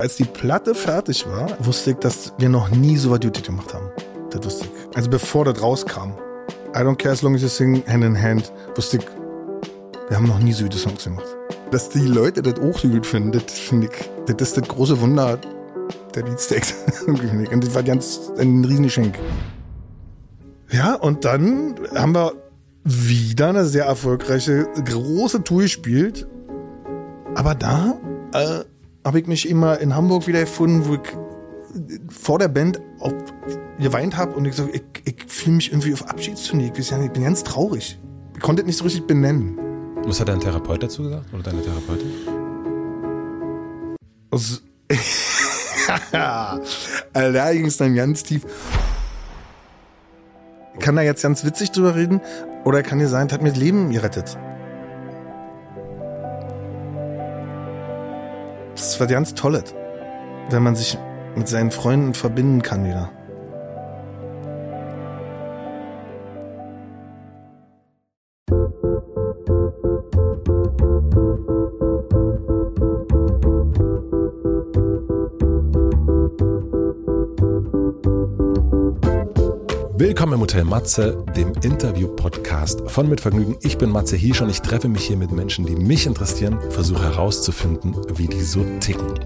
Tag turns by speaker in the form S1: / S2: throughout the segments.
S1: Als die Platte fertig war, wusste ich, dass wir noch nie so was Duty gemacht haben. Das wusste ich. Also bevor das rauskam. I don't care as long as you sing hand in hand, wusste ich, wir haben noch nie so gute Songs gemacht. Dass die Leute das auch so gut finden, das finde ich, das ist das große Wunder der Beatsteaks. und das war ganz ein Riesengeschenk. Ja, und dann haben wir wieder eine sehr erfolgreiche große Tour gespielt. Aber da äh, habe ich mich immer in Hamburg wieder gefunden, wo ich vor der Band auf, geweint habe und ich so, ich, ich fühle mich irgendwie auf Abschiedstournee. Ich, ich bin ganz traurig. Ich konnte es nicht so richtig benennen.
S2: Was hat dein Therapeut dazu gesagt? Oder deine Therapeutin?
S1: Also, also da ging es dann ganz tief. Ich kann da jetzt ganz witzig drüber reden oder kann dir sein, das hat mir das Leben gerettet. Das ist was ganz Tolles, wenn man sich mit seinen Freunden verbinden kann wieder.
S2: Willkommen im Hotel Matze, dem Interview-Podcast von Mit Vergnügen. Ich bin Matze Hiesch und ich treffe mich hier mit Menschen, die mich interessieren, versuche herauszufinden, wie die so ticken.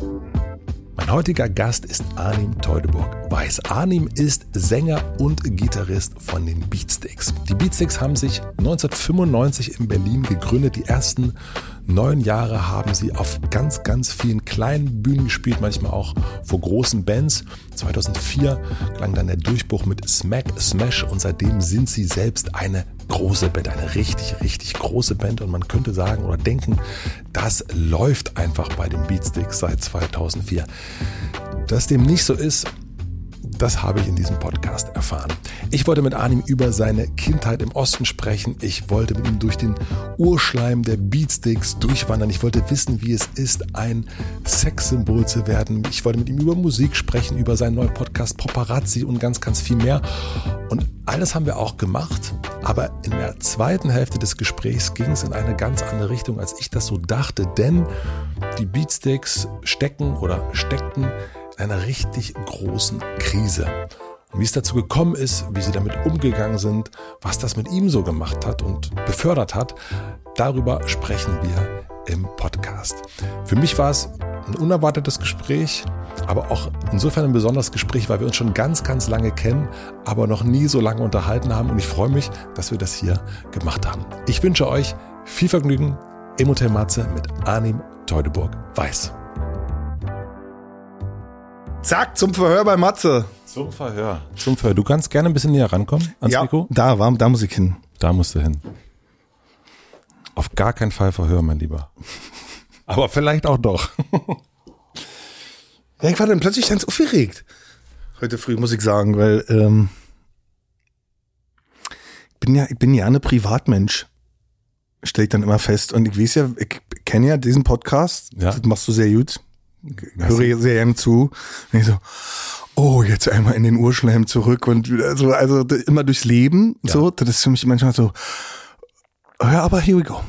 S2: Mein heutiger Gast ist Arnim Teudeburg. Weiß, Arnim ist Sänger und Gitarrist von den Beatsticks. Die Beatsticks haben sich 1995 in Berlin gegründet. Die ersten neun Jahre haben sie auf ganz, ganz vielen kleinen Bühnen gespielt, manchmal auch vor großen Bands. 2004 klang dann der Durchbruch mit Smack Smash und seitdem sind sie selbst eine große Band, eine richtig, richtig große Band und man könnte sagen oder denken, das läuft einfach bei den Beatsticks seit 2004. Dass dem nicht so ist, das habe ich in diesem Podcast erfahren. Ich wollte mit Arnim über seine Kindheit im Osten sprechen. Ich wollte mit ihm durch den Urschleim der Beatsticks durchwandern. Ich wollte wissen, wie es ist, ein Sexsymbol zu werden. Ich wollte mit ihm über Musik sprechen, über seinen neuen Podcast Paparazzi und ganz, ganz viel mehr. Und alles haben wir auch gemacht. Aber in der zweiten Hälfte des Gesprächs ging es in eine ganz andere Richtung, als ich das so dachte. Denn die Beatsticks stecken oder steckten einer richtig großen Krise. Und wie es dazu gekommen ist, wie sie damit umgegangen sind, was das mit ihm so gemacht hat und befördert hat, darüber sprechen wir im Podcast. Für mich war es ein unerwartetes Gespräch, aber auch insofern ein besonderes Gespräch, weil wir uns schon ganz, ganz lange kennen, aber noch nie so lange unterhalten haben. Und ich freue mich, dass wir das hier gemacht haben. Ich wünsche euch viel Vergnügen im Hotel Matze mit Arnim Teudeburg Weiß.
S1: Zack, zum Verhör bei Matze.
S2: Zum Verhör. Zum Verhör. Du kannst gerne ein bisschen näher rankommen ans
S1: ja,
S2: Mikro.
S1: Da, war, da muss ich hin.
S2: Da musst du hin. Auf gar keinen Fall Verhör, mein Lieber. Aber vielleicht auch doch.
S1: ja, ich war dann plötzlich ganz aufgeregt. Heute früh, muss ich sagen, weil ähm, ich bin ja, ich bin ja eine Privatmensch. Stell ich dann immer fest. Und ich weiß ja, ich kenne ja diesen Podcast. Ja. Das machst du sehr gut höre sehr gerne zu. Und ich so, oh, jetzt einmal in den Urschleim zurück und so, also immer durchs Leben. Ja. So, das ist für mich manchmal so, ja, aber here we go.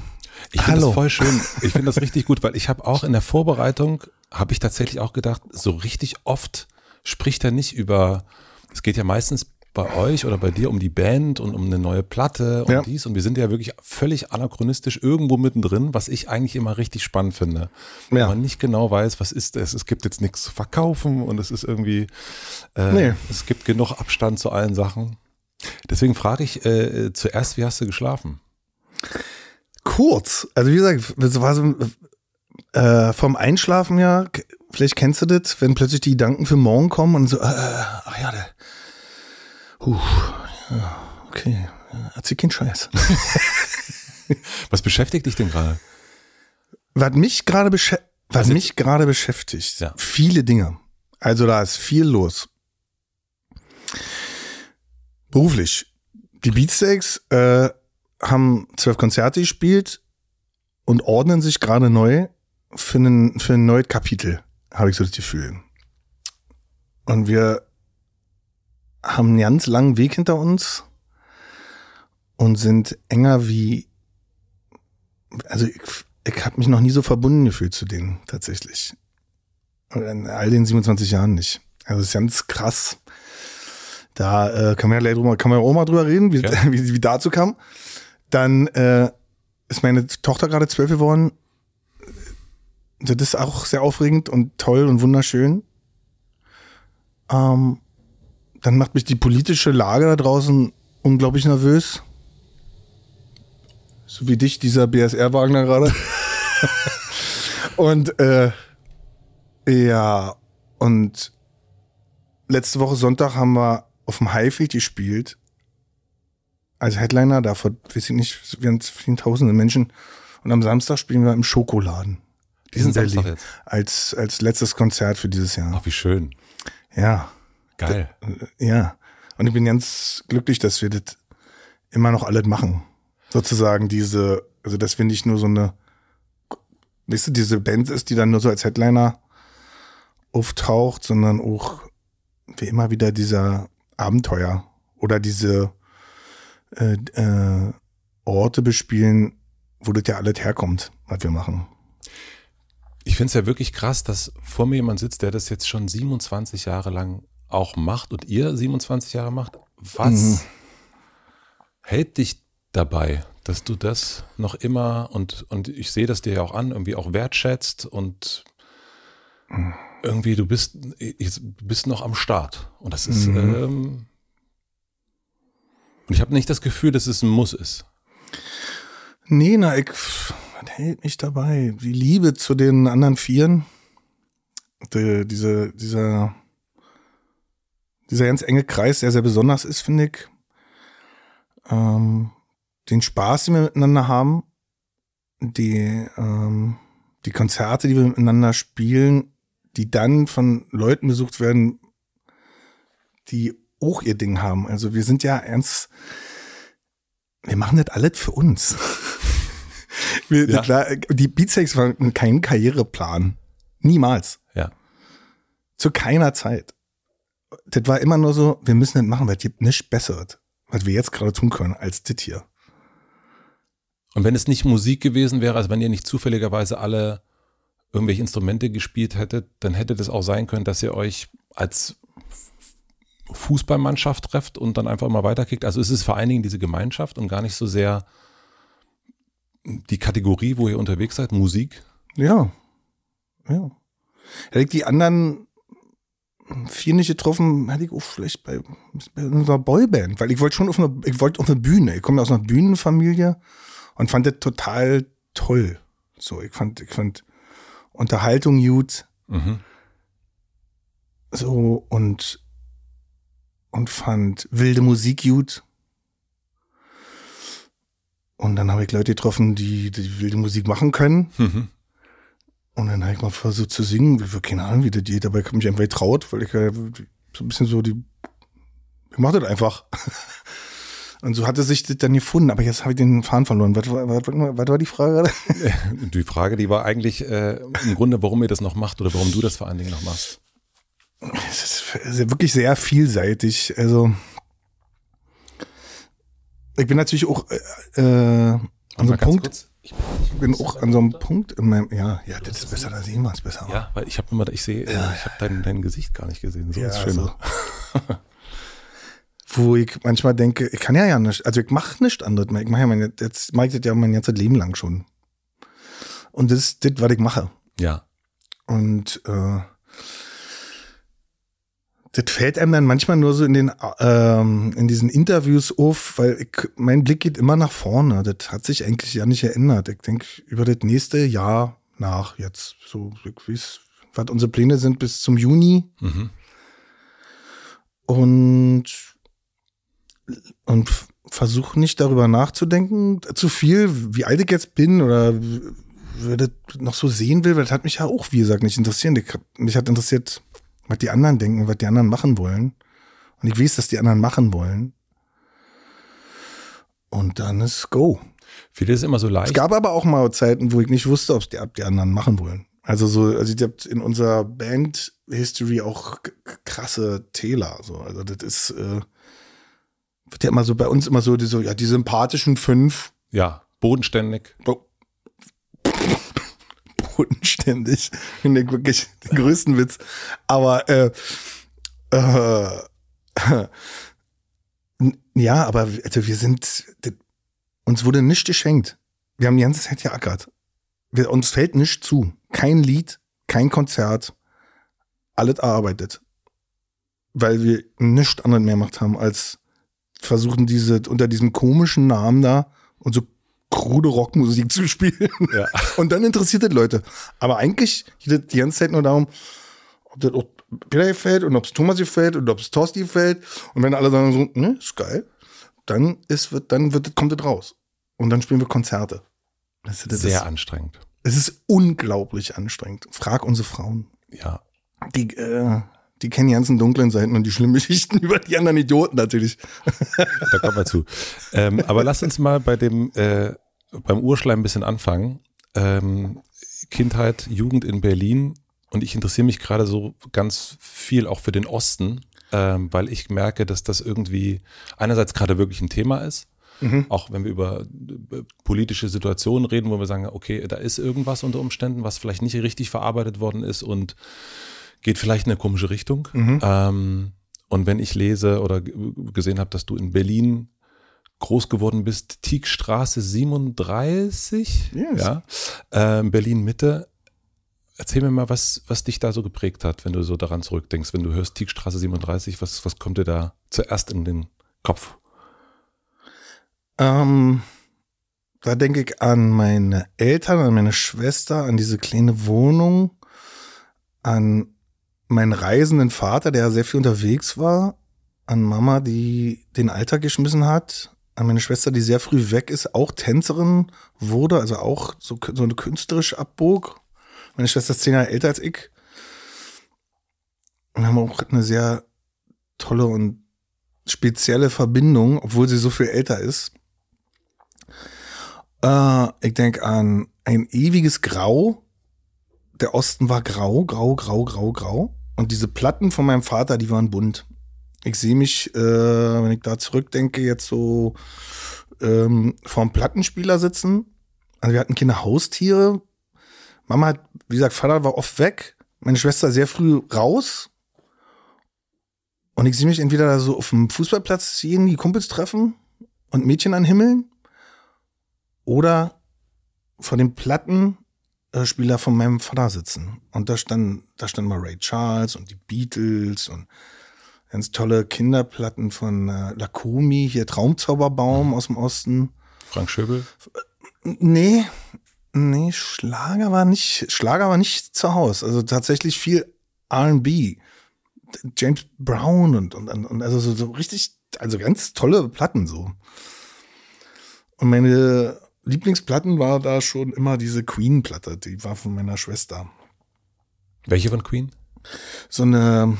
S2: Ich finde das voll schön. Ich finde das richtig gut, weil ich habe auch in der Vorbereitung, habe ich tatsächlich auch gedacht, so richtig oft spricht er nicht über, es geht ja meistens bei euch oder bei dir um die Band und um eine neue Platte und ja. dies. Und wir sind ja wirklich völlig anachronistisch irgendwo mittendrin, was ich eigentlich immer richtig spannend finde. Ja. Wenn man nicht genau weiß, was ist es. Es gibt jetzt nichts zu verkaufen und es ist irgendwie, äh, nee. es gibt genug Abstand zu allen Sachen. Deswegen frage ich äh, zuerst, wie hast du geschlafen?
S1: Kurz. Also wie gesagt, das war so äh, vom Einschlafen ja, vielleicht kennst du das, wenn plötzlich die Gedanken für morgen kommen und so, äh, ach ja, der Puh, ja, okay. Erzähl keinen Scheiß.
S2: Was beschäftigt dich denn gerade?
S1: Was mich gerade beschä was mich gerade beschäftigt, ja. viele Dinge. Also da ist viel los. Beruflich. Die Beatsteaks äh, haben zwölf Konzerte gespielt und ordnen sich gerade neu für, einen, für ein neues Kapitel, habe ich so das Gefühl. Und wir haben einen ganz langen Weg hinter uns und sind enger wie, also ich, ich habe mich noch nie so verbunden gefühlt zu denen tatsächlich. In all den 27 Jahren nicht. Also das ist ganz krass. Da äh, kann man ja gleich drüber, kann man ja auch mal drüber reden, wie,
S2: Ja.
S1: wie, wie dazu kam. Dann äh, ist meine Tochter gerade zwölf geworden. Das ist auch sehr aufregend und toll und wunderschön. Ähm, dann macht mich die politische Lage da draußen unglaublich nervös. So wie dich, dieser BSR-Wagen da gerade. und äh, ja, und letzte Woche Sonntag haben wir auf dem Highfield gespielt. Als Headliner, da vor, weiß ich nicht, wir vielen tausende Menschen. Und am Samstag spielen wir im Schokoladen.
S2: Diesen. Samstag jetzt.
S1: Als, als letztes Konzert für dieses Jahr.
S2: Ach, wie schön.
S1: Ja,
S2: Geil.
S1: ja. Und ich bin ganz glücklich, dass wir das immer noch alles machen. Sozusagen diese, also dass wir nicht nur so eine, weißt du, diese Band ist, die dann nur so als Headliner auftaucht, sondern auch wie immer wieder dieser Abenteuer oder diese äh, äh, Orte bespielen, wo das ja alles herkommt, was wir machen.
S2: Ich finde es ja wirklich krass, dass vor mir jemand sitzt, der das jetzt schon 27 Jahre lang auch macht und ihr 27 Jahre macht. Was
S1: Mhm.
S2: hält dich dabei, dass du das noch immer und, und ich sehe das dir ja auch an, irgendwie auch wertschätzt und irgendwie du bist, jetzt bist noch am Start. Und das ist,
S1: Mhm.
S2: ähm, und ich habe nicht das Gefühl, dass es ein Muss ist.
S1: Nee, na, ich, was hält mich dabei? Die Liebe zu den anderen Vieren. Die, diese, dieser, dieser ganz enge Kreis, der sehr besonders ist, finde ich. Ähm, den Spaß, den wir miteinander haben. Die, ähm, die Konzerte, die wir miteinander spielen, die dann von Leuten besucht werden, die auch ihr Ding haben. Also wir sind ja ernst, wir machen das alles für uns. wir,
S2: Ja.
S1: klar, die Beatsex waren kein Karriereplan. Niemals.
S2: Ja.
S1: Zu keiner Zeit. Das war immer nur so, wir müssen das machen, weil es gibt nichts Besseres, was wir jetzt gerade tun können, als das hier.
S2: Und wenn es nicht Musik gewesen wäre, also wenn ihr nicht zufälligerweise alle irgendwelche Instrumente gespielt hättet, dann hätte das auch sein können, dass ihr euch als Fußballmannschaft trefft und dann einfach mal weiterkickt. Also es ist vor allen Dingen diese Gemeinschaft und gar nicht so sehr die Kategorie, wo ihr unterwegs seid, Musik.
S1: Ja. Ja. Die anderen vier nicht getroffen, hätte ich auch vielleicht bei, bei unserer Boyband, weil ich wollte schon auf eine, ich wollte auf eine Bühne. Ich komme aus einer Bühnenfamilie und fand das total toll. So, ich fand, ich fand Unterhaltung gut,
S2: Mhm.
S1: so und und fand wilde Musik gut. Und dann habe ich Leute getroffen, die, die wilde Musik machen können.
S2: Mhm.
S1: Und dann habe ich mal versucht zu singen, keine Ahnung, wie das geht, aber ich habe mich einfach getraut, weil ich so ein bisschen so die, ich mach das einfach. Und so hatte sich das dann gefunden, aber jetzt habe ich den Faden verloren. Was, war- was, was, was war die Frage?
S2: Die Frage, die war eigentlich äh, im Grunde, warum ihr das noch macht oder warum du das vor allen Dingen noch machst.
S1: Es ist wirklich sehr vielseitig. Also ich bin natürlich auch äh, äh, an so einem Punkt,
S2: kurz. Ich,
S1: ich bin auch an so einem Punkt in meinem, ja, ja, das ist besser, da sehen wir es besser.
S2: ja, weil ich habe immer, ich sehe, äh, ich habe dein, dein Gesicht gar nicht gesehen. So
S1: Ja,
S2: ist schön.
S1: also. Wo ich manchmal denke, ich kann ja ja nicht, also ich mache nicht anderes mehr. Ich mache ja mein, jetzt mache ich das ja mein ganzes Leben lang schon. Und das ist das, was ich mache.
S2: Ja.
S1: Und äh, das fällt einem dann manchmal nur so in den ähm, in diesen Interviews auf, weil ich, mein Blick geht immer nach vorne. Das hat sich eigentlich ja nicht geändert. Ich denke über das nächste Jahr nach jetzt so, ich weiß, was unsere Pläne sind bis zum Juni
S2: Mhm.
S1: und und versuche nicht darüber nachzudenken zu viel, wie alt ich jetzt bin oder wer das noch so sehen will, weil das hat mich ja auch, wie gesagt, nicht interessiert. Mich hat interessiert, was die anderen denken, was die anderen machen wollen. Und ich weiß, dass die anderen machen wollen. Und dann ist Go.
S2: Viele ist immer so
S1: Es
S2: leicht.
S1: gab aber auch mal Zeiten, wo ich nicht wusste, ob es die, die anderen machen wollen. Also so, also ich hab in unserer Band-History auch k- krasse Täler. So. Also das ist, äh, wird ja immer so bei uns immer so, die, so ja, die sympathischen fünf.
S2: Ja, bodenständig.
S1: Oh. bodenständig. Finde ich wirklich den größten Witz. Aber äh, äh, ja, aber also wir sind, uns wurde nichts geschenkt. Wir haben die ganze Zeit geackert. Wir, uns fällt nichts zu. Kein Lied, kein Konzert. Alles erarbeitet. Weil wir nichts anderes mehr gemacht haben, als versuchen, diese, unter diesem komischen Namen da und so krude Rockmusik zu spielen. Ja. Und dann interessiert das Leute. Aber eigentlich geht es die ganze Zeit nur darum, ob das auch Peter gefällt und ob es Thomas gefällt und ob es Torsti gefällt. Und wenn alle sagen so, ne, ist geil, dann ist, wird, dann wird, kommt das raus. Und dann spielen wir Konzerte.
S2: Das, das Sehr ist, anstrengend.
S1: Es ist unglaublich anstrengend. Frag unsere Frauen.
S2: Ja.
S1: Die, äh, die kennen die ganzen dunklen Seiten und die schlimmen Geschichten über die anderen Idioten natürlich.
S2: Da kommen wir zu. Ähm, aber lass uns mal bei dem, äh, beim Urschleim ein bisschen anfangen. Ähm, Kindheit, Jugend in Berlin. Und ich interessiere mich gerade so ganz viel auch für den Osten, ähm, weil ich merke, dass das irgendwie einerseits gerade wirklich ein Thema ist. Mhm. Auch wenn wir über politische Situationen reden, wo wir sagen, okay, da ist irgendwas unter Umständen, was vielleicht nicht richtig verarbeitet worden ist und geht vielleicht in eine komische Richtung. Mhm. Ähm, und wenn ich lese oder gesehen habe, dass du in Berlin groß geworden bist, Tiegstraße 37, yes. ja, äh, Berlin Mitte. Erzähl mir mal, was, was dich da so geprägt hat, wenn du so daran zurückdenkst, wenn du hörst Tiegstraße 37, was, was kommt dir da zuerst in den Kopf?
S1: Ähm, da denke ich an meine Eltern, an meine Schwester, an diese kleine Wohnung, an meinen reisenden Vater, der sehr viel unterwegs war, an Mama, die den Alltag geschmissen hat, meine Schwester, die sehr früh weg ist, auch Tänzerin wurde, also auch so, so eine künstlerische abbog. Meine Schwester ist zehn Jahre älter als ich. Und haben auch eine sehr tolle und spezielle Verbindung, obwohl sie so viel älter ist. Äh, ich denke an ein ewiges Grau, der Osten war grau, grau, grau, grau, grau. Und diese Platten von meinem Vater, die waren bunt. Ich sehe mich, äh, wenn ich da zurückdenke, jetzt so ähm, vorm Plattenspieler sitzen. Also wir hatten keine Haustiere. Mama hat, wie gesagt, Vater war oft weg. Meine Schwester sehr früh raus. Und ich sehe mich entweder da so auf dem Fußballplatz jeden die Kumpels treffen und Mädchen anhimmeln. Oder vor den Platten äh, von meinem Vater sitzen. Und da stand, da stand mal Ray Charles und die Beatles und ganz tolle Kinderplatten von äh, Lakumi, hier Traumzauberbaum aus dem Osten.
S2: Frank Schöbel?
S1: Nee, nee, Schlager war nicht, Schlager war nicht zu Hause. Also tatsächlich viel R&B. James Brown und, und, und also so, so richtig, also ganz tolle Platten so. Und meine Lieblingsplatten war da schon immer diese Queen-Platte, die war von meiner Schwester.
S2: Welche von Queen?
S1: So eine,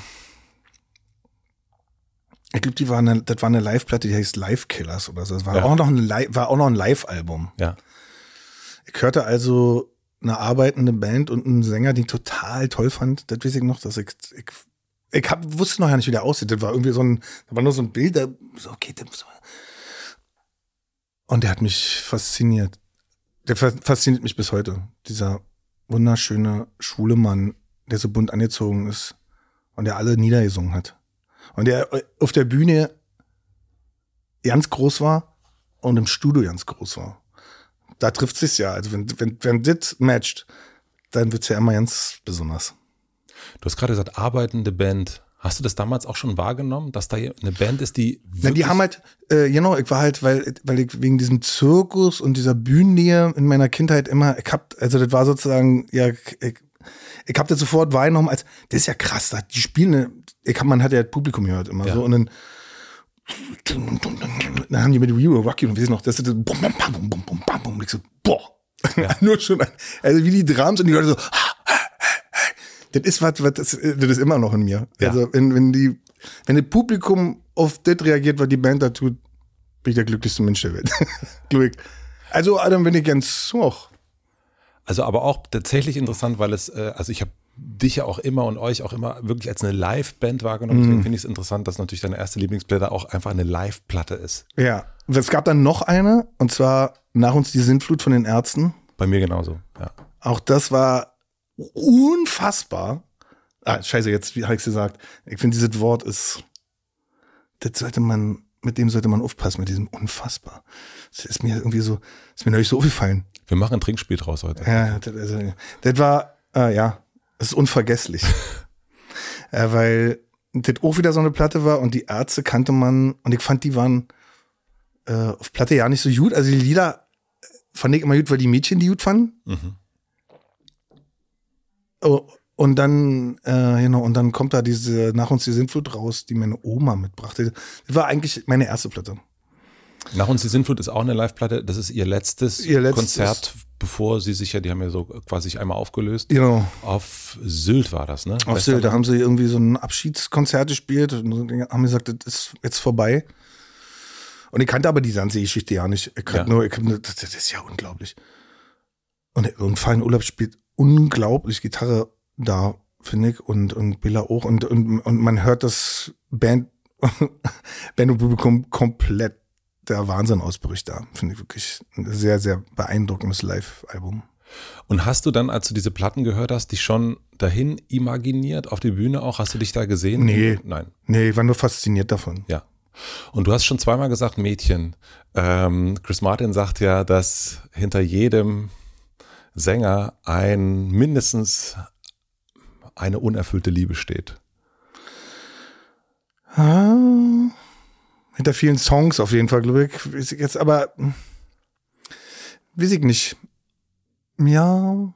S1: ich glaube, die war eine, das war eine Live-Platte, die heißt Live Killers oder so. Das war ja. auch noch ein Live, war auch noch ein Live-Album.
S2: Ja.
S1: Ich hörte also eine arbeitende Band und einen Sänger, den ich total toll fand. Das weiß ich noch, dass ich, ich, ich hab, wusste noch ja nicht, wie der aussieht. Das war irgendwie so ein, da war nur so ein Bild, da, so, okay, das, und der hat mich fasziniert. Der fasziniert mich bis heute. Dieser wunderschöne, schwule Mann, der so bunt angezogen ist und der alle niedergesungen hat. Und der äh, auf der Bühne ganz groß war und im Studio ganz groß war. Da trifft sich's ja. Also wenn, wenn, wenn das matcht, dann wird's ja immer ganz besonders.
S2: Du hast gerade gesagt, arbeitende Band. Hast du das damals auch schon wahrgenommen, dass da eine Band ist, die.
S1: Na, die haben halt, äh, genau, ich war halt, weil, weil ich wegen diesem Zirkus und dieser Bühnennähe in meiner Kindheit immer, ich hab, also das war sozusagen, ja, ich, ich hab das sofort wahrgenommen als, das ist ja krass, die spielen, ich hab, man hat ja das Publikum gehört immer ja. so und dann, dann haben die mit We Will Rock You und wir sind noch, das ist das, bum, bum, bum, bum, bum, bum, bum, ich so, boah. Ja. Nur schon, also wie die Drums und die Leute so, das ist was, was das, das ist immer noch in mir. Ja. Also wenn, wenn die, wenn das Publikum auf das reagiert, was die Band da tut, bin ich der glücklichste Mensch der Welt. Glück. Also Adam, bin ich ganz hoch.
S2: Also aber auch tatsächlich interessant, weil es, äh, also ich habe dich ja auch immer und euch auch immer wirklich als eine Live-Band wahrgenommen. Deswegen mm. finde ich es interessant, dass natürlich deine erste Lieblingsplatte auch einfach eine Live-Platte ist.
S1: Ja, es gab dann noch eine und zwar nach uns die Sintflut von den Ärzten.
S2: Bei mir genauso, ja.
S1: Auch das war unfassbar. Ah, scheiße, jetzt, habe ich gesagt? Ich finde, dieses Wort ist, das sollte man, mit dem sollte man aufpassen, mit diesem unfassbar. Das ist mir irgendwie so, ist mir neulich so aufgefallen.
S2: Wir machen ein Trinkspiel draus heute.
S1: Ja, das, also, das war, äh, ja, das ist unvergesslich. äh, weil das auch wieder so eine Platte war und die Ärzte kannte man und ich fand, die waren äh, auf Platte ja nicht so gut. Also die Lieder fand ich immer gut, weil die Mädchen die gut fanden.
S2: Mhm.
S1: Oh, und dann, äh, genau, und dann kommt da diese Nach uns die Sintflut raus, die meine Oma mitbrachte. Das war eigentlich meine erste Platte.
S2: Nach uns die Sintflut ist auch eine Live-Platte. Das ist ihr letztes,
S1: Ihr letztes-
S2: Konzert, bevor sie sich ja, die haben ja so quasi sich einmal aufgelöst.
S1: Genau.
S2: Auf Sylt war das, ne?
S1: Auf Sylt, da haben sie irgendwie so ein Abschiedskonzert gespielt und haben gesagt, das ist jetzt vorbei. Und ich kannte aber die ganze Geschichte ja nicht. Ich
S2: Ja.
S1: nur, ich, das, das ist ja unglaublich. Und, Fallen Urlaub spielt unglaublich Gitarre da, finde ich, und, und Billa auch. Und, und, und man hört das Band, Band und Publikum komplett der Wahnsinn ausbricht da. Finde ich wirklich ein sehr, sehr beeindruckendes Live-Album.
S2: Und hast du dann, als du diese Platten gehört hast, dich schon dahin imaginiert, auf die Bühne auch? Hast du dich da gesehen?
S1: Nee.
S2: Nein.
S1: Nee, ich war nur fasziniert davon.
S2: Ja. Und du hast schon zweimal gesagt, Mädchen. Ähm, Chris Martin sagt ja, dass hinter jedem Sänger ein mindestens eine unerfüllte Liebe steht.
S1: Ah, hinter vielen Songs auf jeden Fall, glaube ich. Jetzt, aber hm, weiß ich nicht. Ja.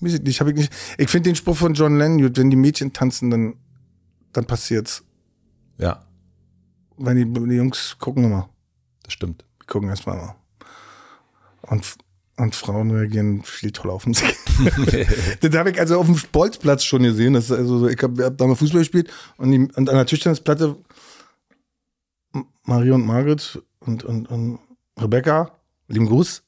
S1: Weiß ich nicht, hab ich nicht. Ich finde den Spruch von John Lennon wenn die Mädchen tanzen, dann, dann passiert's.
S2: Ja,
S1: Wenn die, die Jungs gucken immer.
S2: das stimmt.
S1: Die gucken erstmal immer. Und, und Frauen reagieren viel toller auf Musik. das habe ich also auf dem Bolzplatz schon gesehen. Das ist also so, ich habe hab da mal Fußball gespielt und, die, und an der Tischtennisplatte Marie und Margret und, und, und Rebecca, lieben Gruß,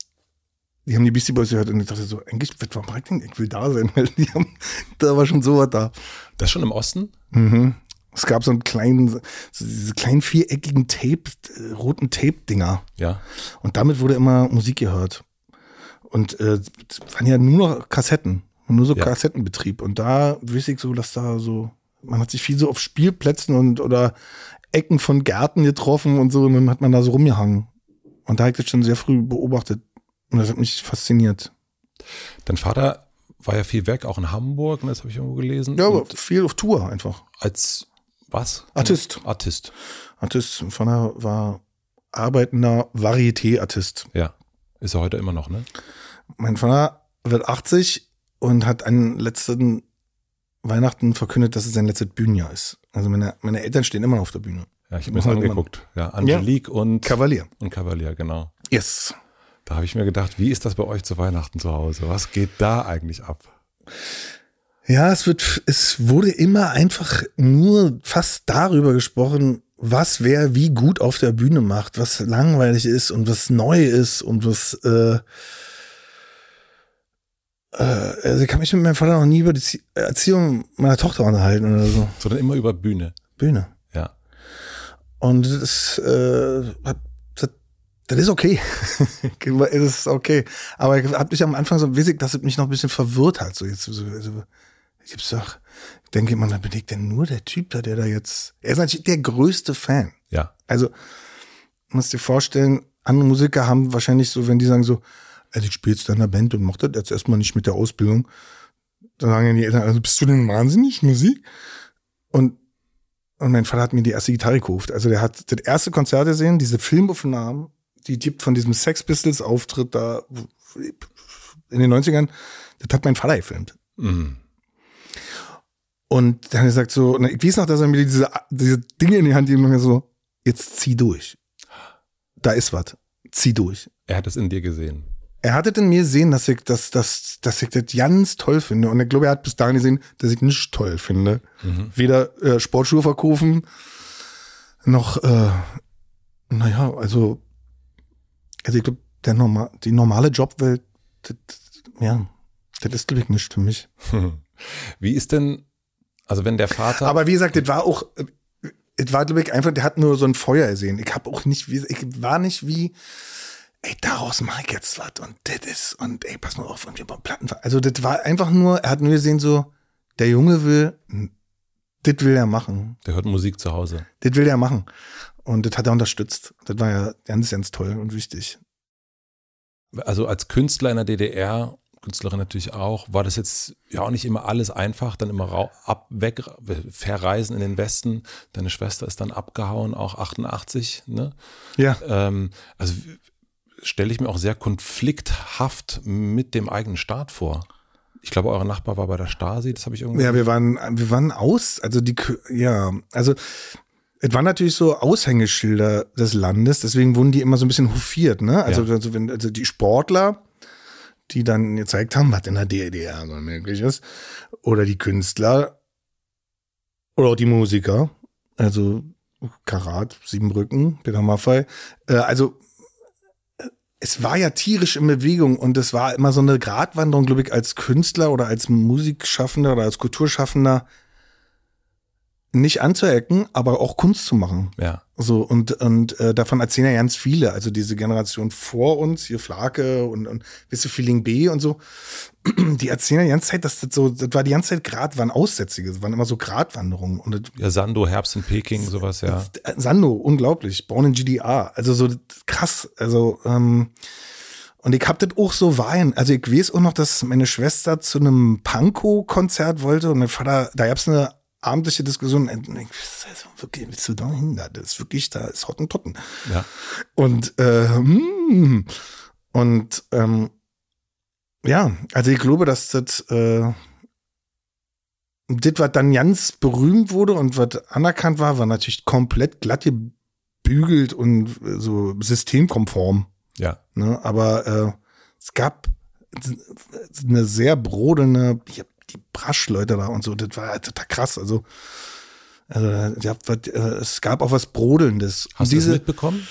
S1: die haben die Beastie Boys gehört und ich dachte so, eigentlich, warum ich denn? Ich will da sein, weil die haben, da war schon sowas da.
S2: Das schon im Osten?
S1: Mhm. Es gab so einen kleinen, so diese kleinen viereckigen Tape, äh, roten Tape-Dinger.
S2: Ja.
S1: Und damit wurde immer Musik gehört. Und äh, waren ja nur noch Kassetten. Und nur so
S2: Ja.
S1: Kassettenbetrieb. Und da wüsste ich so, dass da so, man hat sich viel so auf Spielplätzen und oder Ecken von Gärten getroffen und so, und dann hat man da so rumgehangen. Und da habe ich das schon sehr früh beobachtet. Und das hat mich fasziniert.
S2: Dein Vater war ja viel weg, auch in Hamburg, ne, das habe ich irgendwo gelesen.
S1: Ja, aber
S2: Und
S1: viel auf Tour einfach.
S2: als was?
S1: Artist.
S2: Artist.
S1: Artist. Von der war arbeitender Varieté-Artist.
S2: Ja. Ist er heute immer noch, ne?
S1: Mein Vater wird 80 und hat an letzten Weihnachten verkündet, dass es sein letztes Bühnenjahr ist. Also meine, meine Eltern stehen immer noch auf der Bühne.
S2: Ja, ich habe mir das angeguckt. Ja, Angelique und,
S1: Kavalier.
S2: und Cavalier, genau.
S1: Yes.
S2: Da habe ich mir gedacht, wie ist das bei euch zu Weihnachten zu Hause? Was geht da eigentlich ab?
S1: Ja, es wird, es wurde immer einfach nur fast darüber gesprochen, was wer wie gut auf der Bühne macht, was langweilig ist und was neu ist und was, äh, also ich kann mich mit meinem Vater noch nie über die Zie- Erziehung meiner Tochter unterhalten oder so.
S2: Sondern immer über Bühne.
S1: Bühne.
S2: Ja.
S1: Und das, äh, das, das ist okay. es ist okay. Aber ich hab mich am Anfang so wissig, dass es mich noch ein bisschen verwirrt hat. So jetzt, so, also, ich gibt's doch, denke immer, dann bin ich denn nur der Typ da, der da jetzt, er ist natürlich der größte Fan.
S2: Ja.
S1: Also, musst dir vorstellen, andere Musiker haben wahrscheinlich so, wenn die sagen so, also ich spiele jetzt in der Band und mach das jetzt erstmal nicht mit der Ausbildung, dann sagen die Eltern, also bist du denn wahnsinnig, Musik? Und, und mein Vater hat mir die erste Gitarre gekauft. Also der hat das erste Konzert gesehen, diese Filmaufnahmen, die gibt von diesem Sex Pistols Auftritt da in den 90ern, das hat mein Vater gefilmt.
S2: Mhm.
S1: Und dann hat er gesagt so, ich weiß noch, dass er mir diese, diese Dinge in die Hand gegeben hat so, jetzt zieh durch. Da ist was. Zieh durch.
S2: Er hat es in dir gesehen.
S1: Er hatte in mir gesehen, dass ich, das, dass, dass ich das ganz toll finde. Und ich glaube, er hat bis dahin gesehen, dass ich nicht toll finde. Weder äh, Sportschuhe verkaufen, noch, äh, naja, also, also ich glaube, der normal, die normale Jobwelt, das, ja, das ist, glaube ich, nicht für mich.
S2: Wie ist denn, also wenn der Vater.
S1: Aber wie gesagt, das war auch, äh, es war, glaube ich, einfach, der hat nur so ein Feuer gesehen. Ich habe auch nicht, ich war nicht wie, ey, daraus mache ich jetzt was und das ist und ey, pass mal auf und wir bauen Platten. Also das war einfach nur, er hat nur gesehen so, der Junge will, das will er machen.
S2: Der hört Musik zu Hause.
S1: Das will er machen. Und das hat er unterstützt. Das war ja ganz, ganz toll und wichtig.
S2: Also als Künstler in der DDR, Künstlerin natürlich auch, war das jetzt ja auch nicht immer alles einfach, dann immer ab, weg, verreisen in den Westen. Deine Schwester ist dann abgehauen, auch 88, ne?
S1: Ja.
S2: Ähm, also stelle ich mir auch sehr konflikthaft mit dem eigenen Staat vor. Ich glaube, euer Nachbar war bei der Stasi, das habe ich irgendwie.
S1: Ja, wir waren, wir waren aus, also die, ja, also es waren natürlich so Aushängeschilder des Landes, deswegen wurden die immer so ein bisschen hofiert, ne? Also, ja. also, wenn, also die Sportler, die dann gezeigt haben, was in der DDR so möglich ist, oder die Künstler, oder auch die Musiker, also Karat, Siebenbrücken, Peter Maffei, äh, also es war ja tierisch in Bewegung und es war immer so eine Gratwanderung, glaube ich, als Künstler oder als Musikschaffender oder als Kulturschaffender nicht anzuecken, aber auch Kunst zu machen.
S2: Ja.
S1: So und und äh, davon erzählen ja ganz viele, also diese Generation vor uns, hier Flake und und wisse Feeling B und so, die erzählen ja die ganze Zeit, dass das so, das war die ganze Zeit Grad, waren Aussätzige, das waren immer so Gratwanderungen und das,
S2: ja Sando, Herbst in Peking, sowas ja.
S1: Sando, unglaublich, Born in GDR, also so krass, also ähm, und ich hab das auch so weinen. Also ich weiß auch noch, dass meine Schwester zu einem Panko-Konzert wollte und mein Vater, da gab's eine abendliche Diskussion, wirklich, willst du da hin? Das ist wirklich, da ist Hottentotten.
S2: Ja.
S1: Und, äh, hm. und, ähm, ja, also ich glaube, dass das, äh, das, was dann ganz berühmt wurde und was anerkannt war, war natürlich komplett glatt gebügelt und so systemkonform.
S2: Ja.
S1: Ne? Aber äh, es gab eine sehr brodelnde, die Braschleute da und so, das war total krass. Also, also ja, es gab auch was Brodelndes.
S2: Hast du das mitbekommen?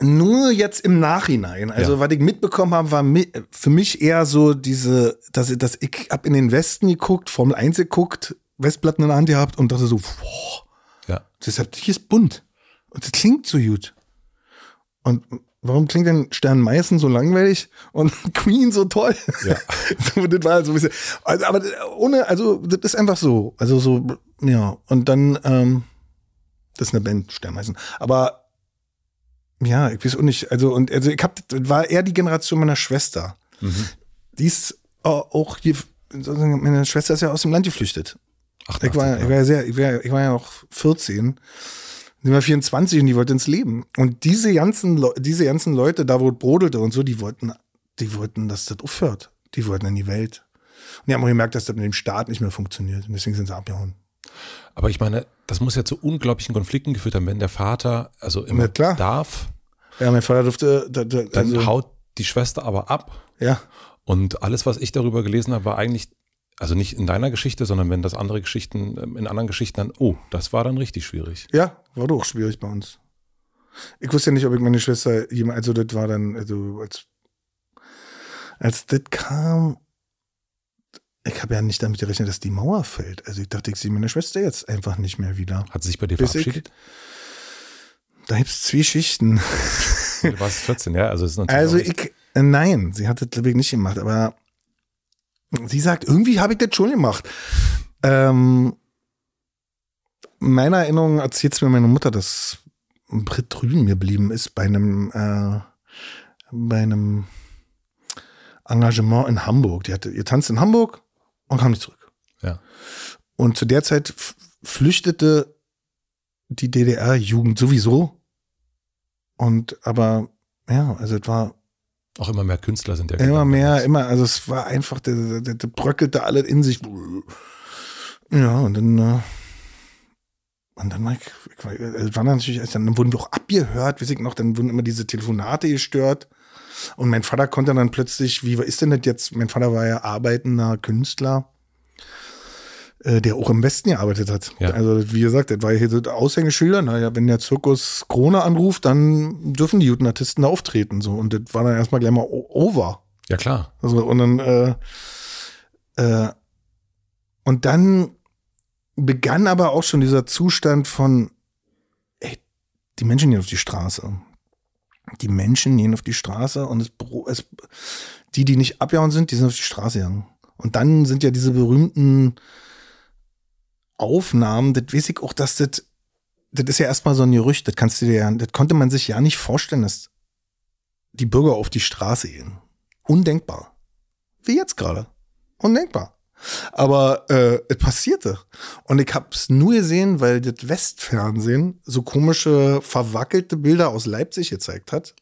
S1: Nur jetzt im Nachhinein. Also, ja. was ich mitbekommen habe, war für mich eher so diese, dass, dass ich hab in den Westen geguckt, Formel 1 geguckt, Westplatten in der Hand gehabt und dachte so, boah,
S2: ja.
S1: deshalb, hier ist bunt. Und das klingt so gut. Und warum klingt denn Stern Meißen so langweilig und Queen so toll?
S2: Ja.
S1: so, das war so ein bisschen, also, aber ohne, also das ist einfach so, also so, ja. Und dann, ähm, das ist eine Band, Stern Meißen. Aber ja, ich weiß auch nicht, also und also ich hab, war eher die Generation meiner Schwester. Mhm. Die ist auch hier, meine Schwester ist ja aus dem Land geflüchtet. Ach, ich war, ich war ja sehr, ich war, ich war ja noch 14 die war 24 und die wollte ins Leben. Und diese ganzen, Le diese ganzen Leute, da wo es brodelte und so, die wollten, die wollten, dass das aufhört. Die wollten in die Welt. Und die haben auch gemerkt, dass das mit dem Staat nicht mehr funktioniert. Und deswegen sind sie abgehauen.
S2: Aber ich meine, das muss ja zu unglaublichen Konflikten geführt haben, wenn der Vater also immer darf.
S1: Ja, mein Vater durfte. Da,
S2: da, dann also, haut die Schwester aber ab.
S1: Ja.
S2: Und alles, was ich darüber gelesen habe, war eigentlich also nicht in deiner Geschichte, sondern wenn das andere Geschichten, ähm, in anderen Geschichten dann, oh, das war dann richtig schwierig.
S1: Ja, war doch schwierig bei uns. Ich wusste ja nicht, ob ich meine Schwester jemand, also das war dann, also als, als das kam, ich habe ja nicht damit gerechnet, dass die Mauer fällt. Also ich dachte, ich sehe meine Schwester jetzt einfach nicht mehr wieder.
S2: Hat sie sich bei dir Bis verabschiedet?
S1: Ich, da gibt's zwei Schichten.
S2: Du warst 14, ja? Also, ist
S1: natürlich also ich, äh, nein, sie hat das glaube ich nicht gemacht, aber Sie sagt, irgendwie habe ich das schon gemacht. Ähm, meiner Erinnerung erzählt mir meine Mutter, dass Britt drüben geblieben ist bei einem, äh, bei einem Engagement in Hamburg. Die hatte ihr tanzt in Hamburg und kam nicht zurück.
S2: Ja.
S1: Und zu der Zeit flüchtete die DDR-Jugend sowieso. Und aber ja, also es war
S2: auch immer mehr Künstler sind ja.
S1: Immer mehr, immer, also es war einfach, der, der, der bröckelte alle in sich. Ja, und dann, äh, und dann war ich, ich war, natürlich, dann wurden wir auch abgehört, weiß ich noch, dann wurden immer diese Telefonate gestört. Und mein Vater konnte dann plötzlich, wie ist denn das jetzt? Mein Vater war ja arbeitender Künstler. Äh, der auch im Westen gearbeitet hat. Ja. Also wie gesagt, das war hier so Aushängeschilder. Naja, wenn der Zirkus Krone anruft, dann dürfen die guten Artisten da auftreten. So. Und das war dann erstmal gleich mal over.
S2: Ja, klar.
S1: Also, und dann, äh, äh, und dann begann aber auch schon dieser Zustand von, ey, die Menschen gehen auf die Straße. die Menschen gehen auf die Straße und es, es, die, die nicht abgehauen sind, die sind auf die Straße gegangen. Und dann sind ja diese berühmten Aufnahmen, das weiß ich auch, dass das, das ist ja erstmal so ein Gerücht, das kannst du dir ja, das konnte man sich ja nicht vorstellen, dass die Bürger auf die Straße gehen. Undenkbar. Wie jetzt gerade. Undenkbar. Aber äh, es passierte. Und ich hab's nur gesehen, weil das Westfernsehen so komische, verwackelte Bilder aus Leipzig gezeigt hat,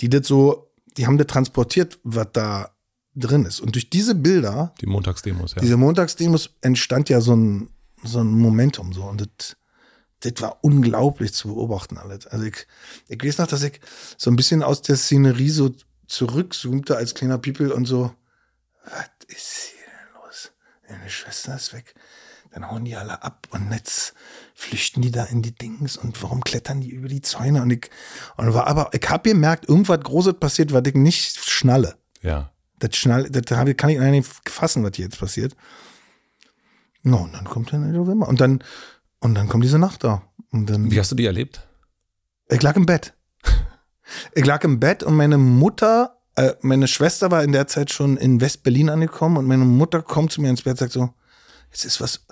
S1: die das so, die haben das transportiert, was da drin ist. Und durch diese Bilder,
S2: die Montagsdemos, ja.
S1: diese Montagsdemos entstand ja so ein, so ein Momentum so. Und das, das war unglaublich zu beobachten alles. Also ich, ich weiß noch, dass ich so ein bisschen aus der Szenerie so zurückzoomte als kleiner People und so, was ist hier denn los? Deine Schwester ist weg. Dann hauen die alle ab und jetzt flüchten die da in die Dings und warum klettern die über die Zäune? Und ich, und war aber, ich habe gemerkt, irgendwas Großes passiert, was ich nicht schnalle.
S2: Ja.
S1: Das schnall, das ich, kann ich nicht fassen, was hier jetzt passiert. No, und dann kommt der November. Und dann, und dann kommt diese Nacht da. Und dann,
S2: Wie hast du die erlebt?
S1: ich lag im Bett. Ich lag im Bett und meine Mutter, äh, meine Schwester war in der Zeit schon in West-Berlin angekommen und meine Mutter kommt zu mir ins Bett und sagt so, jetzt ist was.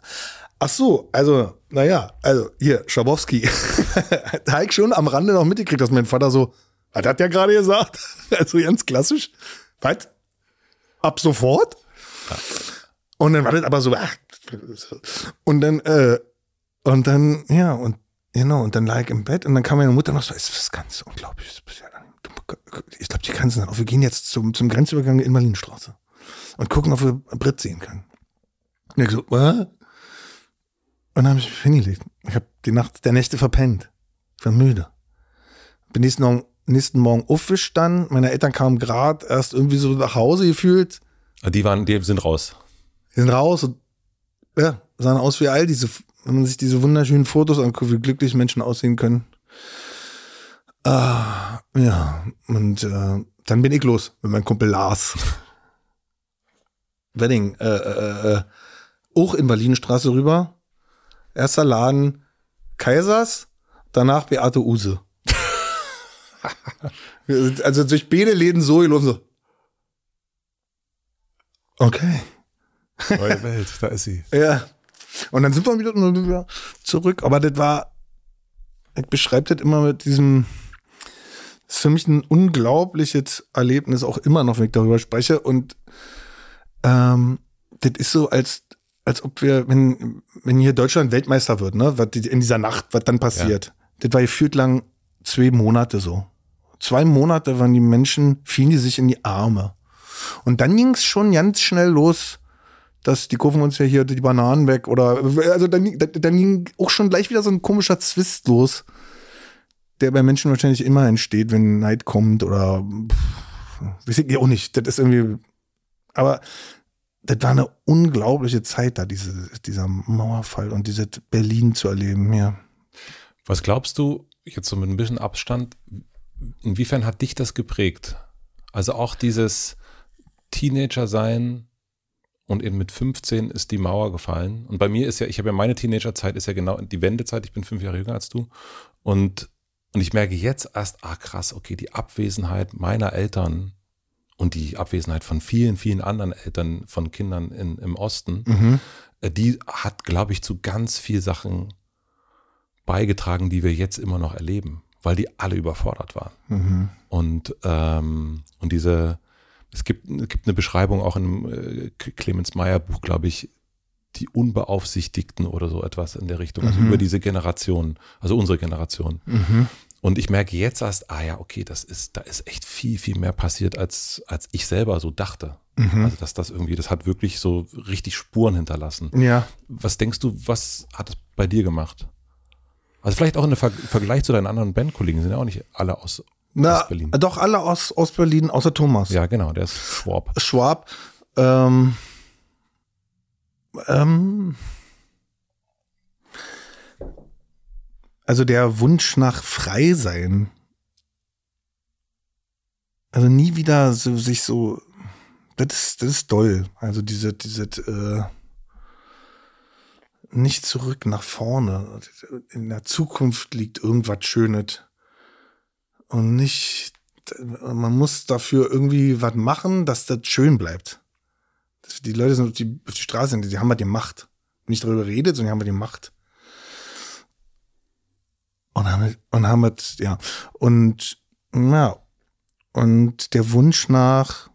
S1: Ach so, also, naja, also hier, Schabowski. da habe ich schon am Rande noch mitgekriegt, dass mein Vater so, was hat der gerade gesagt? Also ganz klassisch. Was? Ab sofort? Und dann war das aber so, ach, und dann, äh, und dann, ja, und genau, und dann lag ich im Bett und dann kam meine Mutter noch so, ist was ganz unglaublich. Ich glaube, die Grenzen sind auf. Wir gehen jetzt zum, zum Grenzübergang in Berlinstraße und gucken, ob wir Brit sehen können. Und ich so, was? Und dann habe ich mich hingelegt. Ich habe die Nacht der Nächte verpennt. Ich war müde. Bin nächsten Morgen, nächsten Morgen aufgestanden. Meine Eltern kamen gerade erst irgendwie so nach Hause gefühlt.
S2: Die waren, die sind raus.
S1: Die sind raus und ja, sahen aus wie all diese, wenn man sich diese wunderschönen Fotos anguckt, wie glücklich Menschen aussehen können. Ah, ja, und äh, dann bin ich los mit meinem Kumpel Lars. Wedding, äh, äh, äh, auch in Berlinstraße rüber. Erster Laden Kaisers, danach Beate Use. Also durch beide Läden so gelaufen so. Okay.
S2: Neue Welt, da ist sie.
S1: Ja. Und dann sind wir wieder, zurück. Aber das war, ich beschreibe das immer mit diesem, das ist für mich ein unglaubliches Erlebnis, auch immer noch, wenn ich darüber spreche. Und ähm, das ist so, als, als ob wir, wenn, wenn hier Deutschland Weltmeister wird, ne, was in dieser Nacht, was dann passiert. Das war gefühlt lang zwei Monate so. Zwei Monate waren die Menschen, fielen die sich in die Arme. Und dann ging es schon ganz schnell los, dass die kaufen uns ja hier die Bananen weg oder also dann, dann ging auch schon gleich wieder so ein komischer Zwist los, der bei Menschen wahrscheinlich immer entsteht, wenn Neid kommt oder pff, weiß ich auch nicht. Das ist irgendwie, aber das war eine unglaubliche Zeit da, diese, dieser Mauerfall und dieses Berlin zu erleben, ja.
S2: Was glaubst du, jetzt so mit ein bisschen Abstand, inwiefern hat dich das geprägt? Also auch dieses Teenager sein und eben mit 15 ist die Mauer gefallen. Und bei mir ist ja, ich habe ja meine Teenagerzeit ist ja genau die Wendezeit, ich bin fünf Jahre jünger als du. Und, und ich merke jetzt erst, ah krass, okay, die Abwesenheit meiner Eltern und die Abwesenheit von vielen, vielen anderen Eltern von Kindern in, im Osten,
S1: Mhm.
S2: äh, die hat, glaube ich, zu ganz viel Sachen beigetragen, die wir jetzt immer noch erleben, weil die alle überfordert waren.
S1: Mhm.
S2: Und, ähm, und diese, es gibt, es gibt eine Beschreibung auch im äh, Clemens Meyer Buch, glaube ich, die Unbeaufsichtigten oder so etwas in der Richtung, also
S1: Mhm.
S2: über diese Generation, also unsere Generation.
S1: Mhm.
S2: Und ich merke jetzt erst, ah ja, okay, das ist, da ist echt viel, viel mehr passiert, als, als ich selber so dachte.
S1: Mhm.
S2: Also, dass das irgendwie, das hat wirklich so richtig Spuren hinterlassen.
S1: Ja.
S2: Was denkst du, was hat es bei dir gemacht? Also vielleicht auch in Ver Vergleich zu deinen anderen Bandkollegen, sind ja auch nicht alle aus
S1: Na,
S2: Ostberlin.
S1: doch alle aus Ostberlin, außer Thomas.
S2: Ja, genau, der ist Schwab.
S1: Schwab. Ähm, ähm, also der Wunsch nach Freisein. Also nie wieder so, sich so. Das ist, das ist doll. Also diese, diese, äh, nicht zurück nach vorne. In der Zukunft liegt irgendwas Schönes. Und nicht, man muss dafür irgendwie was machen, dass das schön bleibt. Die Leute sind auf die, auf die Straße, die haben halt die Macht. Nicht darüber redet, sondern die haben halt die Macht. Und haben, und haben halt, ja. Und, ja. Und der Wunsch nach,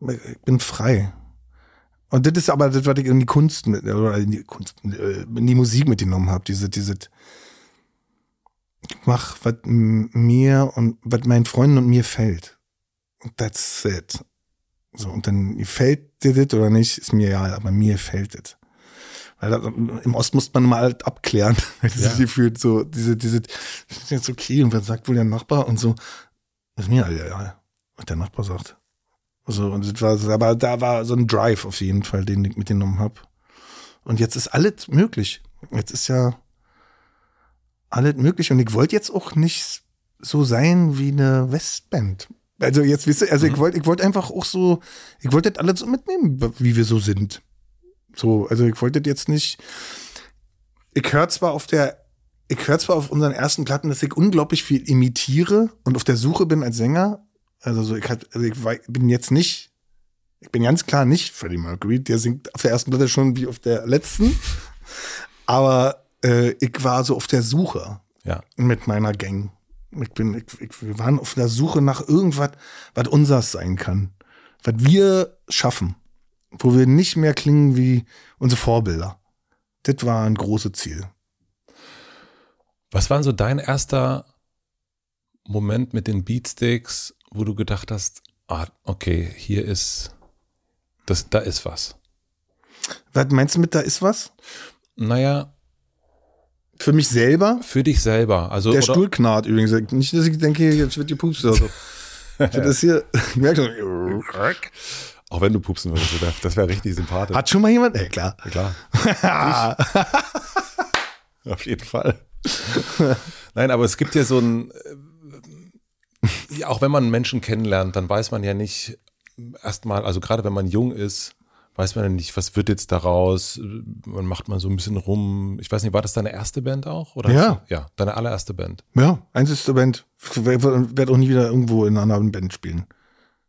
S1: ich bin frei. Und das ist aber das, was ich in die Kunst, mit, oder in die Kunst, in die Musik mitgenommen habe. Diese, diese, mach, was mir und was meinen Freunden und mir fällt. That's it. So, und dann gefällt dir das oder nicht, ist mir egal, aber mir fällt das. Weil da, im Ost muss man mal halt abklären, weil ja. sich gefühlt so, diese, diese, ist jetzt okay, und was sagt wohl der Nachbar und so, ist mir halt egal, was der Nachbar sagt. So, und das war, aber da war so ein Drive auf jeden Fall, den ich mitgenommen habe. Und jetzt ist alles möglich. Jetzt ist ja alles möglich. Und ich wollte jetzt auch nicht so sein wie eine Westband. Also jetzt wisst ihr, also mhm. ich wollte, ich wollte einfach auch so, ich wollte das alles so mitnehmen, wie wir so sind. So, also ich wollte jetzt nicht. Ich höre zwar auf der, ich höre zwar auf unseren ersten Platten, dass ich unglaublich viel imitiere und auf der Suche bin als Sänger. Also so, ich, halt, also ich bin jetzt nicht, ich bin ganz klar nicht Freddie Mercury, der singt auf der ersten Platte schon wie auf der letzten. Aber äh, ich war so auf der Suche
S2: ja.
S1: mit meiner Gang. Ich bin, ich, ich, wir waren auf der Suche nach irgendwas, was unseres sein kann. Was wir schaffen. Wo wir nicht mehr klingen wie unsere Vorbilder. Das war ein großes Ziel.
S2: Was war so dein erster Moment mit den Beatsticks, wo du gedacht hast, ah, okay, hier ist, das, da ist was?
S1: Was meinst du mit da ist was?
S2: Naja,
S1: für mich selber?
S2: Für dich selber. Also,
S1: der Stuhl knarrt übrigens. Nicht, dass ich denke, jetzt wird gepupst oder so. das hier, ich merke schon.
S2: Auch wenn du pupsen würdest, das wäre richtig sympathisch.
S1: Hat schon mal jemand? Ja, klar.
S2: klar. Auf jeden Fall. Nein, aber es gibt ja so ein, äh, auch wenn man Menschen kennenlernt, dann weiß man ja nicht erstmal, also gerade wenn man jung ist, weiß man ja nicht, was wird jetzt daraus? Man macht mal so ein bisschen rum. Ich weiß nicht, war das deine erste Band auch? Oder
S1: ja.
S2: Du, ja, deine allererste Band.
S1: Ja, einzigste Band. Werde auch nie wieder irgendwo in einer anderen Band spielen.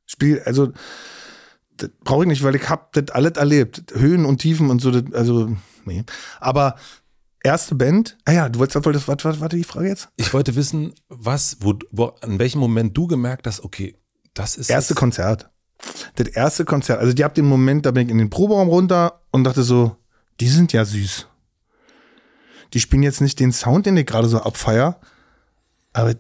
S1: Spiel, also, das brauche ich nicht, weil ich habe das alles erlebt. Höhen und Tiefen und so, das, also, nee. Aber erste Band, ah ja, du wolltest, wolltest was, was war die Frage jetzt?
S2: Ich wollte wissen, was, wo, wo, an welchem Moment du gemerkt hast, okay, das ist.
S1: Erste Konzert das erste Konzert, also die habt den Moment, da bin ich in den Proberaum runter und dachte so, die sind ja süß. Die spielen jetzt nicht den Sound, den ich gerade so abfeier, aber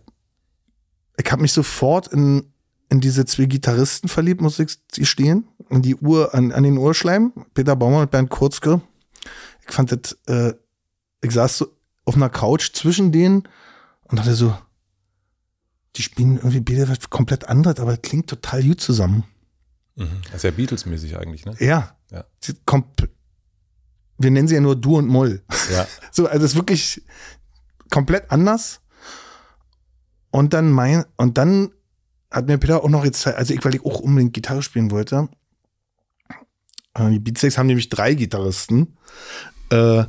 S1: ich habe mich sofort in, in diese zwei Gitarristen verliebt, muss ich stehen, in die Uhr, an, an den Urschleim, Peter Baumer und Bernd Kurzke. Ich fand das, äh, ich saß so auf einer Couch zwischen denen und dachte so, die spielen irgendwie beide was komplett anderes, aber klingt total gut zusammen.
S2: Mhm. Das ist ja Beatles-mäßig eigentlich, ne?
S1: Ja. ja. Wir nennen sie ja nur Du und Moll.
S2: Ja.
S1: So, also es ist wirklich komplett anders. Und dann mein, und dann hat mir Peter auch noch jetzt Zeit, also ich, weil ich auch unbedingt Gitarre spielen wollte. Äh, die Beatsteaks haben nämlich drei Gitarristen.
S2: Äh,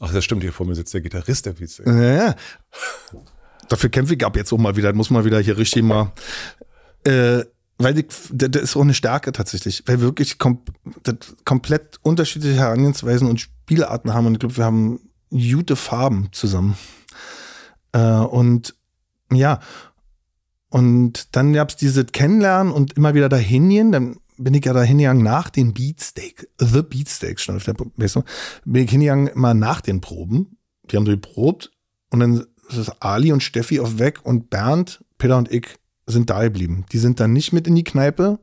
S2: Ach, das stimmt, hier vor mir sitzt der Gitarrist der Beatsteaks.
S1: Ja, Dafür kämpfe ich ab jetzt auch mal wieder, muss mal wieder hier richtig mal. Äh, weil die, das ist auch eine Stärke tatsächlich, weil wir wirklich kom komplett unterschiedliche Herangehensweisen und Spielarten haben. Und ich glaube, wir haben gute Farben zusammen. Äh, und ja, und dann gab es diese Kennenlernen und immer wieder dahin gehen, dann bin ich ja dahin gegangen nach den Beatsteak, The Beatsteak stand auf der, weißt bin ich hingegangen immer nach den Proben, die haben so geprobt und dann ist Ali und Steffi auf weg und Bernd, Peter und ich sind da geblieben. Die sind dann nicht mit in die Kneipe.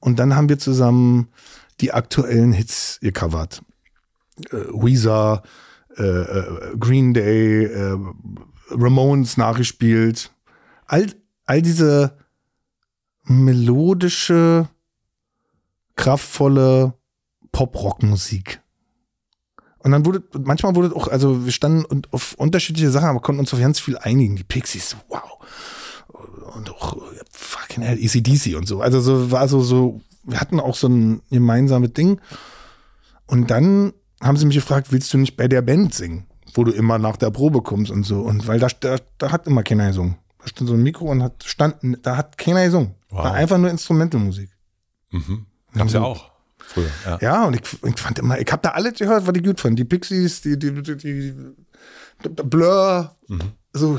S1: Und dann haben wir zusammen die aktuellen Hits gecovert. Äh, Weezer, äh, äh, Green Day, äh, Ramones nachgespielt. All, all diese melodische, kraftvolle Pop-Rock-Musik. Und dann wurde, manchmal wurde auch, also wir standen auf unterschiedliche Sachen, aber konnten uns auf ganz viel einigen. Die Pixies, wow und auch fucking hell, ECDC und so. Also so war so, so, wir hatten auch so ein gemeinsames Ding. Und dann haben sie mich gefragt, willst du nicht bei der Band singen? wo du immer nach der Probe kommst und so. Und weil da, da, da hat immer keiner gesungen. Da stand so ein Mikro und hat standen, da hat keiner gesungen.
S2: Wow.
S1: War einfach nur Instrumentalmusik.
S2: Mhm. Gab's ja auch früher. Ja.
S1: Ja, und ich, ich fand immer, ich habe da alles gehört, was ich gut fand. Die Pixies, die, die, die, die, die Blur, so,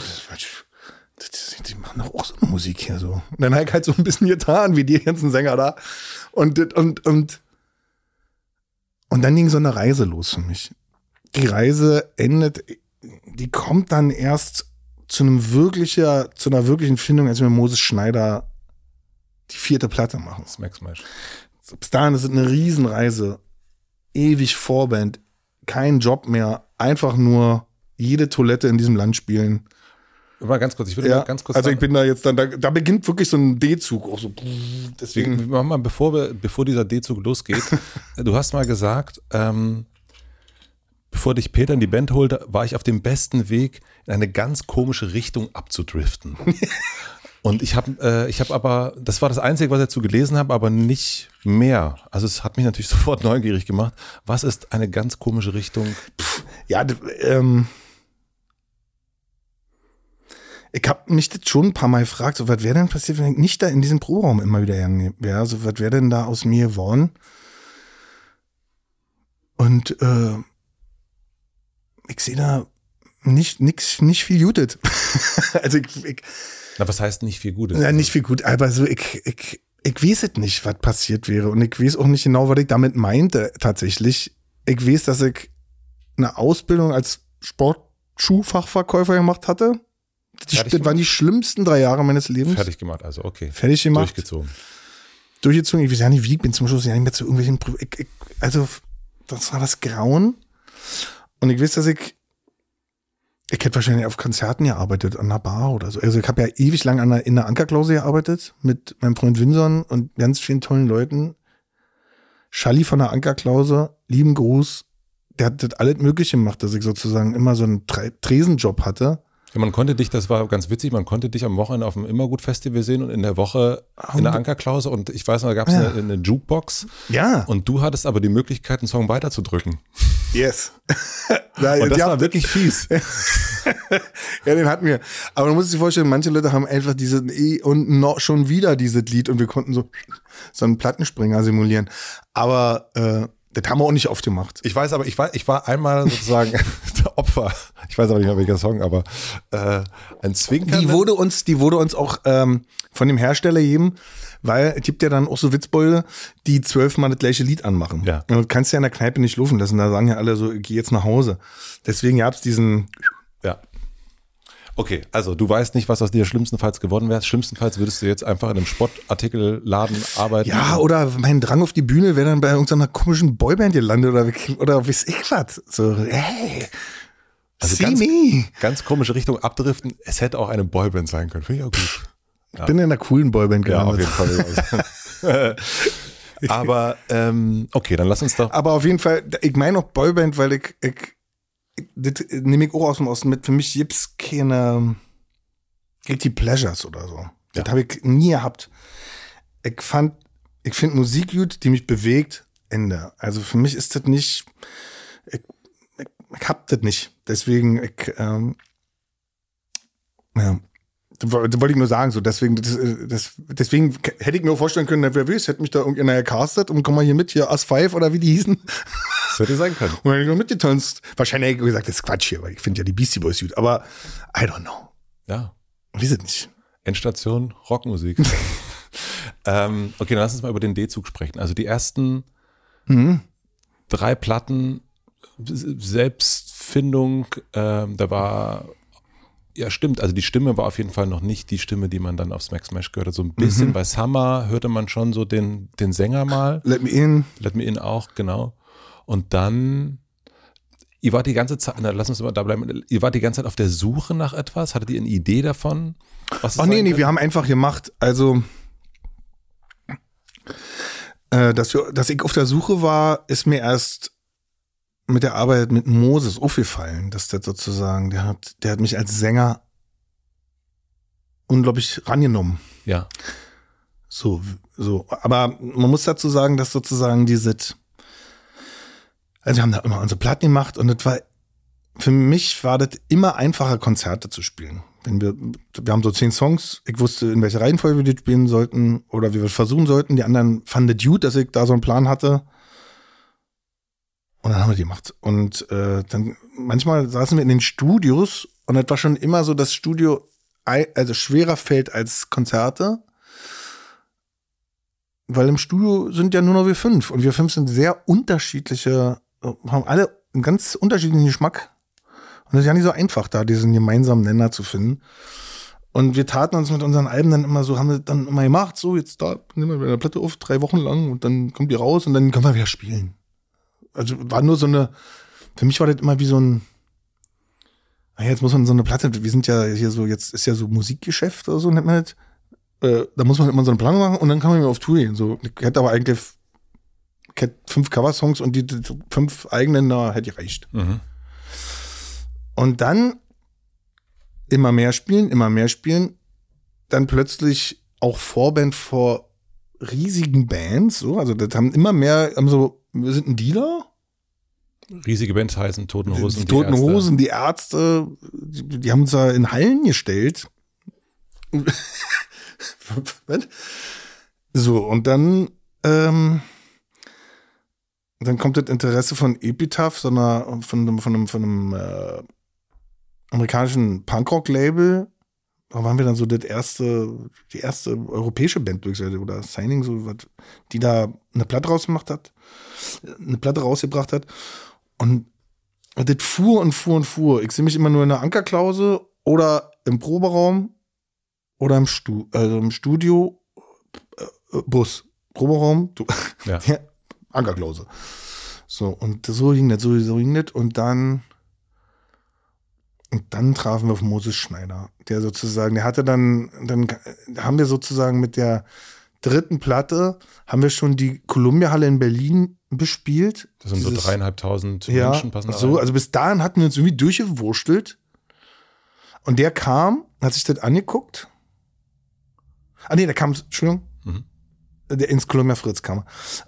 S1: die, machen doch auch so eine Musik hier so. Und dann halt halt so ein bisschen getan, wie die ganzen Sänger da. Und, und, und, und dann ging so eine Reise los für mich. Die Reise endet, die kommt dann erst zu einem wirklicher, zu einer wirklichen Findung, als wir Moses Schneider die vierte Platte machen.
S2: Smack Smash.
S1: Bis dahin ist es eine Riesenreise. Ewig Vorband. Kein Job mehr. Einfach nur jede Toilette in diesem Land spielen.
S2: Mal ganz kurz, ich würde
S1: Ja,
S2: mal ganz kurz
S1: also ich bin da jetzt dann, da, da beginnt wirklich so ein D-Zug auch so. Deswegen,
S2: Wir machen mal, bevor, wir, bevor dieser D-Zug losgeht, du hast mal gesagt, ähm, bevor dich Peter in die Band holte, war ich auf dem besten Weg, in eine ganz komische Richtung abzudriften. Und ich habe äh, ich hab aber, das war das Einzige, was ich dazu gelesen habe, aber nicht mehr. Also es hat mich natürlich sofort neugierig gemacht. Was ist eine ganz komische Richtung?
S1: ja, d- ähm, ich habe mich das schon ein paar Mal gefragt, so was wäre denn passiert, wenn ich nicht da in diesem Proberaum immer wieder gegangen wäre? So was wäre denn da aus mir geworden? Und äh, ich sehe da nicht, nix, nicht viel Jutet. also ich, ich,
S2: Na, was heißt nicht viel Gutes?
S1: Ja, nicht viel gut, aber so, ich, ich, ich weiß es nicht, was passiert wäre. Und ich weiß auch nicht genau, was ich damit meinte, tatsächlich. Ich weiß, dass ich eine Ausbildung als Sportschuhfachverkäufer gemacht hatte. Das waren die schlimmsten drei Jahre meines Lebens.
S2: Fertig gemacht, also okay.
S1: Fertig gemacht.
S2: Durchgezogen.
S1: Durchgezogen. Ich weiß ja nicht, wie, ich bin zum Schluss ja nicht mehr zu irgendwelchen, ich, ich, also, das war das Grauen. Und ich weiß, dass ich, ich hätte wahrscheinlich auf Konzerten gearbeitet, an einer Bar oder so. Also ich habe ja ewig lang an der, in der Ankerklause gearbeitet mit meinem Freund Winson und ganz vielen tollen Leuten. Schalli von der Ankerklause, lieben Gruß. Der hat das alles Mögliche gemacht, dass ich sozusagen immer so einen Tre Tresenjob hatte.
S2: Ja, man konnte dich, das war ganz witzig, man konnte dich am Wochenende auf dem Immergut-Festival sehen und in der Woche in der Ankerklause und ich weiß noch, da gab es
S1: Ja.
S2: eine, eine Jukebox
S1: Ja.
S2: und du hattest aber die Möglichkeit, einen Song weiterzudrücken.
S1: Yes. Na,
S2: Und das war wirklich fies.
S1: Ja, den hatten wir. Aber man muss sich vorstellen, manche Leute haben einfach diese eh und noch schon wieder dieses Lied und wir konnten so so einen Plattenspringer simulieren. Aber äh, das haben wir auch nicht oft gemacht.
S2: Ich weiß aber, ich war, ich war einmal sozusagen Opfer. Ich weiß aber nicht mehr welcher Song, aber äh, ein Zwinkern.
S1: Die wurde uns, die wurde uns auch ähm, von dem Hersteller geben, weil es gibt ja dann auch so Witzbolde, die zwölfmal das gleiche Lied anmachen.
S2: Ja.
S1: Und du kannst ja in der Kneipe nicht laufen lassen. Da sagen ja alle so, geh jetzt nach Hause. Deswegen gab's diesen
S2: Ja. Okay, also du weißt nicht, was aus dir schlimmstenfalls geworden wäre. Schlimmstenfalls würdest du jetzt einfach in einem Sportartikelladen arbeiten.
S1: Ja, oder mein Drang auf die Bühne wäre dann bei irgendeiner komischen Boyband gelandet oder, oder weiß ich was. So, hey,
S2: Also
S1: see
S2: ganz-
S1: me.
S2: Ganz komische Richtung abdriften. Es hätte auch eine Boyband sein können. Finde ich auch gut.
S1: Ich bin in einer coolen Boyband
S2: Ja,
S1: gelandet.
S2: auf jeden Fall. Aber ähm, okay, dann lass uns doch.
S1: Aber auf jeden Fall, ich meine auch Boyband, weil ich, ich, ich das nehme ich auch aus dem Osten mit. Für mich gibt's keine Guilty Pleasures oder so. Das
S2: Ja.
S1: habe ich nie gehabt. Ich fand, ich finde Musik gut, die mich bewegt, Ende. Also für mich ist das nicht, ich, ich, ich hab das nicht. Deswegen, ich, ähm, ja. Das woll- das wollte ich nur sagen, so deswegen, das, das, deswegen hätte ich mir vorstellen können, wer weiß, hätte mich da irgendeiner gecastet und komm mal hier mit, hier As 5 oder wie die hießen.
S2: Das hätte sein können.
S1: Und dann hätte ich mitgetanzt. Wahrscheinlich hätte ich gesagt, das ist Quatsch hier, weil ich finde ja die Beastie Boys gut, aber I don't know.
S2: Ja.
S1: Weiß es nicht.
S2: Endstation Rockmusik. ähm, okay, dann lass uns mal über den D-Zug sprechen. Also die ersten
S1: Mhm.
S2: drei Platten, S- Selbstfindung, ähm, da war, ja stimmt, also die Stimme war auf jeden Fall noch nicht die Stimme, die man dann auf Smack Smash gehört hat. So ein
S1: Mhm.
S2: bisschen bei Summer hörte man schon so den, den Sänger mal.
S1: Let me in.
S2: Let Me In auch, genau. Und dann, ihr wart die ganze Zeit, na, lass uns mal da bleiben, ihr wart die ganze Zeit auf der Suche nach etwas? Hattet ihr eine Idee davon? Was
S1: Ach nee, nee, wir haben einfach gemacht, also äh, dass, wir, dass ich auf der Suche war, ist mir erst mit der Arbeit mit Moses aufgefallen, dass der sozusagen, der hat, der hat mich als Sänger unglaublich rangenommen.
S2: Ja,
S1: So, so. Aber man muss dazu sagen, dass sozusagen diese, also wir haben da immer unsere Platten gemacht und das war für mich war das immer einfacher, Konzerte zu spielen. Wenn wir, wir haben so zehn Songs, ich wusste, in welcher Reihenfolge wir die spielen sollten oder wie wir versuchen sollten. Die anderen fanden das gut, dass ich da so einen Plan hatte. Und dann haben wir die gemacht. Und äh, dann manchmal saßen wir in den Studios und das war schon immer so, dass Studio also schwerer fällt als Konzerte. Weil im Studio sind ja nur noch wir fünf und wir fünf sind sehr unterschiedliche, haben alle einen ganz unterschiedlichen Geschmack. Und es ist ja nicht so einfach, da diesen gemeinsamen Nenner zu finden. Und wir taten uns mit unseren Alben dann immer so, haben wir dann immer gemacht, so jetzt da, nehmen wir eine Platte auf, drei Wochen lang und dann kommt die raus und dann können wir wieder spielen. Also war nur so eine, für mich war das immer wie so ein, naja, jetzt muss man so eine Platte, wir sind ja hier so, jetzt ist ja so Musikgeschäft oder so, nennt man das. Äh, da muss man immer so eine Planung machen und dann kann man wieder auf Tour gehen. So, ich hätte aber eigentlich ich hätte fünf Coversongs und die, die fünf eigenen, da hätte gereicht. Mhm. Und dann immer mehr spielen, immer mehr spielen, dann plötzlich auch Vorband vor riesigen Bands, so, also das haben immer mehr, haben so, wir sind ein Dealer.
S2: Riesige Bands heißen Toten Hosen.
S1: Die, die Toten. Hosen, die Ärzte, die, die haben uns da in Hallen gestellt. so, und dann, ähm, dann kommt das Interesse von Epitaph, sondern von, von einem, von einem äh, amerikanischen Punkrock-Label. Da waren wir dann so das erste, die erste europäische Band durch oder Signing, so was, die da eine Platte rausgemacht hat, eine Platte rausgebracht hat. Und das fuhr und fuhr und fuhr. Ich sehe mich immer nur in der Ankerklause oder im Proberaum oder im, Stu also im Studio, äh, Bus, Proberaum, du, ja. ja, Ankerklause. So, und so ging das, so, so ging das. Und dann und dann trafen wir auf Moses Schneider, der sozusagen, der hatte dann, dann haben wir sozusagen mit der dritten Platte, haben wir schon die Columbia-Halle in Berlin bespielt.
S2: Das sind Dieses, so dreieinhalbtausend
S1: ja, Menschen passen da So, rein. also bis dahin hatten wir uns irgendwie durchgewurstelt. Und der kam, hat sich das angeguckt. Ah nee, der kam, Entschuldigung, mhm. der ins Columbia Fritz kam.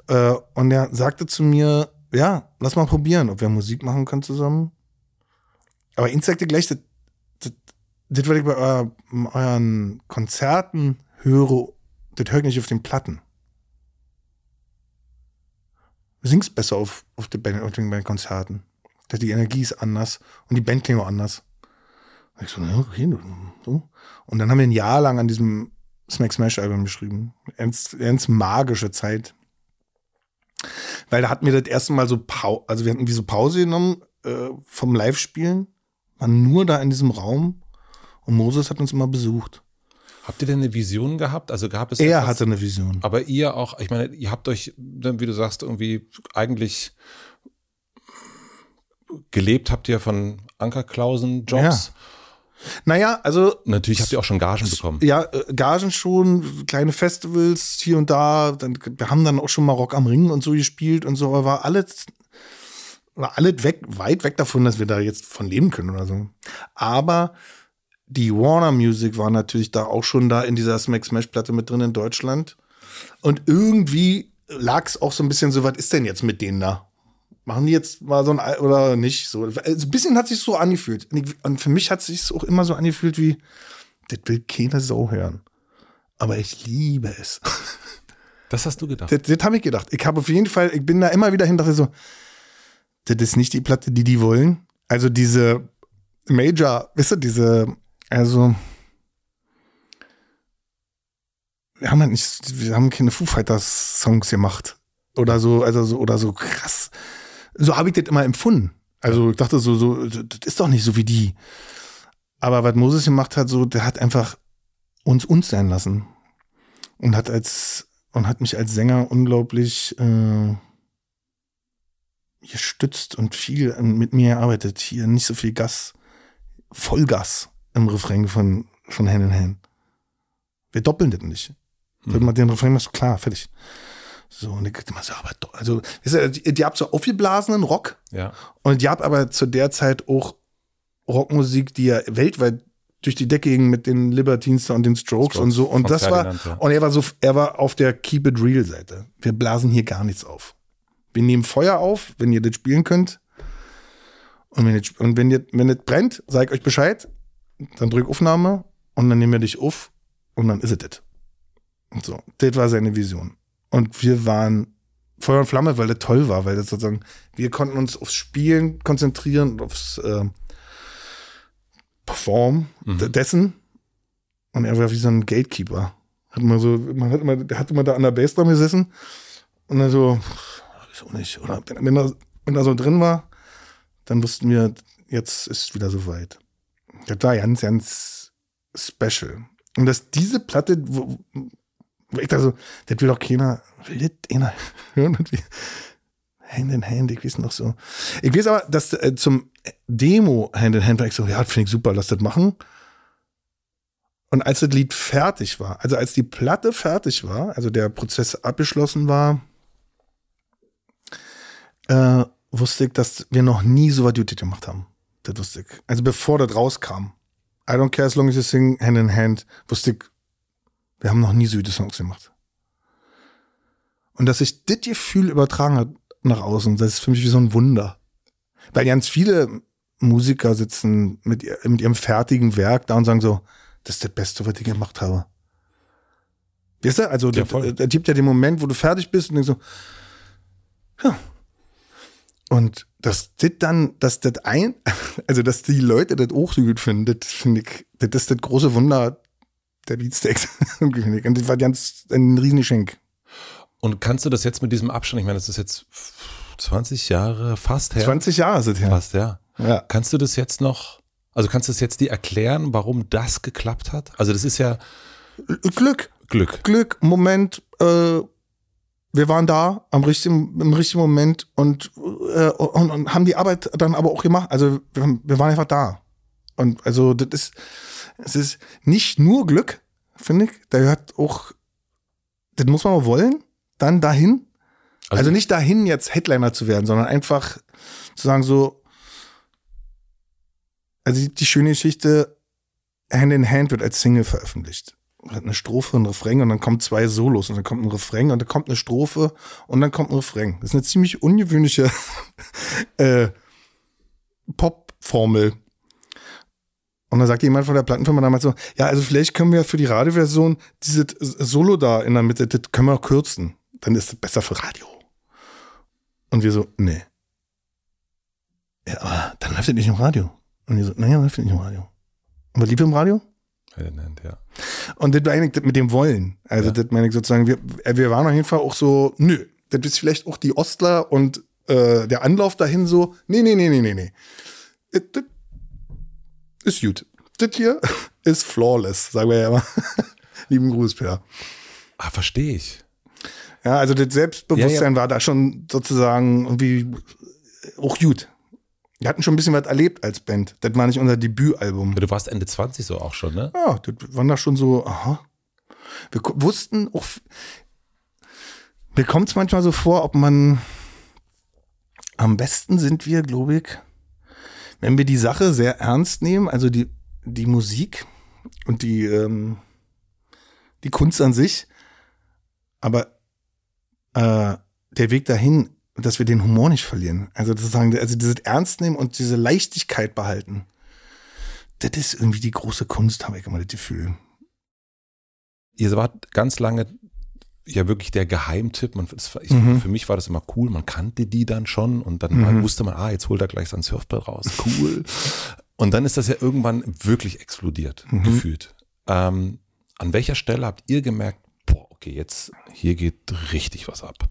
S1: Äh, und der sagte zu mir, ja, lass mal probieren, ob wir Musik machen können zusammen. Aber ihn zeigt gleich, das, das, das, was ich bei euer, euren Konzerten höre, das höre ich nicht auf den Platten. Singst besser auf, auf, den, auf den Konzerten. Die Energie ist anders und die Band klingt auch anders. Und ich so, ja, okay, so. Und dann haben wir ein Jahr lang an diesem Smack Smash Album geschrieben. Ernst, ernst magische Zeit. Weil da hatten wir das erste Mal so Pause, also wir hatten wie so Pause genommen äh, vom Live-Spielen waren nur da in diesem Raum und Moses hat uns immer besucht.
S2: Habt ihr denn eine Vision gehabt? Also gab es
S1: Er etwas, hatte eine Vision.
S2: Aber ihr auch, ich meine, ihr habt euch, wie du sagst, irgendwie eigentlich gelebt habt ihr von Ankerklausen-Jobs.
S1: Ja. Naja, also.
S2: Natürlich habt ihr auch schon Gagen bekommen.
S1: Ja, äh, Gagen schon, kleine Festivals hier und da. Dann, wir haben dann auch schon mal Rock am Ring und so gespielt und so, aber war alles war alles weg, weit weg davon, dass wir da jetzt von leben können oder so. Aber die Warner Music war natürlich da auch schon da in dieser Smack Smash Platte mit drin in Deutschland. Und irgendwie lag es auch so ein bisschen so, was ist denn jetzt mit denen da? Machen die jetzt mal so ein, oder nicht? So, also ein bisschen hat sich so angefühlt. Und für mich hat sich auch immer so angefühlt wie, das will keine Sau hören. Aber ich liebe es.
S2: Das hast du gedacht?
S1: Das, das habe ich gedacht. Ich habe auf jeden Fall, ich bin da immer wieder hin, dachte so, das ist nicht die Platte, die die wollen. Also diese Major, wisst ihr, diese, also wir haben halt nicht, wir haben keine Foo Fighters Songs gemacht oder so, also so oder so krass. So habe ich das immer empfunden. Also ich dachte so, so, das ist doch nicht so wie die. Aber was Moses gemacht hat, so, der hat einfach uns uns sein lassen und hat als und hat mich als Sänger unglaublich äh, gestützt und viel mit mir arbeitet. Hier nicht so viel Gas, Vollgas im Refrain von, von Hand in Hand. Wir doppeln das nicht. Mhm. Wenn man den Refrain macht, klar, fertig. So, und ich immer so, aber doch, also, die, die habt so aufgeblasenen Rock.
S2: Ja.
S1: Und die habt aber zu der Zeit auch Rockmusik, die ja weltweit durch die Decke ging mit den Libertines und den Strokes, Strokes und so. Und das Ferdinand, war, ja. und er war so, er war auf der Keep It Real Seite. Wir blasen hier gar nichts auf. Wir nehmen Feuer auf, wenn ihr das spielen könnt. Und wenn, jetzt, und wenn, ihr, wenn es brennt, sag ich euch Bescheid, dann drück Aufnahme und dann nehmen wir dich auf und dann ist es das. Und so, das war seine Vision. Und wir waren Feuer und Flamme, weil das toll war, weil das sozusagen, wir konnten uns aufs Spielen konzentrieren und aufs äh, Perform
S2: Mhm.
S1: dessen. Und er war wie so ein Gatekeeper. Hat man so, man hat immer, der hat immer da an der Bassdrum gesessen und dann so, wieso nicht? Oder wenn er, wenn er so drin war, dann wussten wir, jetzt ist wieder soweit. Das war ganz, ganz special. Und dass diese Platte, wo, wo ich da so, das will doch keiner, will das einer hören? Und wir, Hand in Hand, ich weiß noch so. Ich weiß aber, dass äh, zum Demo Hand in Hand war ich so, ja, finde ich super, lass das machen. Und als das Lied fertig war, also als die Platte fertig war, also der Prozess abgeschlossen war, äh, wusste ich, dass wir noch nie so was Duty gemacht haben. Das wusste ich. Also bevor das rauskam. I don't care as long as you sing hand in hand, wusste ich, wir haben noch nie so gute Songs gemacht. Und dass sich das Gefühl übertragen hat nach außen, das ist für mich wie so ein Wunder. Weil ganz viele Musiker sitzen mit, mit ihrem fertigen Werk da und sagen so, das ist das Beste, was ich gemacht habe. Weißt du, also
S2: Ja,
S1: das, das gibt ja den Moment, wo du fertig bist und denkst so, ja. Und dass das dann, dass das ein, also dass die Leute das auch so gut finden, das finde ich, das ist das große Wunder der Beatsteaks. Und das war ganz ein Riesengeschenk.
S2: Und kannst du das jetzt mit diesem Abstand, ich meine, das ist jetzt 20 Jahre fast her.
S1: 20 Jahre sind her.
S2: Fast, ja.
S1: Ja.
S2: Kannst du das jetzt noch, also kannst du das jetzt dir erklären, warum das geklappt hat? Also das ist ja
S1: Glück.
S2: Glück.
S1: Glück, Moment, äh, wir waren da am richtigen, im richtigen Moment und, äh, und, und haben die Arbeit dann aber auch gemacht. Also wir, wir waren einfach da. Und also das ist, es ist nicht nur Glück, finde ich. Da gehört auch, das muss man auch wollen, dann dahin. Also, nicht dahin jetzt Headliner zu werden, sondern einfach zu sagen so, also die, die schöne Geschichte, Hand in Hand wird als Single veröffentlicht. Eine Strophe, ein Refrain und dann kommen zwei Solos und dann kommt ein Refrain und dann kommt eine Strophe und dann kommt ein Refrain. Das ist eine ziemlich ungewöhnliche äh, Pop-Formel. Und dann sagt jemand von der Plattenfirma damals so, ja, also vielleicht können wir für die Radioversion dieses Solo da in der Mitte, das können wir kürzen. Dann ist das besser für Radio. Und wir so, nee. Ja, aber dann läuft das nicht im Radio. Und wir so, naja, läuft das nicht im Radio. Und was lief im Radio?
S2: Ja.
S1: Und das meine ich mit dem Wollen. Also
S2: Ja.
S1: das meine ich sozusagen, wir, äh, wir waren auf jeden Fall auch so, nö, das ist vielleicht auch die Ostler und äh, der Anlauf dahin so, nee, nee, nee, nee, nee, nee. Äh, Das ist gut. Das hier ist flawless, sagen wir ja immer. Lieben Gruß, Per.
S2: Ah, verstehe ich.
S1: Ja, also das Selbstbewusstsein war da schon sozusagen irgendwie auch gut. Wir hatten schon ein bisschen was erlebt als Band. Das war nicht unser Debütalbum.
S2: Du warst Ende 20 so auch schon, ne?
S1: Ja, das waren da schon so, aha. Wir wussten auch, mir kommt es manchmal so vor, ob man, am besten sind wir, glaube ich, wenn wir die Sache sehr ernst nehmen, also die, die Musik und die, ähm, die Kunst an sich, aber äh, der Weg dahin, dass wir den Humor nicht verlieren. Also sozusagen, also dieses Ernst nehmen und diese Leichtigkeit behalten. Das ist irgendwie die große Kunst, habe ich immer das Gefühl.
S2: Ihr wart ganz lange ja wirklich der Geheimtipp. Man, das, ich,
S1: Mhm.
S2: Für mich war das immer cool. Man kannte die dann schon und dann
S1: Mhm.
S2: wusste man, ah, jetzt holt er gleich sein Surfbrett raus. Cool. und dann ist das ja irgendwann wirklich explodiert,
S1: Mhm.
S2: gefühlt. Ähm, an welcher Stelle habt ihr gemerkt, boah, okay, jetzt hier geht richtig was ab?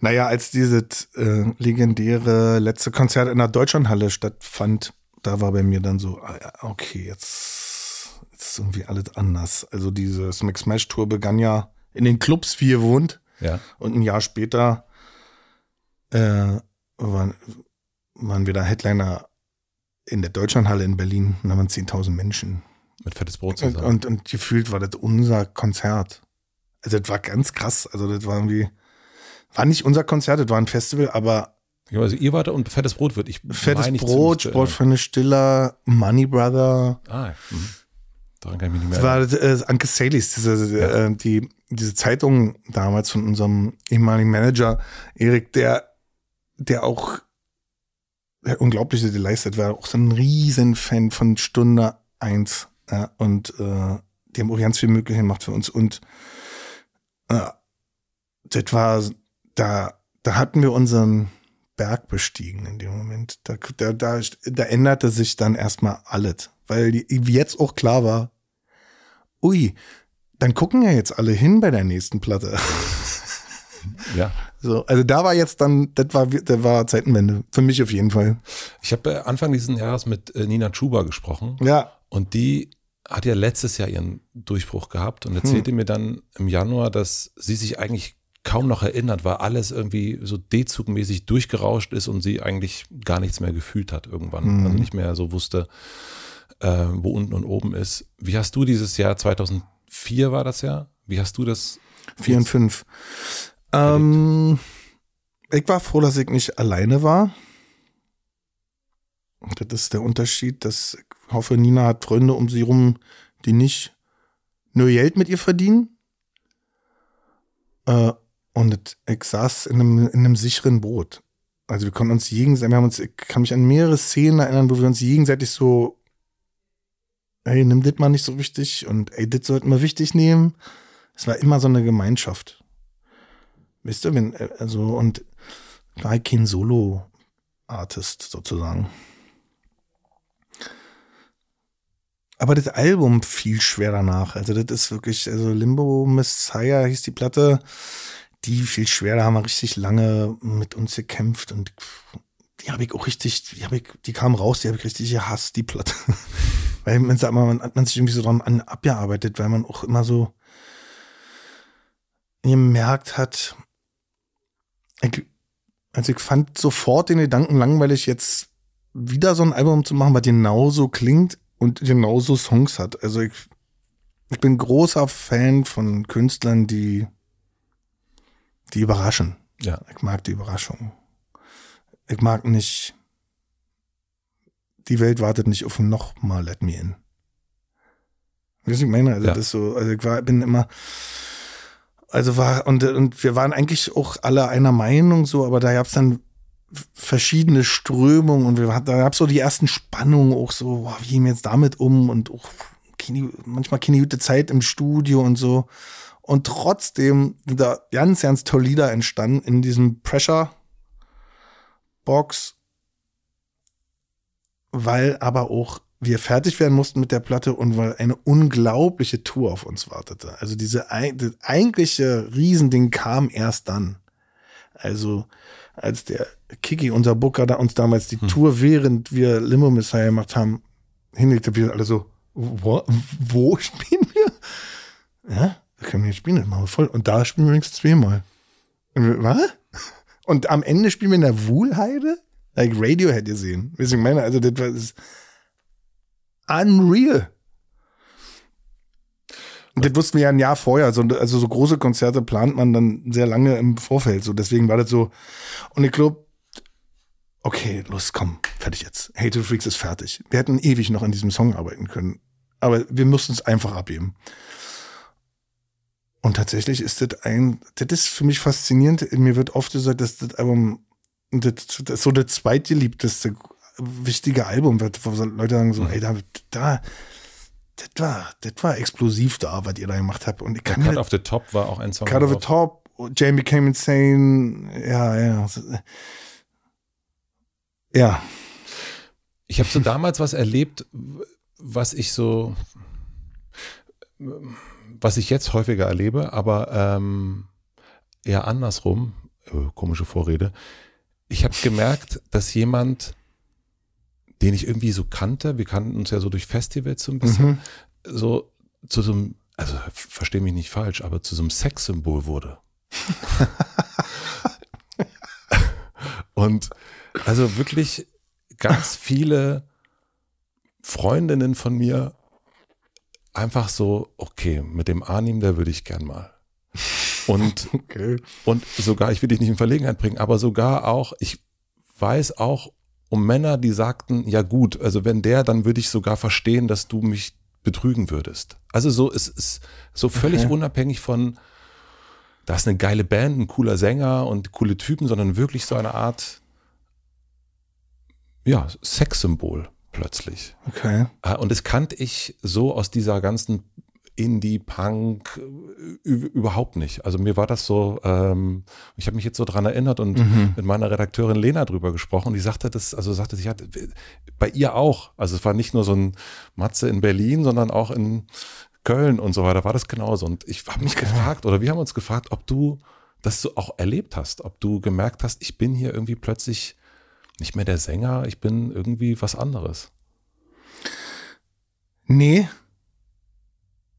S1: Naja, als dieses äh, legendäre letzte Konzert in der Deutschlandhalle stattfand, da war bei mir dann so, ah, okay, jetzt, jetzt ist irgendwie alles anders. Also diese Smack Smash Tour begann ja in den Clubs, wie ihr wohnt.
S2: Ja.
S1: Und ein Jahr später äh, waren, waren wir da Headliner in der Deutschlandhalle in Berlin. Und da waren 10.000 Menschen.
S2: Mit fettes Brot
S1: Und,
S2: zusammen.
S1: und, und gefühlt war das unser Konzert. Also das war ganz krass. Also das war irgendwie, war nicht unser Konzert, das war ein Festival, aber
S2: Ja, also ihr wart und fettes Brot wird ich
S1: fettes
S2: meine
S1: Brot,
S2: ziemlich zu
S1: Sport für eine Stiller, Money Brother.
S2: Ah, mhm. Daran kann ich mich nicht mehr
S1: Das
S2: erinnern.
S1: war äh, Anke Salis, diese, äh, die, diese Zeitung damals von unserem ehemaligen Manager, Erik, der, der auch der Unglaubliche geleistet, war auch so ein Riesenfan von Stunde eins. Ja, und äh, die haben auch ganz viel möglich gemacht für uns. Und äh, das war, da, da hatten wir unseren Berg bestiegen in dem Moment. Da, da, da, da änderte sich dann erstmal alles. Weil die, jetzt auch klar war, ui, dann gucken ja jetzt alle hin bei der nächsten Platte.
S2: Ja.
S1: So, also da war jetzt dann, das war, das war Zeitenwende. Für mich auf jeden Fall.
S2: Ich habe äh, Anfang dieses Jahres mit äh, Nina Chuba gesprochen.
S1: Ja.
S2: Und die hat ja letztes Jahr ihren Durchbruch gehabt und erzählte hm. mir dann im Januar, dass sie sich eigentlich kaum noch erinnert, weil alles irgendwie so D-Zugmäßig durchgerauscht ist und sie eigentlich gar nichts mehr gefühlt hat irgendwann. Hm. Also nicht mehr so wusste, äh, wo unten und oben ist. Wie hast du dieses Jahr, 2004 war das ja, wie hast du das?
S1: Vier und fünf. Ähm, ich war froh, dass ich nicht alleine war. Das ist der Unterschied, dass ich hoffe, Nina hat Freunde um sie rum, die nicht nur Geld mit ihr verdienen. Äh, und ich saß in einem, in einem sicheren Boot. Also wir konnten uns gegenseitig, wir haben uns, ich kann mich an mehrere Szenen erinnern, wo wir uns gegenseitig so, ey, nimm das mal nicht so wichtig und ey, das sollten wir wichtig nehmen. Es war immer so eine Gemeinschaft. Wisst ihr, wenn, also, und war kein Solo-Artist sozusagen. Aber das Album fiel schwer danach. Also, das ist wirklich, also Limbo Messiah hieß die Platte, die fiel schwer. Da haben wir richtig lange mit uns gekämpft und die habe ich auch richtig, die, hab ich, die kam raus, die habe ich richtig gehasst, die Platte. weil man sagt mal, man hat man sich irgendwie so dran abgearbeitet, weil man auch immer so gemerkt hat, ich, also ich fand sofort den Gedanken langweilig, jetzt wieder so ein Album zu machen, was genauso klingt und genauso Songs hat. Also ich, ich bin großer Fan von Künstlern, die, die überraschen.
S2: Ja.
S1: Ich mag die Überraschung. Ich mag nicht, die Welt wartet nicht auf noch mal Let Me In. Weißt du, ich meine? Also ja. das ist so, also ich war, bin immer, also war, und, und wir waren eigentlich auch alle einer Meinung so, aber da gab es dann verschiedene Strömungen und wir, da gab es so die ersten Spannungen auch so, boah, wie gehen wir jetzt damit um und auch keine, manchmal keine gute Zeit im Studio und so. Und trotzdem sind da ganz, ganz tolle Lieder entstanden in diesem Pressure Box, weil aber auch wir fertig werden mussten mit der Platte und weil eine unglaubliche Tour auf uns wartete. Also diese das eigentliche Riesending kam erst dann. Also als der Kiki, unser Booker, da uns damals die hm. Tour, während wir Limo Messiah gemacht haben, hinlegte, wir alle so, wo, wo spielen wir? Ja, wir können hier spielen, das machen wir voll. Und da spielen wir übrigens zweimal. was? Und am Ende spielen wir in der Wuhlheide? Like Radiohead gesehen. Wie ich meine, also das das, unreal. Und das wussten wir ja ein Jahr vorher. Also, also so große Konzerte plant man dann sehr lange im Vorfeld. So deswegen war das so. Und ich glaube, okay, los, komm, fertig jetzt. Hate Freaks ist fertig. Wir hätten ewig noch an diesem Song arbeiten können. Aber wir mussten es einfach abgeben. Und tatsächlich ist das ein, das ist für mich faszinierend. Mir wird oft gesagt, dass das Album das, das ist so das zweitgeliebteste wichtige Album, wo Leute sagen so, ey, da, da das war, das war explosiv da, was ihr da gemacht habt. Und ich kann
S2: ja, Cut of the Top war auch ein Song.
S1: Cut of the Top, Jamie Became Insane, ja, ja. Ja.
S2: Ich habe so damals was erlebt, was ich so, was ich jetzt häufiger erlebe, aber ähm, eher andersrum, äh, komische Vorrede. Ich habe gemerkt, dass jemand den ich irgendwie so kannte, wir kannten uns ja so durch Festivals so ein bisschen, mhm. so zu so einem, also verstehe mich nicht falsch, aber zu so einem Sexsymbol wurde. Und also wirklich ganz viele Freundinnen von mir einfach so, okay, mit dem Arnim, der würde ich gern mal. Und, okay. und sogar, ich will dich nicht in Verlegenheit bringen, aber sogar auch, ich weiß auch um Männer, die sagten, ja gut, also wenn der, dann würde ich sogar verstehen, dass du mich betrügen würdest. Also so, es ist so völlig okay. unabhängig von, da ist eine geile Band, ein cooler Sänger und coole Typen, sondern wirklich so eine Art, ja, Sexsymbol plötzlich.
S1: Okay.
S2: Äh, Und das kannte ich so aus dieser ganzen Indie, Punk äh, überhaupt nicht. Also mir war das so, ähm, ich habe mich jetzt so dran erinnert und mit meiner Redakteurin Lena drüber gesprochen und die sagte das, also sagte sie, ja, bei ihr auch. Also es war nicht nur so ein Matze in Berlin, sondern auch in Köln und so weiter war das genauso. Und ich habe mich gefragt, oder wir haben uns gefragt, ob du das so auch erlebt hast, ob du gemerkt hast, ich bin hier irgendwie plötzlich nicht mehr der Sänger, ich bin irgendwie was anderes.
S1: Nee.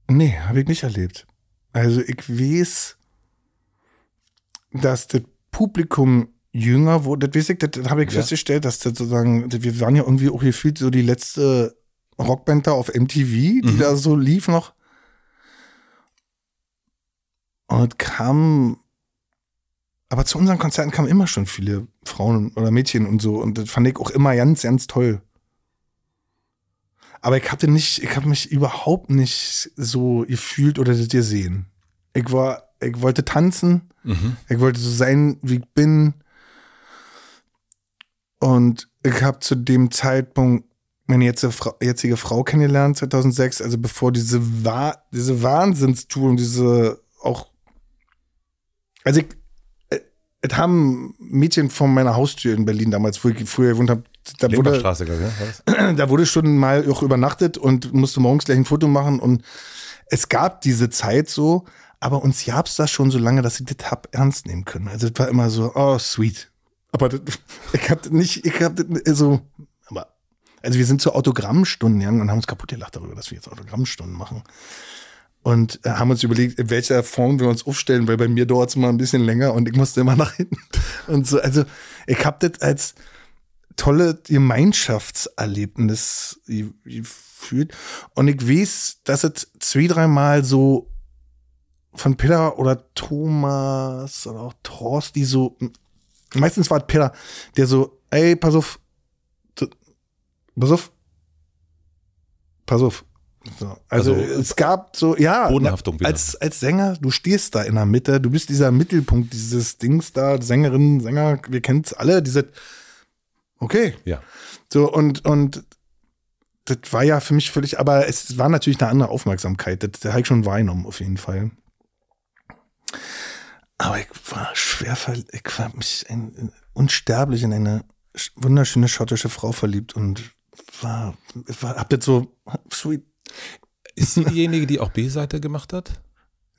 S1: Nee, habe ich nicht erlebt. Also ich weiß, dass das Publikum jünger wurde. Das weiß ich, das, habe ich
S2: Ja.
S1: festgestellt, dass das sozusagen, wir waren ja irgendwie auch gefühlt so die letzte Rockband da auf MTV, die
S2: Mhm.
S1: da so lief noch. Und kam, aber zu unseren Konzerten kamen immer schon viele Frauen oder Mädchen und so. Und das fand ich auch immer ganz, ganz toll. Aber ich hatte nicht, ich habe mich überhaupt nicht so gefühlt oder das gesehen. Ich war, ich wollte tanzen,
S2: Mhm.
S1: ich wollte so sein, wie ich bin. Und ich habe zu dem Zeitpunkt meine jetzige Frau, jetzige Frau kennengelernt, 2006, also bevor diese, Wa diese Wahnsinnstour und diese auch, also ich, es haben Mädchen von meiner Haustür in Berlin damals, wo ich früher gewohnt habe, da wurde,
S2: ich, ne?
S1: Da wurde schon mal auch übernachtet und musste morgens gleich ein Foto machen und es gab diese Zeit so, aber uns gab's das schon so lange, dass ich das hab ernst nehmen können. Also das war immer so, oh, sweet. Aber das, ich hab das nicht, ich hab das so, aber, also wir sind zu Autogrammstunden gegangen und haben uns kaputt gelacht darüber, dass wir jetzt Autogrammstunden machen. Und äh, haben uns überlegt, in welcher Form wir uns aufstellen, weil bei mir dauert es immer ein bisschen länger und ich musste immer nach hinten. Und so, also ich hab das als tolle Gemeinschaftserlebnis ge- gefühlt. Und ich weiß, dass es zwei, dreimal so von Peter oder Thomas oder auch Torst, die so, meistens war es Peter, der so, ey, pass auf, pass auf, pass auf. So, also,
S2: Also,
S1: es gab so, ja, als, als Sänger, du stehst da in der Mitte, du bist dieser Mittelpunkt dieses Dings da, Sängerinnen, Sänger, wir kennen es alle, diese, okay,
S2: Ja.
S1: so, und, und das war ja für mich völlig, aber es war natürlich eine andere Aufmerksamkeit. Das, das habe ich schon wahrgenommen, auf jeden Fall. Aber ich war schwer verliebt, ich war mich in, in, unsterblich in eine sch- wunderschöne schottische Frau verliebt und war, war hab das so sweet.
S2: Ist sie diejenige, die auch B-Seite gemacht hat?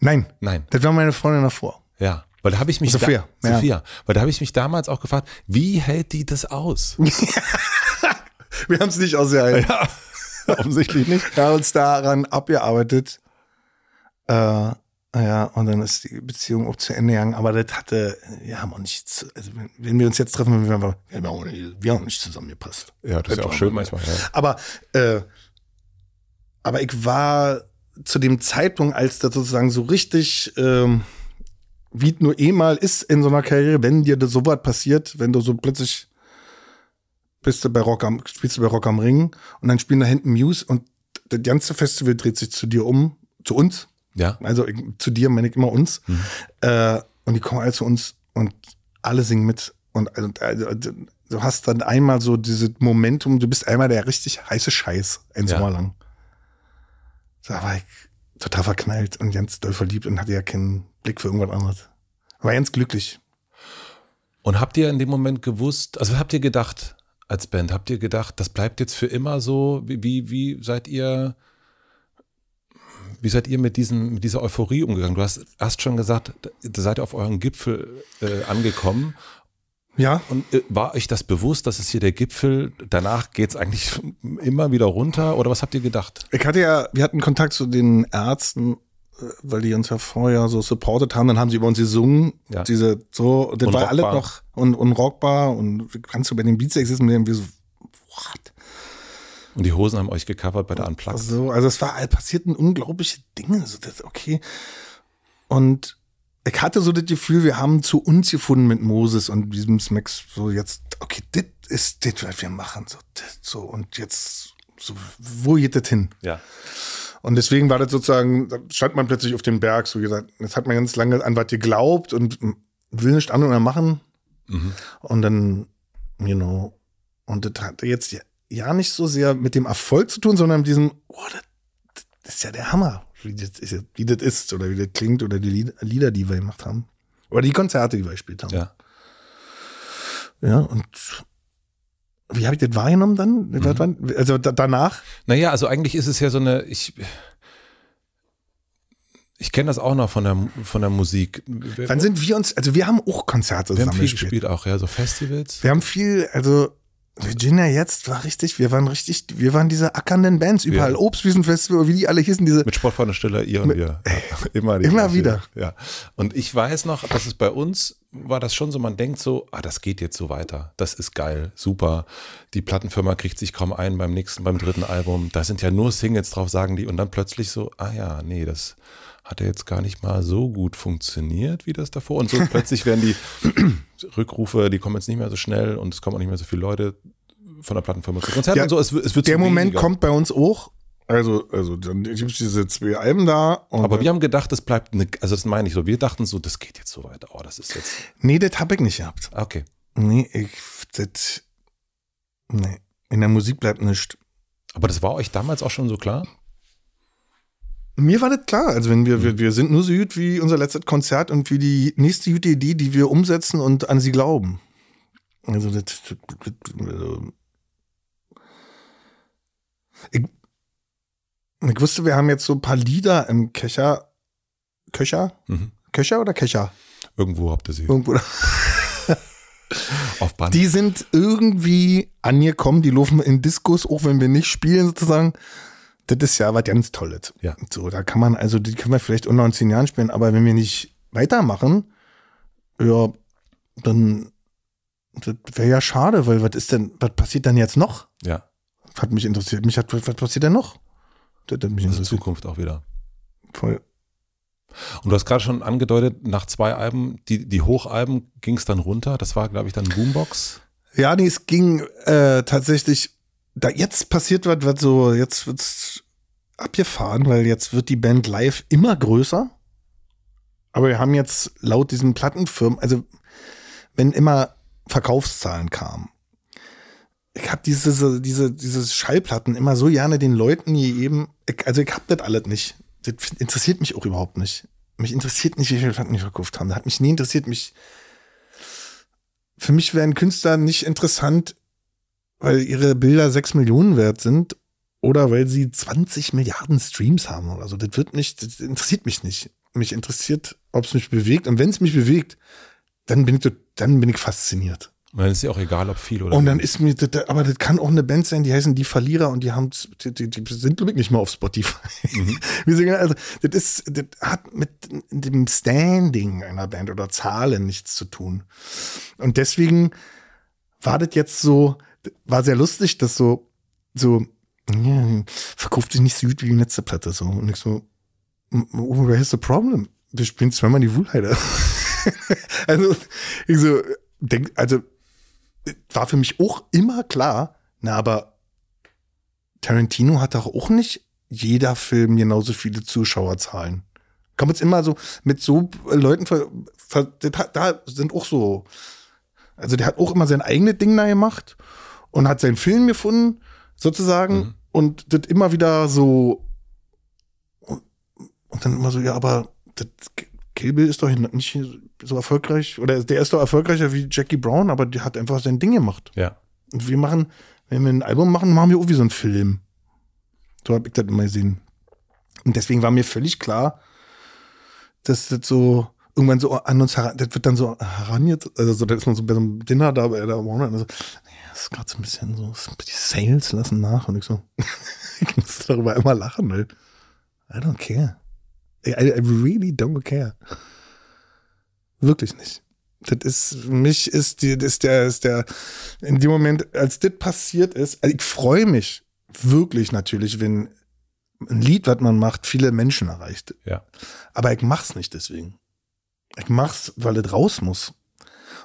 S1: Nein,
S2: Nein.
S1: das war meine Freundin davor.
S2: Ja. Weil da habe ich mich
S1: Sophia,
S2: da,
S1: ja.
S2: Sophia, weil da habe ich mich damals auch gefragt, wie hält die das aus?
S1: Wir haben es nicht ausgehalten.
S2: ja, offensichtlich nicht.
S1: Wir haben uns daran abgearbeitet. Äh, ja, und dann ist die Beziehung auch zu Ende gegangen. Aber das hatte, wir haben auch nichts, also wenn, wir uns jetzt treffen, wir haben, wir haben, auch, nicht, wir haben auch nicht zusammengepasst.
S2: Ja, das ist ja auch schön manchmal. Ja.
S1: Aber, äh, aber ich war zu dem Zeitpunkt, als das sozusagen so richtig, ähm, wie es nur eh mal ist in so einer Karriere, wenn dir das so was passiert, wenn du so plötzlich bist du bei Rock am, spielst du bei Rock am Ring und dann spielen da hinten Muse und das ganze Festival dreht sich zu dir um, zu uns.
S2: ja.
S1: Also ich, zu dir meine ich immer uns. Äh, und die kommen alle zu uns und alle singen mit. Und also, also, du hast dann einmal so dieses Momentum, du bist einmal der richtig heiße Scheiß, ein
S2: Ja.
S1: Sommer lang. Da war ich total verknallt und ganz doll verliebt und hatte ja keinen Blick für irgendwas anderes. War ganz glücklich.
S2: Und habt ihr in dem Moment gewusst, also habt ihr gedacht als Band, habt ihr gedacht, das bleibt jetzt für immer so? Wie, wie, wie seid ihr, wie seid ihr mit, diesem, mit dieser Euphorie umgegangen? Du hast erst schon gesagt, da seid ihr auf euren Gipfel äh, angekommen.
S1: Ja,
S2: Und äh, war euch das bewusst, dass es hier der Gipfel, danach geht's eigentlich immer wieder runter? Oder was habt ihr gedacht?
S1: Ich hatte ja, wir hatten Kontakt zu den Ärzten, äh, weil die uns ja vorher so supportet haben, dann haben sie über uns gesungen,
S2: Ja.
S1: diese so, und das
S2: Und
S1: war alles noch und, und rockbar und kannst du bei den Beats existen, wir so, what?
S2: Und die Hosen haben euch gecovert bei der Unplugged.
S1: So, also es war, passierten unglaubliche Dinge, so das, okay. Und ich hatte so das Gefühl, wir haben zu uns gefunden mit Moses und diesem Smacks, so jetzt, okay, das ist das, was wir machen, so, das, so, und jetzt, so, wo geht das hin?
S2: Ja.
S1: Und deswegen war das sozusagen, da stand man plötzlich auf dem Berg, so gesagt, jetzt hat man ganz lange an was geglaubt und will nicht an oder machen. Und dann, you know, Und das hatte jetzt ja, ja nicht so sehr mit dem Erfolg zu tun, sondern mit diesem, oh, das, das ist ja der Hammer, wie das, ist, wie das ist oder wie das klingt oder die Lied- Lieder, die wir gemacht haben. Oder die Konzerte, die wir gespielt haben.
S2: Ja.
S1: Ja, und wie habe ich das wahrgenommen dann? War- Also da, danach?
S2: Naja, also eigentlich ist es ja so eine, ich, ich kenne das auch noch von der, von der Musik.
S1: Wann sind wir uns, also wir haben auch Konzerte
S2: wir haben
S1: zusammen
S2: viel
S1: gespielt.
S2: gespielt auch, ja, so Festivals.
S1: Wir haben viel, also Virginia jetzt war richtig, wir waren richtig, wir waren diese ackernden Bands, überall
S2: Ja.
S1: Obstwiesenfestival, wie die alle hießen, diese,
S2: Mit Sportfreunde Stiller, ihr und wir. Immer, die
S1: Immer
S2: gleiche.
S1: wieder.
S2: Ja. Und ich weiß noch, dass es bei uns war das schon so, man denkt so, ah, das geht jetzt so weiter. Das ist geil, super. Die Plattenfirma kriegt sich kaum ein beim nächsten, beim dritten Album. Da sind ja nur Singles drauf, sagen die. Und dann plötzlich so, ah ja, nee, das hat ja jetzt gar nicht mal so gut funktioniert wie das davor. Und so plötzlich werden die Rückrufe, die kommen jetzt nicht mehr so schnell und es kommen auch nicht mehr so viele Leute von der Plattenfirma zu Konzerten
S1: Ja,
S2: und so. Es, es wird
S1: der Moment
S2: weniger.
S1: kommt bei uns auch. Also, also dann gibt es diese zwei Alben da.
S2: Aber wir haben gedacht, das bleibt, eine, also das meine ich so, wir dachten so, das geht jetzt so weiter. Oh, das ist jetzt,
S1: nee, das habe ich nicht gehabt.
S2: okay.
S1: Nee, ich, das, nee, in der Musik bleibt nichts.
S2: Aber das war euch damals auch schon so klar?
S1: Mir war das klar. Also wenn wir, wir, wir sind nur so gut wie unser letztes Konzert und wie die nächste gute Idee, die wir umsetzen und an sie glauben. Also das, das, das also ich, ich wusste, wir haben jetzt so ein paar Lieder im Köcher. Köcher?
S2: Mhm.
S1: Köcher oder Köcher?
S2: Irgendwo habt ihr sie.
S1: Irgendwo.
S2: Auf Band.
S1: Die sind irgendwie angekommen, die laufen in Diskos, auch wenn wir nicht spielen sozusagen. Das ist ja was ganz Tolles.
S2: Ja.
S1: So, da kann man, also die können wir vielleicht unter in zehn Jahren spielen, aber wenn wir nicht weitermachen, ja, dann wäre ja schade, weil was ist denn, was passiert dann jetzt noch?
S2: ja,
S1: Hat mich interessiert. Mich hat, was passiert denn noch? Das hat mich
S2: also. Zukunft auch wieder.
S1: Voll.
S2: Und du hast gerade schon angedeutet, nach zwei Alben, die, die Hochalben ging es dann runter. Das war, glaube ich, dann Boombox.
S1: Ja, nee, es ging äh, tatsächlich, da jetzt passiert was, was so, jetzt wird's abgefahren, weil jetzt wird die Band live immer größer. Aber wir haben jetzt laut diesen Plattenfirmen, also wenn immer Verkaufszahlen kamen, ich habe diese, diese, diese Schallplatten immer so gerne den Leuten gegeben, ich, also ich hab das alles nicht. Das interessiert mich auch überhaupt nicht. Mich interessiert nicht, wie viele Platten die verkauft haben. Das hat mich nie interessiert, mich für mich wären Künstler nicht interessant, weil ihre Bilder sechs Millionen wert sind oder weil sie 20 Milliarden Streams haben oder so. Das wird nicht, das interessiert mich nicht. Mich interessiert, ob es mich bewegt. Und wenn es mich bewegt, dann bin ich, dann bin ich fasziniert.
S2: Und dann ist ja auch egal, ob viel oder
S1: Und dann ist mir, das, aber das kann auch eine Band sein, die heißen Die Verlierer und die haben, die, die, die sind glaube ich nicht mal auf Spotify. Wir singen, also, das ist, das hat mit dem Standing einer Band oder Zahlen nichts zu tun. Und deswegen war das jetzt so, war sehr lustig, dass so, so, ja, verkauft sich nicht so gut wie die letzte Platte, so. Und ich so, oh, where's the problem? Wir spielen zweimal die Wohlheide. also, ich so, denk, also, war für mich auch immer klar, na, aber Tarantino hat doch auch nicht jeder Film genauso viele Zuschauerzahlen. Kann man jetzt immer so mit so Leuten ver, ver, da sind auch so, also der hat auch immer sein eigenes Ding da gemacht und hat seinen Film gefunden, sozusagen, und das immer wieder so und, dann immer so, ja, aber das Kill Bill ist doch nicht so erfolgreich, oder der ist doch erfolgreicher wie Jackie Brown, aber der hat einfach sein Ding gemacht.
S2: Ja.
S1: Und wir machen, wenn wir ein Album machen, machen wir auch wie so einen Film. So habe ich das immer gesehen. Und deswegen war mir völlig klar, dass das so irgendwann so an uns heran, das wird dann so heranget, also so, da ist man so bei so einem Dinner da bei der Warner und so, das ist gerade so ein bisschen so, die Sales lassen nach und ich so, ich muss darüber immer lachen, weil I don't care. I, I really don't care. Wirklich nicht. Das ist, für mich ist die, das ist der, ist der, in dem Moment, als das passiert ist, also ich freue mich wirklich natürlich, wenn ein Lied, was man macht, viele Menschen erreicht.
S2: Ja.
S1: Aber ich mach's nicht deswegen. Ich mach's, weil es raus muss.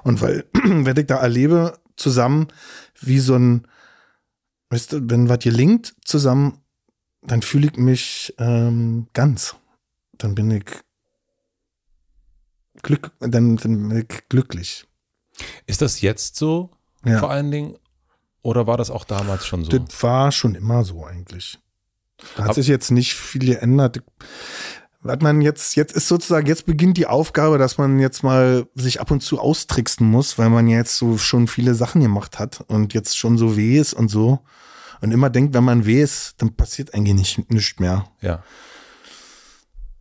S1: Und weil, wenn ich da erlebe, zusammen, wie so ein, weißt du, wenn was gelingt zusammen, dann fühle ich mich ähm, ganz. Dann bin ich glück, dann, dann bin ich glücklich.
S2: Ist das jetzt so?
S1: Ja.
S2: Vor allen Dingen? Oder war das auch damals schon so?
S1: Das war schon immer so eigentlich. Da hat Ab sich jetzt nicht viel geändert. Hat man jetzt, jetzt ist sozusagen, jetzt beginnt die Aufgabe, dass man jetzt mal sich ab und zu austricksen muss, weil man jetzt so schon viele Sachen gemacht hat und jetzt schon so weh ist und so. Und immer denkt, wenn man weh ist, dann passiert eigentlich nicht, nichts mehr.
S2: Ja.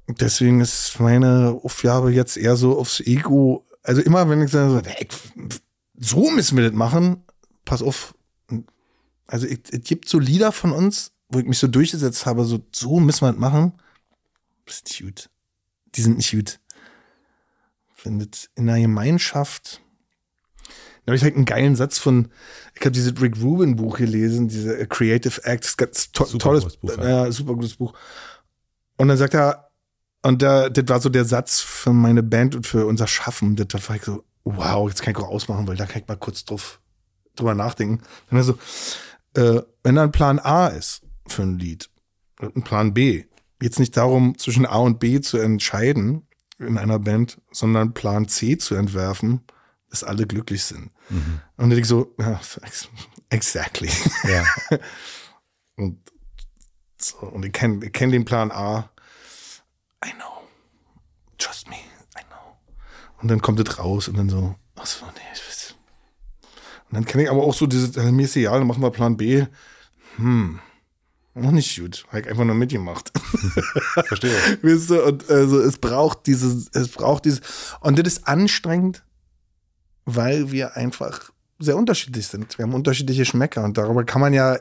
S1: Deswegen ist meine Aufgabe jetzt eher so aufs Ego. Also immer, wenn ich sage, so müssen wir das machen, pass auf. Also es gibt so Lieder von uns, wo ich mich so durchgesetzt habe, so, so müssen wir das machen das ist nicht gut. Die sind nicht gut. Findet in einer Gemeinschaft. Da habe ich halt einen geilen Satz von, ich habe dieses Rick Rubin Buch gelesen, diese Creative Acts, ganz to super tolles Buch, ja. äh, super gutes Buch. Und dann sagt er, und da, das war so der Satz für meine Band und für unser Schaffen. Das war ich so, wow, jetzt kann ich auch ausmachen, weil da kann ich mal kurz drauf, drüber nachdenken. Dann so, äh, wenn da ein Plan A ist für ein Lied ein Plan B, jetzt nicht darum, zwischen A und B zu entscheiden in einer Band, sondern Plan C zu entwerfen, dass alle glücklich sind. Mhm. Und ich so, ja, exactly. Ja. und, so, und ich kenne ich kenn den Plan A. I know. Trust me. I know. Und dann kommt es raus und dann so, ach so, nee, ich weiß. Und dann kenne ich aber auch so dieses, äh, mir ist egal, dann machen wir Plan B. Hm noch nicht gut. Habe ich einfach nur mitgemacht.
S2: Verstehe.
S1: weißt du, und also es braucht dieses, es braucht dieses, und das ist anstrengend, weil wir einfach sehr unterschiedlich sind. Wir haben unterschiedliche Schmecker und darüber kann man ja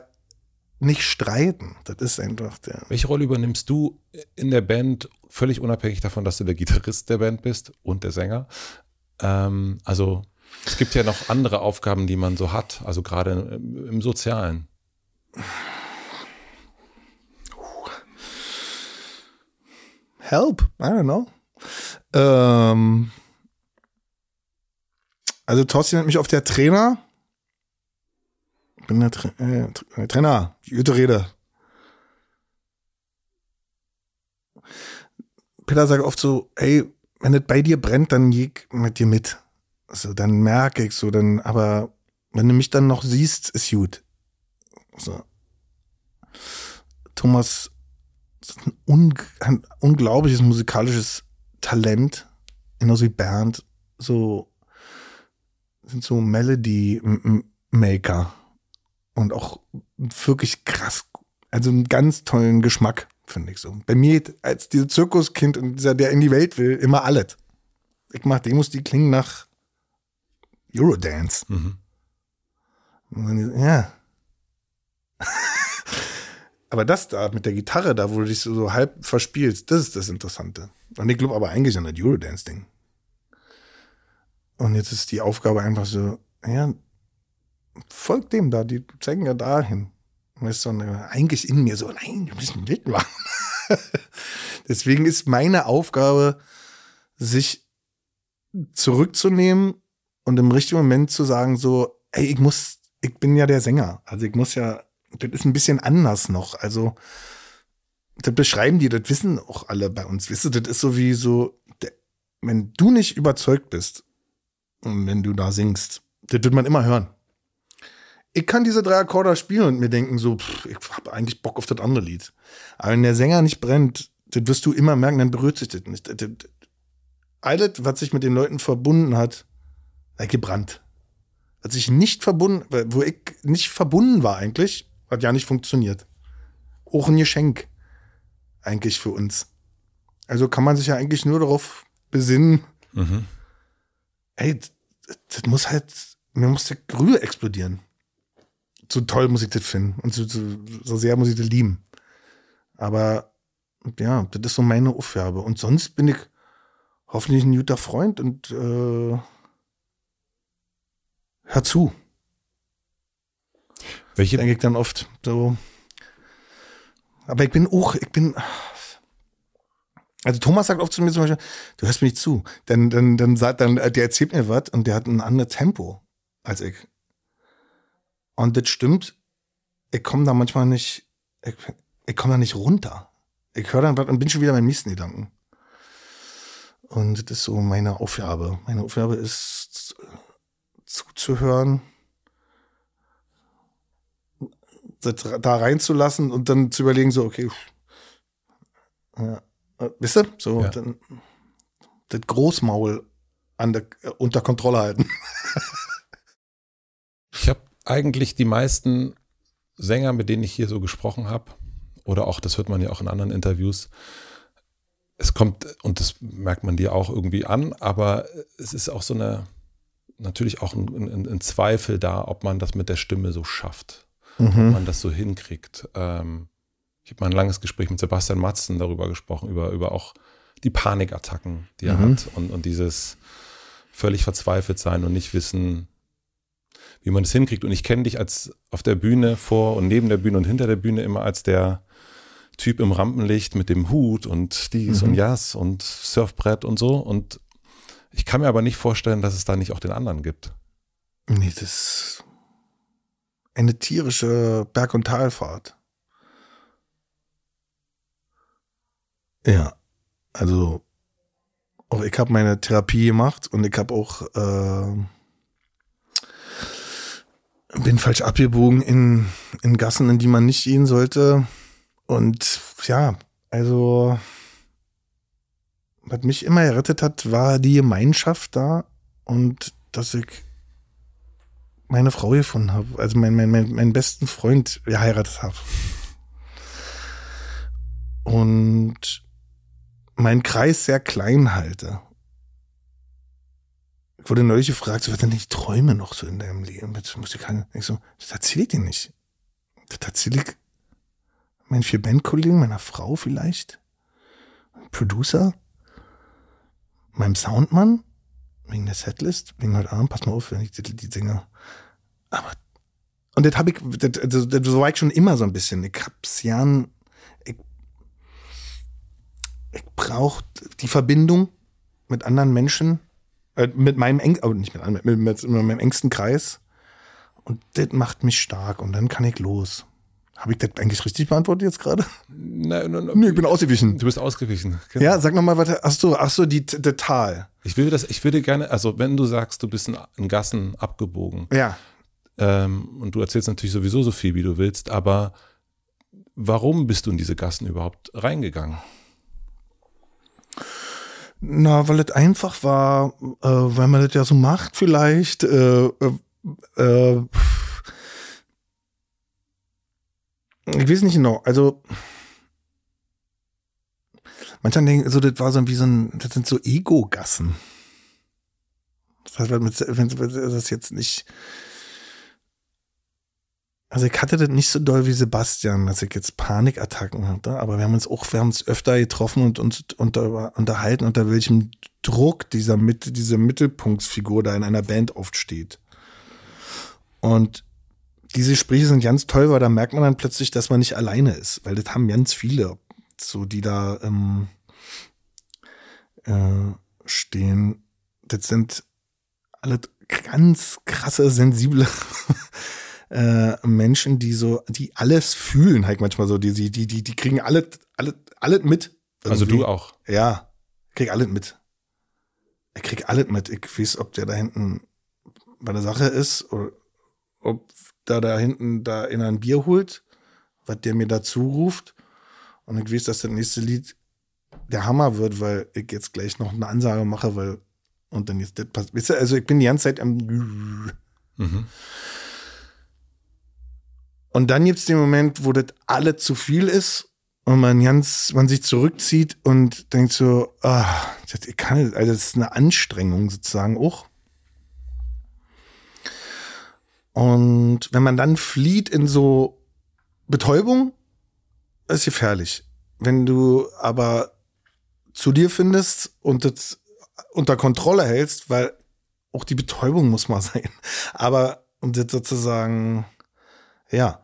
S1: nicht streiten. Das ist einfach der.
S2: Welche Rolle übernimmst du in der Band, völlig unabhängig davon, dass du der Gitarrist der Band bist und der Sänger? Ähm, also es gibt ja noch andere Aufgaben, die man so hat, also gerade im, im Sozialen.
S1: Help, I don't know. Ähm, also Thorsten nennt mich auf der Trainer. Bin der Tra äh, Trainer, die gute Rede. Peter sagt oft so, ey, wenn es bei dir brennt, dann geh mit dir mit. Also dann merke ich so, dann, aber wenn du mich dann noch siehst, ist gut. So. Thomas ein, un ein unglaubliches musikalisches Talent, genauso wie Bernd, so sind so Melody Maker und auch wirklich krass, also einen ganz tollen Geschmack, finde ich so. Bei mir als dieses Zirkuskind und dieser, der in die Welt will, immer alles. Ich mach Demos, die klingen nach Eurodance. Mhm. Ja. Aber das da mit der Gitarre, da wo du dich so, so halb verspielst, das ist das Interessante. Und ich glaube aber eigentlich an das Eurodance-Ding. Und jetzt ist die Aufgabe einfach so, ja, folgt dem da, die zeigen ja dahin. Weißt du, eigentlich in mir so, nein, wir müssen mitmachen. Deswegen ist meine Aufgabe, sich zurückzunehmen und im richtigen Moment zu sagen, so, ey, ich muss, ich bin ja der Sänger. Also ich muss ja das ist ein bisschen anders noch. Also, das beschreiben die, das wissen auch alle bei uns. Wisst ihr, das ist so wie so, wenn du nicht überzeugt bist und wenn du da singst, das wird man immer hören. Ich kann diese drei Akkorde spielen und mir denken so, pff, ich habe eigentlich Bock auf das andere Lied. Aber wenn der Sänger nicht brennt, das wirst du immer merken, dann berührt sich das nicht. Alles, was sich mit den Leuten verbunden hat, hat gebrannt. Hat sich nicht verbunden, wo ich nicht verbunden war eigentlich, hat ja nicht funktioniert. Auch ein Geschenk. Eigentlich für uns. Also kann man sich ja eigentlich nur darauf besinnen, mhm. ey, das muss halt, mir muss der Grühe explodieren. So toll muss ich das finden. Und so, so, so sehr muss ich das lieben. Aber ja, das ist so meine Aufgabe. Und sonst bin ich hoffentlich ein guter Freund und äh, hör zu. Welche? Denke ich dann oft so. Aber ich bin auch, ich bin. Also Thomas sagt oft zu mir zum Beispiel, du hörst mir nicht zu. Dann, dann, dann sagt dann, der erzählt mir was und der hat ein anderes Tempo als ich. Und das stimmt. Ich komme da manchmal nicht, ich, ich komme da nicht runter. Ich höre dann was und bin schon wieder beim nächsten Gedanken. Und das ist so meine Aufgabe. Meine Aufgabe ist zuzuhören da reinzulassen und dann zu überlegen, so, okay, ja, wisst ihr, so, ja. dann, das Großmaul an der, unter Kontrolle halten.
S2: ich habe eigentlich die meisten Sänger, mit denen ich hier so gesprochen habe, oder auch, das hört man ja auch in anderen Interviews, es kommt, und das merkt man dir auch irgendwie an, aber es ist auch so eine, natürlich auch ein, ein, ein Zweifel da, ob man das mit der Stimme so schafft, mhm. ob man das so hinkriegt. Ähm, ich habe mal ein langes Gespräch mit Sebastian Matzen darüber gesprochen, über, über auch die Panikattacken, die er mhm. hat und, und dieses völlig verzweifelt sein und nicht wissen, wie man das hinkriegt. Und ich kenne dich als auf der Bühne vor und neben der Bühne und hinter der Bühne immer als der Typ im Rampenlicht mit dem Hut und dies mhm. und jas und Surfbrett und so. Und ich kann mir aber nicht vorstellen, dass es da nicht auch den anderen gibt.
S1: Nee, das eine tierische Berg- und Talfahrt. Ja, also auch ich habe meine Therapie gemacht und ich habe auch äh, bin falsch abgebogen in, in Gassen, in die man nicht gehen sollte. Und ja, also was mich immer errettet hat, war die Gemeinschaft da und dass ich meine Frau gefunden habe, also mein, mein, mein, meinen besten Freund geheiratet habe. Und meinen Kreis sehr klein halte. Ich wurde neulich gefragt, so, was denn die Träume noch so in deinem Leben mit Musikern? Ich so, das erzähle ich dir nicht. Das erzähle ich meinen vier Bandkollegen, meiner Frau vielleicht, Producer, meinem Soundmann, wegen der Setlist, wegen heute Abend, pass mal auf, wenn ich die, die singe. Aber, und das habe ich, das, das, das, war ich schon immer so ein bisschen. Ich hab's ja, ich, ich brauche die Verbindung mit anderen Menschen, äh, mit meinem eng, oh, nicht mit, mit, mit, mit meinem engsten Kreis. Und das macht mich stark und dann kann ich los. Habe ich das eigentlich richtig beantwortet jetzt gerade?
S2: Nein, nein, nein.
S1: Nee, ich bin ausgewichen.
S2: Du bist ausgewichen.
S1: Genau. Ja, sag nochmal weiter. Ach so, ach so, die, der Tal.
S2: Ich will das, ich würde gerne, also wenn du sagst, du bist in, in Gassen abgebogen.
S1: Ja.
S2: Ähm, und du erzählst natürlich sowieso so viel, wie du willst, aber warum bist du in diese Gassen überhaupt reingegangen?
S1: Na, weil es einfach war, äh, weil man das ja so macht vielleicht. Äh, äh, äh ich weiß nicht genau. Also manche denken, so das war so wie so ein, das sind so Ego-Gassen. Das heißt, wenn das jetzt nicht. Also ich hatte das nicht so doll wie Sebastian, dass ich jetzt Panikattacken hatte, aber wir haben uns auch, wir haben uns öfter getroffen und uns unter, unterhalten, unter welchem Druck dieser, diese Mittelpunktsfigur da in einer Band oft steht. Und diese Gespräche sind ganz toll, weil da merkt man dann plötzlich, dass man nicht alleine ist, weil das haben ganz viele, so die da ähm, äh, stehen. Das sind alle ganz krasse, sensible äh, Menschen, die so, die alles fühlen, halt manchmal so, die, die, die, die, die kriegen alles, alles, alles mit.
S2: Irgendwie. Also du auch?
S1: Ja, krieg alles mit. Ich krieg alles mit. Ich weiß, ob der da hinten bei der Sache ist oder ob da da hinten da in ein Bier holt, was der mir dazu ruft. Und ich weiß, dass das nächste Lied der Hammer wird, weil ich jetzt gleich noch eine Ansage mache, weil und dann jetzt das passt. Weißt du, also ich bin die ganze Zeit am mhm. Und dann gibt es den Moment, wo das alle zu viel ist und man ganz, man sich zurückzieht und denkt so, ah, das, kann, also das ist eine Anstrengung sozusagen auch. Und wenn man dann flieht in so Betäubung, ist gefährlich. Wenn du aber zu dir findest und das unter Kontrolle hältst, weil auch die Betäubung muss mal sein. Aber und das sozusagen, ja,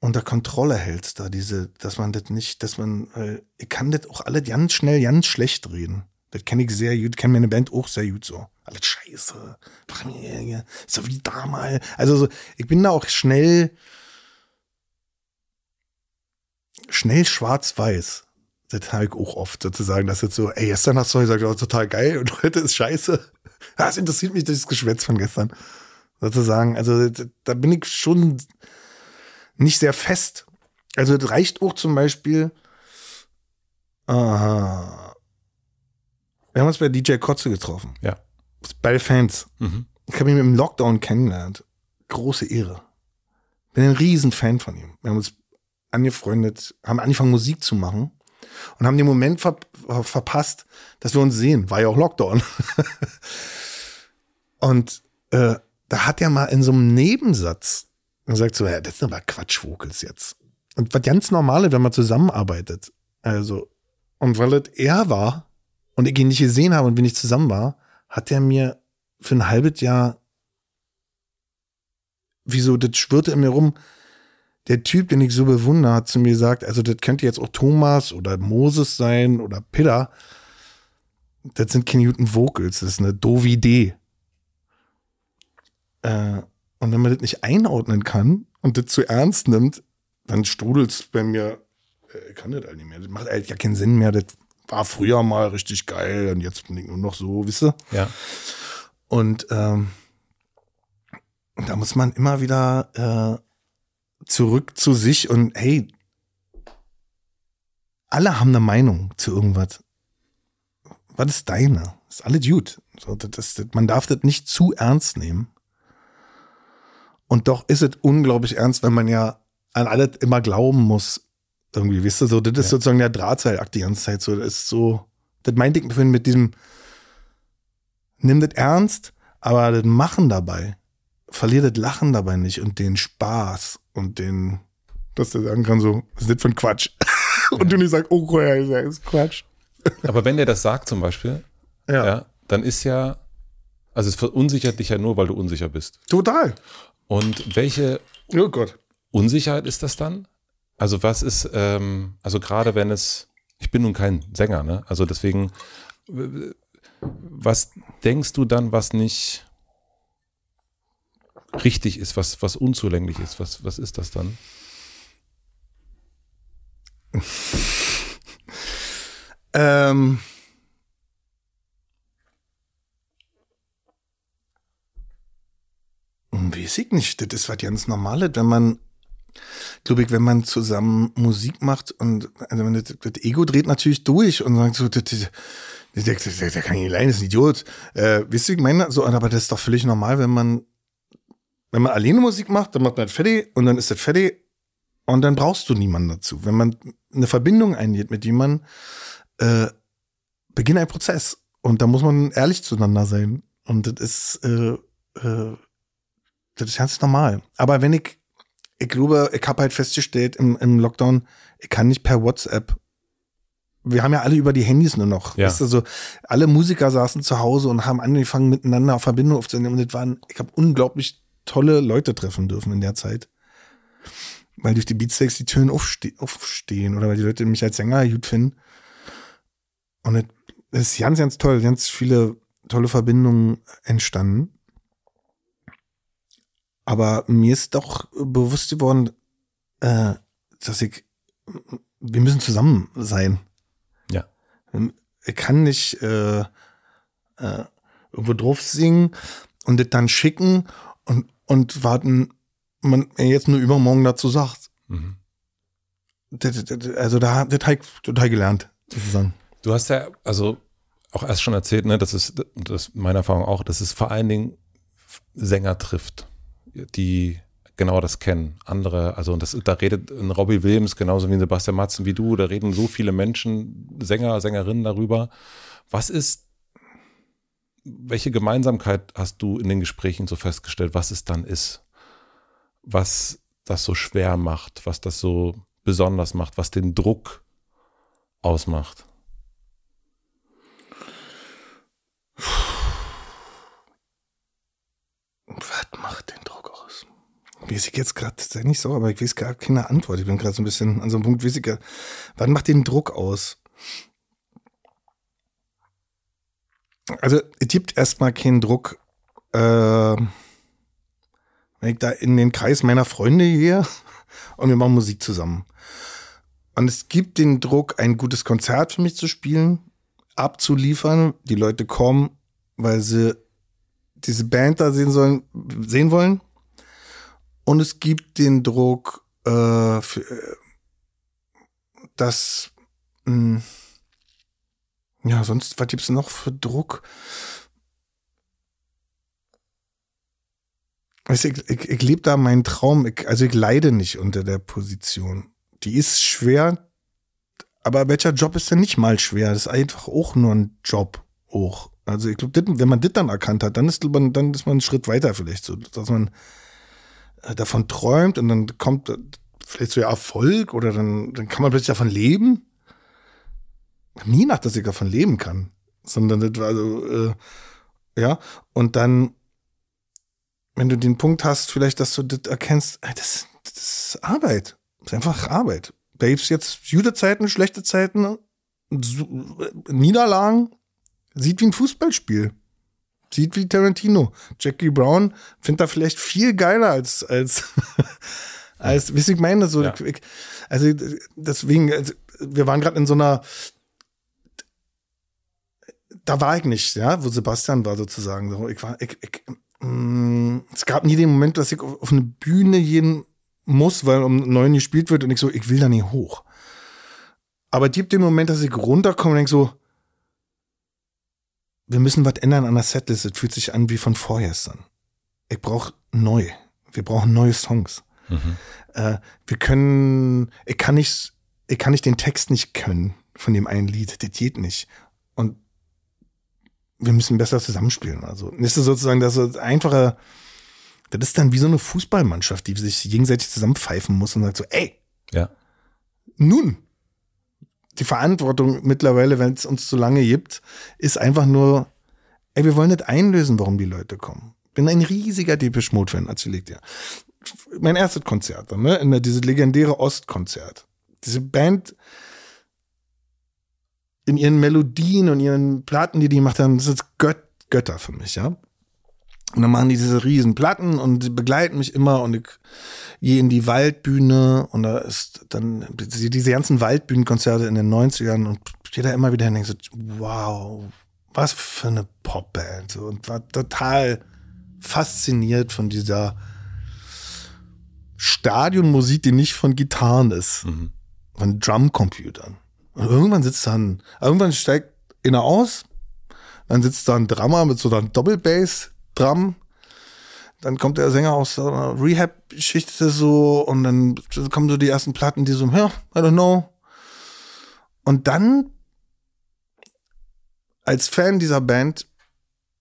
S1: unter Kontrolle hältst, da diese, dass man das nicht, dass man, äh, ich kann das auch alle ganz schnell, ganz schlecht reden. Das kenne ich sehr gut, kenne meine Band auch sehr gut so alles scheiße. So wie damals. Also so, ich bin da auch schnell, schnell schwarz-weiß. Das habe ich auch oft sozusagen, dass jetzt so, ey, gestern hast du gesagt, oh, total geil und heute ist scheiße. Das interessiert mich das Geschwätz von gestern. Sozusagen, also da bin ich schon nicht sehr fest. Also es reicht auch zum Beispiel, aha, wir haben uns bei DJ Kotze getroffen.
S2: Ja.
S1: Bei Fans.
S2: Mhm.
S1: Ich habe ihn im Lockdown kennengelernt. Große Ehre. Bin ein Riesenfan von ihm. Wir haben uns angefreundet, haben angefangen Musik zu machen und haben den Moment ver verpasst, dass wir uns sehen. War ja auch Lockdown. und äh, da hat er mal in so einem Nebensatz gesagt so, ja, das sind aber Quatschvokels jetzt. Und was ganz normale, wenn man zusammenarbeitet. Also, und weil es er war und ich ihn nicht gesehen habe und wir nicht zusammen war, hat er mir für ein halbes Jahr, wieso, das schwirrte in mir rum, der Typ, den ich so bewundere, hat zu mir gesagt, also das könnte jetzt auch Thomas oder Moses sein oder Pidda. Das sind keine guten Vocals, das ist eine Dovi-D. Äh, und wenn man das nicht einordnen kann und das zu ernst nimmt, dann strudelt es bei mir, äh, kann das halt nicht mehr. Das macht halt ja keinen Sinn mehr. Das war früher mal richtig geil und jetzt bin ich nur noch so, wisst ihr?
S2: Ja.
S1: Und ähm, da muss man immer wieder äh, zurück zu sich und hey, alle haben eine Meinung zu irgendwas. Was ist deine? Ist alles gut. So, das, das, man darf das nicht zu ernst nehmen. Und doch ist es unglaublich ernst, wenn man ja an alles immer glauben muss. Irgendwie, wisst ihr, so, das ist
S2: Ja.
S1: sozusagen der Drahtseilakt die ganze Zeit. So, das ist so, das meinte ich mit diesem, nimm das ernst, aber das Machen dabei, verlier das Lachen dabei nicht und den Spaß und den, dass du sagen kann, so, was ist das für ein Quatsch? und du nicht sagst, oh, ja, das ist Quatsch.
S2: Aber wenn der das sagt zum Beispiel, ja. dann ist ja, also es verunsichert dich ja nur, weil du unsicher bist.
S1: Total.
S2: Und welche
S1: Oh Gott.
S2: Unsicherheit ist das dann? Also was ist, ähm, also gerade wenn es, ich bin nun kein Sänger, ne? Also deswegen, was denkst du dann, was nicht richtig ist, was, was unzulänglich ist? Was, was ist das dann?
S1: Ähm, weiß ich nicht. Das ist was ganz Normales, wenn man, glaube ich, wenn man zusammen Musik macht und also das, das Ego dreht natürlich durch und sagt so, der kann nicht allein, ist ein Idiot. Äh, wisst ihr, ich meine, so, aber das ist doch völlig normal, wenn man, wenn man alleine Musik macht, dann macht man das fertig und dann ist das fertig und dann brauchst du niemanden dazu. Wenn man eine Verbindung eingeht mit jemandem, äh, beginnt ein Prozess. Und da muss man ehrlich zueinander sein. Und das ist, äh, äh, das ist ganz normal. Aber wenn ich, ich glaube, ich habe halt festgestellt im, im Lockdown, ich kann nicht per WhatsApp. Wir haben ja alle über die Handys nur noch.
S2: Ja.
S1: Weißt du, so, alle Musiker saßen zu Hause und haben angefangen, miteinander Verbindung aufzunehmen. Und das waren, ich habe unglaublich tolle Leute treffen dürfen in der Zeit. Weil durch die Beatsteaks die Türen aufste aufstehen oder weil die Leute mich als Sänger gut finden. Und das das ist ganz, ganz toll, ganz viele tolle Verbindungen entstanden. Aber mir ist doch bewusst geworden, äh, dass ich, wir müssen zusammen sein.
S2: Ja.
S1: Ich kann nicht äh, äh, irgendwo drauf singen und das dann schicken und, und warten, man jetzt nur übermorgen dazu sagt.
S2: Mhm.
S1: Das, das, also da, das habe ich total gelernt, sozusagen.
S2: Du hast ja, also auch erst schon erzählt, ne, das ist, das ist meine Erfahrung auch, dass es vor allen Dingen Sänger trifft, die genau das kennen. Andere, also und das, da redet ein Robbie Williams genauso wie ein Sebastian Matzen wie du, da reden so viele Menschen, Sänger, Sängerinnen darüber. Was ist, welche Gemeinsamkeit hast du in den Gesprächen so festgestellt, was es dann ist? Was das so schwer macht, was das so besonders macht, was den Druck ausmacht?
S1: Was macht den Druck? Weiß ich jetzt gerade nicht so, aber ich weiß gar keine Antwort. Ich bin gerade so ein bisschen an so einem Punkt, weiß ich gar, was macht den Druck aus? Also, es gibt erstmal keinen Druck, äh, wenn ich da in den Kreis meiner Freunde gehe und wir machen Musik zusammen. Und es gibt den Druck, ein gutes Konzert für mich zu spielen, abzuliefern. Die Leute kommen, weil sie diese Band da sehen sollen, sehen wollen. Und es gibt den Druck, äh, für, äh, dass mh, ja, sonst, was gibt's noch für Druck? Ich, ich, ich lebe da meinen Traum, ich, also ich leide nicht unter der Position. Die ist schwer, aber welcher Job ist denn nicht mal schwer? Das ist einfach auch nur ein Job auch. Also ich glaube, wenn man das dann erkannt hat, dann ist man, dann ist man einen Schritt weiter vielleicht so, dass man davon träumt und dann kommt vielleicht so Erfolg oder dann, dann kann man plötzlich davon leben nie gedacht, dass ich davon leben kann, sondern das war so, äh, ja, und dann, wenn du den Punkt hast, vielleicht, dass du das erkennst, das, das ist Arbeit, das ist einfach Arbeit. Babes jetzt gute Zeiten, schlechte Zeiten, Niederlagen, sieht wie ein Fußballspiel. Sieht wie Tarantino. Jackie Brown findet da vielleicht viel geiler als, als, als, wie ich meine, so, ja. ich, also deswegen, also, wir waren gerade in so einer da war ich nicht, ja, wo Sebastian war sozusagen. So, ich war, ich, ich, mh, mm, es gab nie den Moment, dass ich auf, auf eine Bühne gehen muss, weil um neun gespielt wird und ich so, ich will da nicht hoch. Aber es gibt den Moment, dass ich runterkomme und denke so, wir müssen was ändern an der Setlist. Es fühlt sich an wie von vorgestern. Ich brauche neu. Wir brauchen neue Songs. Mhm. Äh, wir können, ich kann nicht, ich kann nicht den Text nicht können von dem einen Lied. Das geht nicht. Und wir müssen besser zusammenspielen. Also ist es sozusagen das einfache, das ist dann wie so eine Fußballmannschaft, die sich gegenseitig zusammenpfeifen muss und sagt so, ey,
S2: ja.
S1: nun, die Verantwortung mittlerweile, wenn es uns zu lange gibt, ist einfach nur, ey, wir wollen nicht einlösen, warum die Leute kommen. Bin ein riesiger Depeche Mode Fan, erzähle ich dir. Mein erstes Konzert, ne, in der, dieses legendäre Ostkonzert. Diese Band, in ihren Melodien und ihren Platten, die die gemacht haben, das ist Gött Götter für mich, ja. Und dann machen die diese riesen Platten und die begleiten mich immer und ich gehe in die Waldbühne und da ist dann diese ganzen Waldbühnenkonzerte in den 90ern und stehe da immer wieder hin und denke so, wow, was für eine Popband und war total fasziniert von dieser Stadionmusik, die nicht von Gitarren ist, mhm. von Drumcomputern. Und irgendwann sitzt dann, irgendwann steigt einer aus, dann sitzt da ein Drummer mit so einer Doppelbass-Drum. Dann kommt der Sänger aus einer Rehab-Geschichte so und dann kommen so die ersten Platten, die so, ja, I don't know. Und dann als Fan dieser Band,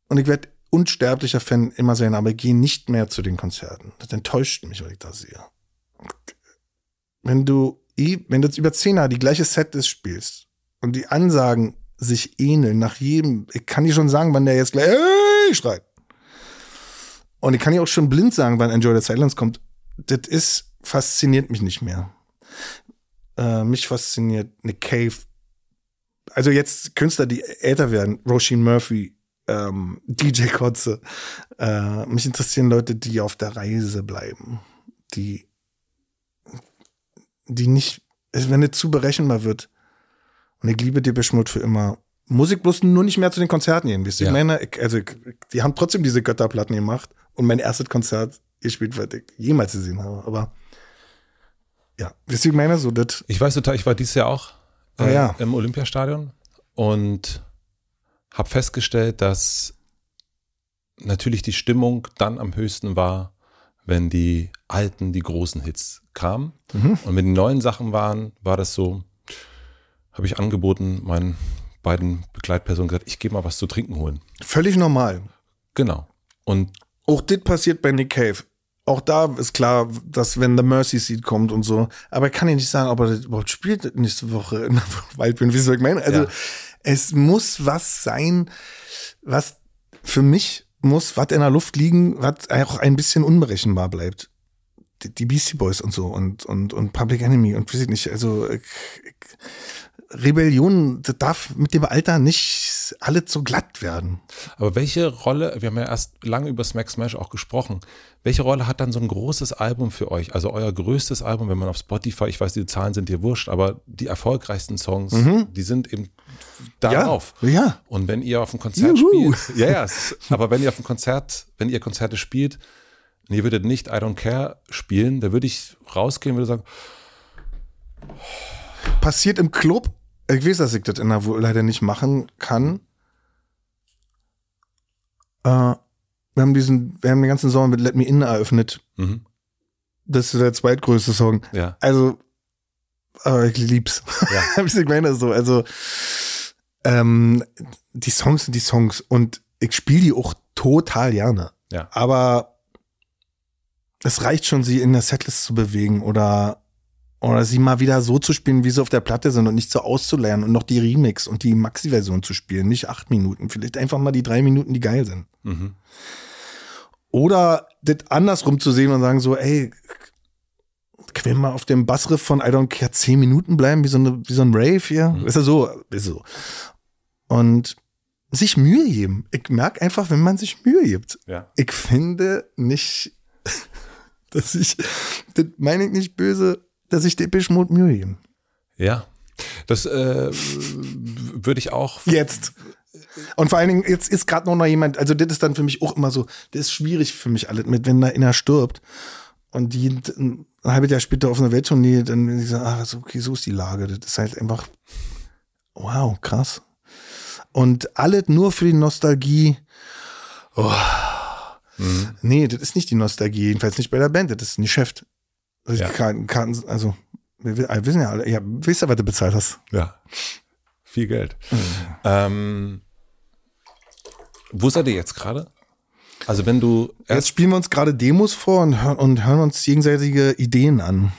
S1: und ich werde unsterblicher Fan immer sein, aber ich gehe nicht mehr zu den Konzerten. Das enttäuscht mich, weil ich da sehe. Wenn du wenn du jetzt über zehn Jahre die gleiche Setlist spielst und die Ansagen sich ähneln nach jedem, ich kann dir schon sagen, wann der jetzt gleich hey, schreit. Und ich kann dir auch schon blind sagen, wann Enjoy the Silence kommt. Das ist, fasziniert mich nicht mehr. Äh, mich fasziniert Nick Cave. Also jetzt Künstler, die älter werden, Roisin Murphy, ähm, DJ Kotze. Äh, mich interessieren Leute, die auf der Reise bleiben, die die nicht, wenn es zu berechenbar wird. Und ich liebe Depeche Mode für immer. Musik bloß nur nicht mehr zu den Konzerten gehen. Wisst ihr? Ja. Ich meine, also, die haben trotzdem diese Götterplatten gemacht und mein erstes Konzert gespielt, was ich jemals gesehen habe. Aber ja, wisst ihr, ich meine, so das.
S2: Ich weiß total, ich war dieses Jahr auch
S1: äh, ja.
S2: im Olympiastadion und habe festgestellt, dass natürlich die Stimmung dann am höchsten war, wenn die alten, die großen Hits kamen. Mhm. Und wenn die neuen Sachen waren, war das so, habe ich angeboten, meinen beiden Begleitpersonen gesagt, ich gehe mal was zu trinken holen.
S1: Völlig normal.
S2: Genau. Und
S1: auch das passiert bei Nick Cave. Auch da ist klar, dass wenn The Mercy Seat kommt und so, aber ich kann ja nicht sagen, ob er das überhaupt spielt nächste Woche in der Waldbühne, wie soll ich meinen? Also ja. es muss was sein, was für mich muss was in der Luft liegen, was auch ein bisschen unberechenbar bleibt. Die, die Beastie Boys und so und, und, und Public Enemy und weiß ich nicht, also ich, ich, Rebellion das darf mit dem Alter nicht alle so glatt werden.
S2: Aber welche Rolle, wir haben ja erst lange über Smack Smash auch gesprochen, welche Rolle hat dann so ein großes Album für euch? Also euer größtes Album, wenn man auf Spotify, ich weiß, die Zahlen sind dir wurscht, aber die erfolgreichsten Songs, mhm. die sind eben darauf.
S1: Ja, ja.
S2: Und wenn ihr auf dem Konzert Juhu. spielt, ja, ja, aber wenn ihr auf dem Konzert, wenn ihr Konzerte spielt, und ihr würdet nicht I Don't Care spielen, da würde ich rausgehen und würde sagen,
S1: Passiert im Club, ich weiß, dass ich das in der Wohl leider nicht machen kann. Äh, wir haben diesen, wir haben den ganzen Sommer mit Let Me In eröffnet.
S2: mhm,
S1: Das ist der zweitgrößte Song.
S2: ja,
S1: Also, aber ich lieb's.
S2: Ja.
S1: ich meine so. Also, ähm, die Songs sind die Songs und ich spiele die auch total gerne.
S2: Ja.
S1: Aber es reicht schon, sie in der Setlist zu bewegen oder oder sie mal wieder so zu spielen, wie sie auf der Platte sind und nicht so auszulernen und noch die Remix und die Maxi-Version zu spielen, nicht acht Minuten, vielleicht einfach mal die drei Minuten, die geil sind.
S2: mhm,
S1: Oder das andersrum zu sehen und sagen so, ey, können wir mal auf dem Bassriff von I Don't Care zehn Minuten bleiben, wie so, eine, wie so ein Rave hier?
S2: Mhm.
S1: Ist ja so, ist so. Und sich Mühe geben. Ich merke einfach, wenn man sich Mühe gibt.
S2: ja,
S1: Ich finde nicht, dass ich, das meine ich nicht böse, dass ich Depeche Mode Mühe geben.
S2: ja. Das äh, würde ich auch.
S1: Jetzt. Und vor allen Dingen, jetzt ist gerade noch, jemand, also das ist dann für mich auch immer so, das ist schwierig für mich alles mit, wenn da einer stirbt und die ein halbes Jahr später auf einer Welttournee, dann wenn ich so, ah, so, okay, so ist die Lage. Das ist halt einfach, wow, krass. Und alles nur für die Nostalgie. Oh.
S2: Mhm.
S1: Nee, das ist nicht die Nostalgie, jedenfalls nicht bei der Band, das ist ein Geschäft. Also,
S2: Ja.
S1: Karten, Karten, also wir, wir wissen ja alle, ja, wisst ihr, was du bezahlt hast?
S2: Ja. Viel Geld. Ähm, wo seid ihr jetzt gerade? Also wenn du
S1: Jetzt spielen wir uns gerade Demos vor und hören, und hören uns gegenseitige Ideen an.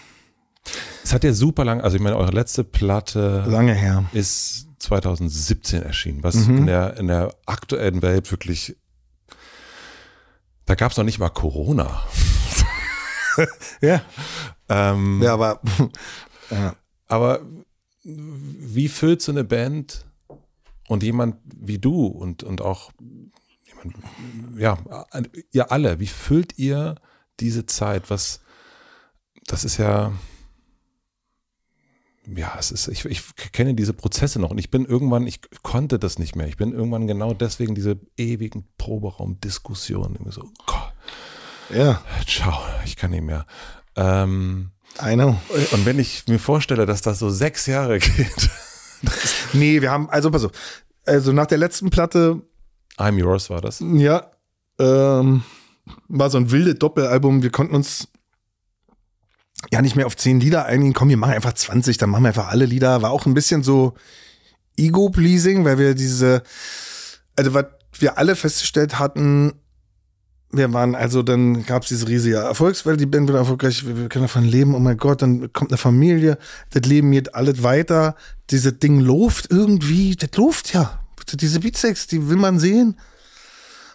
S2: es hat ja super lang, also ich meine, eure letzte Platte
S1: Lange her.
S2: ist 2017 erschienen, was
S1: Mhm.
S2: in, der, in der aktuellen Welt wirklich, da gab es noch nicht mal Corona.
S1: Ja.
S2: Ähm,
S1: Ja, aber ja.
S2: Aber wie füllt so eine Band und jemand wie du und, und auch jemand, ja, ihr alle, wie füllt ihr diese Zeit? Was, das ist ja, ja, es ist, ich, ich kenne diese Prozesse noch und ich bin irgendwann, ich konnte das nicht mehr. Ich bin irgendwann genau deswegen diese ewigen Proberaumdiskussionen. Irgendwie so,
S1: ja,
S2: ciao, ich kann nicht mehr. Ähm,
S1: I know.
S2: und wenn ich mir vorstelle, dass das so sechs Jahre geht,
S1: Nee, wir haben, also pass auf, also nach der letzten Platte,
S2: I'm Yours war das.
S1: ja, ähm, war so ein wildes Doppelalbum. Wir konnten uns ja nicht mehr auf zehn Lieder einigen. Komm, wir machen einfach 20, dann machen wir einfach alle Lieder. War auch ein bisschen so Ego-Pleasing, weil wir diese, also was wir alle festgestellt hatten, wir waren also, dann gab es diese riesige Erfolgswelle, die Band wird erfolgreich, wir, wir können davon leben, oh mein Gott, dann kommt eine Familie, das Leben geht alles weiter, dieses Ding läuft irgendwie, das läuft ja. Diese Beatsex, die will man sehen.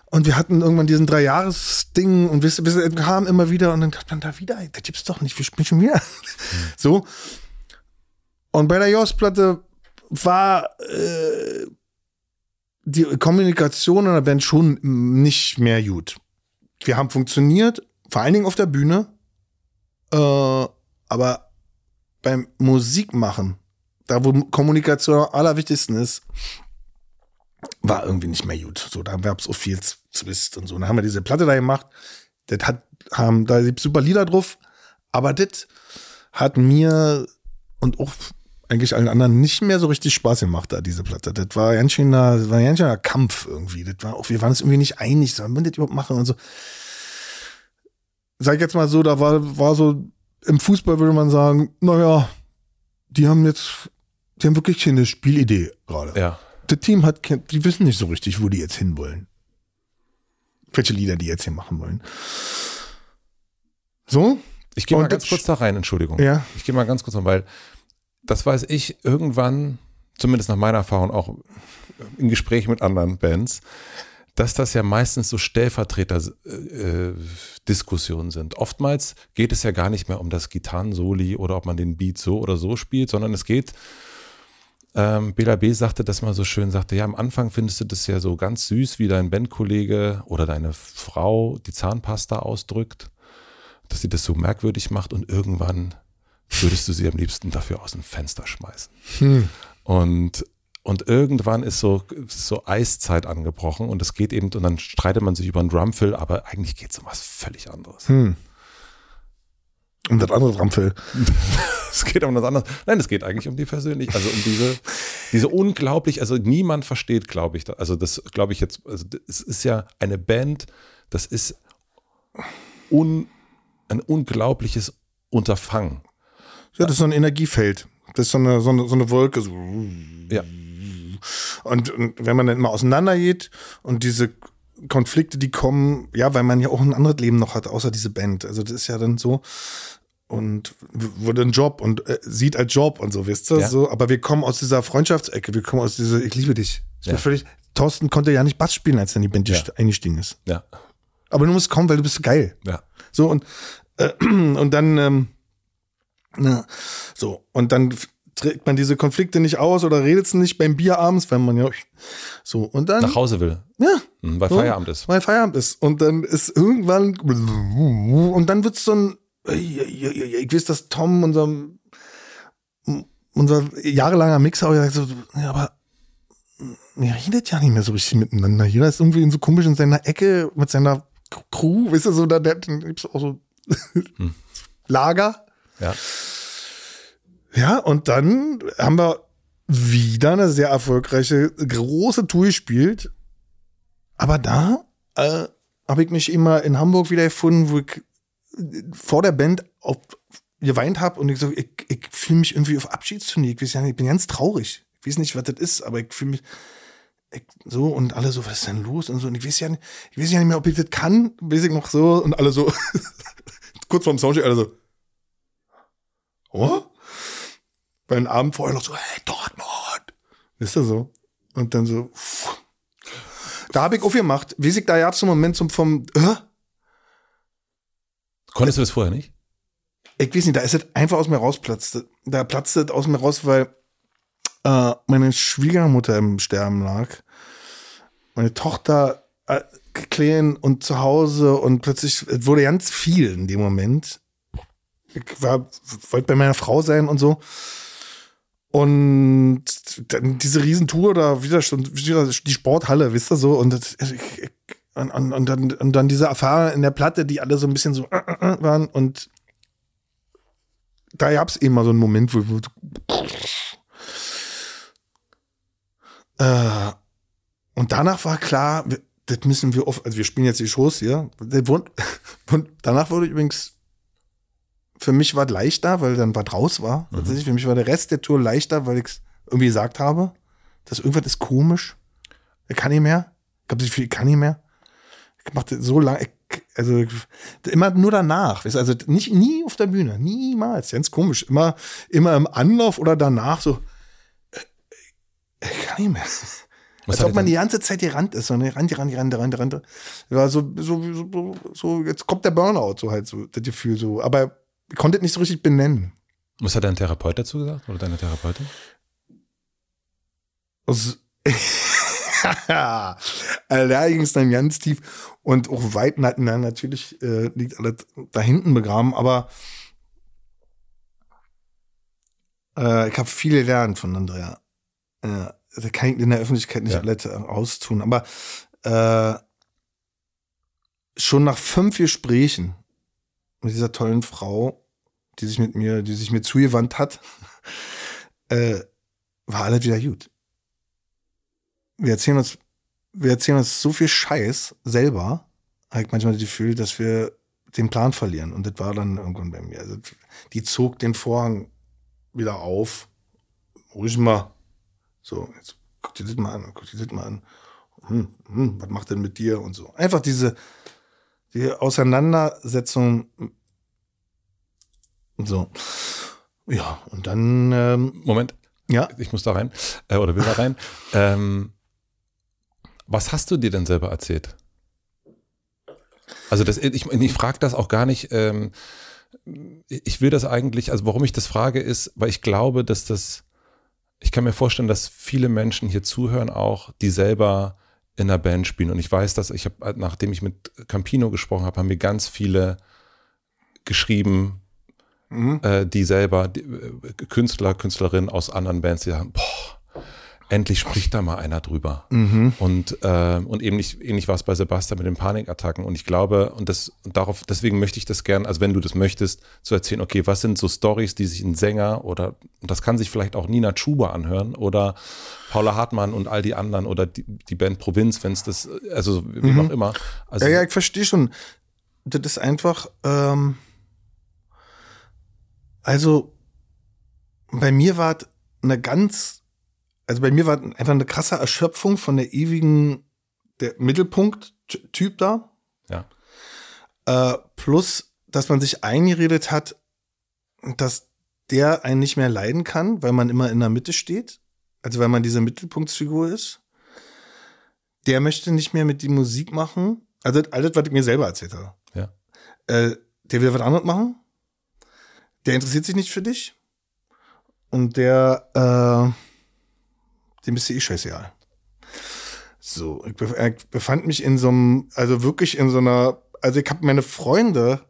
S1: Und wir hatten irgendwann diesen Drei-Jahres-Ding und wisst ihr, bis es kam immer wieder und dann dachte man da wieder, das gibt's doch nicht, wir spielen schon wieder. So. Und bei der Jaws-Platte war äh, die Kommunikation in der Band schon nicht mehr gut. Wir haben funktioniert, vor allen Dingen auf der Bühne, äh, aber beim Musikmachen, da wo Kommunikation am allerwichtigsten ist, war irgendwie nicht mehr gut. So, da gab es auch viel Zwist und so. Dann haben wir diese Platte da gemacht. Das hat, haben, da gibt super Lieder drauf. Aber das hat mir und auch eigentlich allen anderen nicht mehr so richtig Spaß gemacht, da diese Platte. Das war ganz schöner, das war ein ganz schöner Kampf irgendwie. Das war auch, wir waren uns irgendwie nicht einig, sollen wir das überhaupt machen und so. Sag ich jetzt mal so, da war, war so, im Fußball würde man sagen, naja, die haben jetzt, die haben wirklich keine Spielidee gerade
S2: Ja.
S1: das Team hat, die wissen nicht so richtig, wo die jetzt hinwollen. Welche Lieder die jetzt hier machen wollen. So?
S2: Ich gehe mal ganz kurz da rein, Entschuldigung.
S1: Ja.
S2: Ich gehe mal ganz kurz rein, weil das weiß ich irgendwann, zumindest nach meiner Erfahrung auch in Gesprächen mit anderen Bands, dass das ja meistens so Stellvertreter-Diskussionen sind. Oftmals geht es ja gar nicht mehr um das Gitarrensoli oder ob man den Beat so oder so spielt, sondern es geht, ähm, Bela B. sagte das mal so schön, sagte, ja, am Anfang findest du das ja so ganz süß, wie dein Bandkollege oder deine Frau die Zahnpasta ausdrückt, dass sie das so merkwürdig macht und irgendwann würdest du sie am liebsten dafür aus dem Fenster schmeißen.
S1: Hm.
S2: Und Und irgendwann ist so, so Eiszeit angebrochen und es geht eben, und dann streitet man sich über einen Drumfill, aber eigentlich geht es um was völlig anderes.
S1: Hm. Um das andere Drumfill.
S2: es geht um was anderes. Nein, es geht eigentlich um die persönlich, also um diese, diese unglaublich, also niemand versteht, glaube ich, also das glaube ich jetzt, also es ist ja eine Band, das ist un, ein unglaubliches Unterfangen.
S1: Ja, das ist so ein Energiefeld. Das ist so eine, so eine, so eine Wolke. So.
S2: Ja.
S1: Und, und wenn man dann immer auseinander geht und diese Konflikte, die kommen, ja, weil man ja auch ein anderes Leben noch hat, außer diese Band. Also das ist ja dann so und wurde ein Job und äh, sieht als Job und so, wisst ihr?
S2: Ja.
S1: So, aber wir kommen aus dieser Freundschaftsecke, wir kommen aus dieser, ich liebe dich. Mir
S2: Ja.
S1: völlig, Thorsten konnte ja nicht Bass spielen, als er in die Band
S2: Ja.
S1: gest- eingestiegen ist.
S2: Ja,
S1: Aber du musst kommen, weil du bist geil.
S2: ja.
S1: So und äh, und dann ähm, na, so und dann trägt man diese Konflikte nicht aus oder redet es nicht beim Bier abends, wenn man ja so und dann
S2: Nach Hause will,
S1: ja
S2: mhm, weil
S1: so,
S2: Feierabend ist.
S1: weil Feierabend ist und dann ist irgendwann und dann wird's so ein ich weiß, dass Tom unser unser jahrelanger Mixer auch gesagt so ja, aber ihr redet ja nicht mehr so richtig miteinander. Jeder ist irgendwie so komisch in seiner Ecke mit seiner Crew, weißt du, so, da, da gibt's auch so Lager.
S2: Ja.
S1: Ja, und dann haben wir wieder eine sehr erfolgreiche, große Tour gespielt. Aber da äh, habe ich mich immer in Hamburg wieder gefunden, wo ich äh, vor der Band auf, geweint habe und ich so, ich, ich fühle mich irgendwie auf Abschiedstournee. Ich weiß nicht, ich bin ganz traurig. Ich weiß nicht, was das ist, aber ich fühle mich ich, so und alle so, was ist denn los und so. Und ich weiß ja nicht, ich weiß ja nicht mehr, ob ich das kann, weiß ich noch so und alle so, kurz vorm Soundcheck, alle so, oh? Weil den Abend vorher noch so, hey, Dortmund. Ist das so? Und dann so, pff. da habe ich aufgemacht. Wie ich, da gab es einen Moment zum, vom, äh?
S2: Konntest du das vorher nicht?
S1: ich weiß nicht, da ist es einfach aus mir rausplatzt. Da platzt es aus mir raus, weil äh, meine Schwiegermutter im Sterben lag. Meine Tochter äh, klein und zu Hause und plötzlich es wurde ganz viel in dem Moment. Ich wollte bei meiner Frau sein und so. Und dann diese Riesentour da wieder, wieder die Sporthalle, wisst ihr so, und, und, und, und, dann, und dann diese Erfahrung in der Platte, die alle so ein bisschen so äh, äh, äh, waren und da gab es eben mal so einen Moment, wo, wo und danach war klar, das müssen wir auf, also wir spielen jetzt die Shows hier. Und danach wurde übrigens, für mich war es leichter, weil dann was raus war. Tatsächlich, für mich war der Rest der Tour leichter, weil ich es irgendwie gesagt habe, dass irgendwas ist komisch. Ich kann nicht mehr. Ich habe ich kann nicht mehr. Ich machte so lange, also immer nur danach. weißt Also nicht nie auf der Bühne, niemals. Ganz komisch. Immer, immer im Anlauf oder danach so. äh, Ich kann nicht mehr.
S2: Was
S1: Als ob man die ganze Zeit gerannt ist. So eine Rand, Rand, Rand, Rand, Rand. Ja, so, so, so, so, jetzt kommt der Burnout, so halt, so, das Gefühl so. Aber konnte es nicht so richtig benennen.
S2: was hat dein Therapeut dazu gesagt? Oder deine Therapeutin?
S1: Also, also da ging es dann ganz tief und auch weit na, na, natürlich äh, liegt alles da hinten begraben, aber äh, ich habe viel gelernt von Andrea. Äh, da kann ich in der Öffentlichkeit nicht
S2: Ja.
S1: alles äh, austun, aber äh, schon nach fünf Gesprächen mit dieser tollen Frau, die sich mit mir, die sich mir zugewandt hat, äh, war alles wieder gut wir erzählen uns, wir erzählen uns so viel Scheiß selber, habe ich manchmal das Gefühl, dass wir den Plan verlieren. Und das war dann irgendwann bei mir. Also, die zog den Vorhang wieder auf. Ruhig mal. So, jetzt guck dir das mal an, guck dir das mal an. Hm, hm, was macht denn mit dir und so. Einfach diese, die Auseinandersetzung. So. Ja, und dann, ähm,
S2: Moment,
S1: ja.
S2: ich muss da rein. Äh, oder will da rein. ähm, was hast du dir denn selber erzählt? Also das, ich, ich frage das auch gar nicht. Ähm, ich will das eigentlich, also warum ich das frage, ist, weil ich glaube, dass das, ich kann mir vorstellen, dass viele Menschen hier zuhören auch, die selber in einer Band spielen. Und ich weiß, dass ich habe, nachdem ich mit Campino gesprochen habe, haben mir ganz viele geschrieben,
S1: Mhm.
S2: äh, die selber, die, äh, Künstler, Künstlerinnen aus anderen Bands, die sagen, boah, endlich spricht da mal einer drüber.
S1: Mhm.
S2: Und, äh, und ähnlich, ähnlich war es bei Sebastian mit den Panikattacken. Und ich glaube, und das und darauf, deswegen möchte ich das gern, also wenn du das möchtest, zu erzählen, okay, was sind so Stories, die sich ein Sänger oder und das kann sich vielleicht auch Nina Chuba anhören oder Paula Hartmann und all die anderen oder die, die Band Provinz, wenn es das, also wie
S1: Mhm.
S2: auch immer. Also,
S1: ja, ja, ich verstehe schon. Das ist einfach, ähm, also bei mir war eine ganz, also bei mir war einfach eine krasse Erschöpfung von der ewigen, der Mittelpunkt-Typ da.
S2: Ja.
S1: Äh, plus, dass man sich eingeredet hat, dass der einen nicht mehr leiden kann, weil man immer in der Mitte steht. Also weil man diese Mittelpunktsfigur ist. Der möchte nicht mehr mit die Musik machen. Also alles, was ich mir selber erzählt habe.
S2: Ja.
S1: Äh, der will was anderes machen. Der interessiert sich nicht für dich. Und der, äh, dem bist du eh scheißegal. So, ich bef- ich befand mich in so einem, also wirklich in so einer, also ich habe meine Freunde,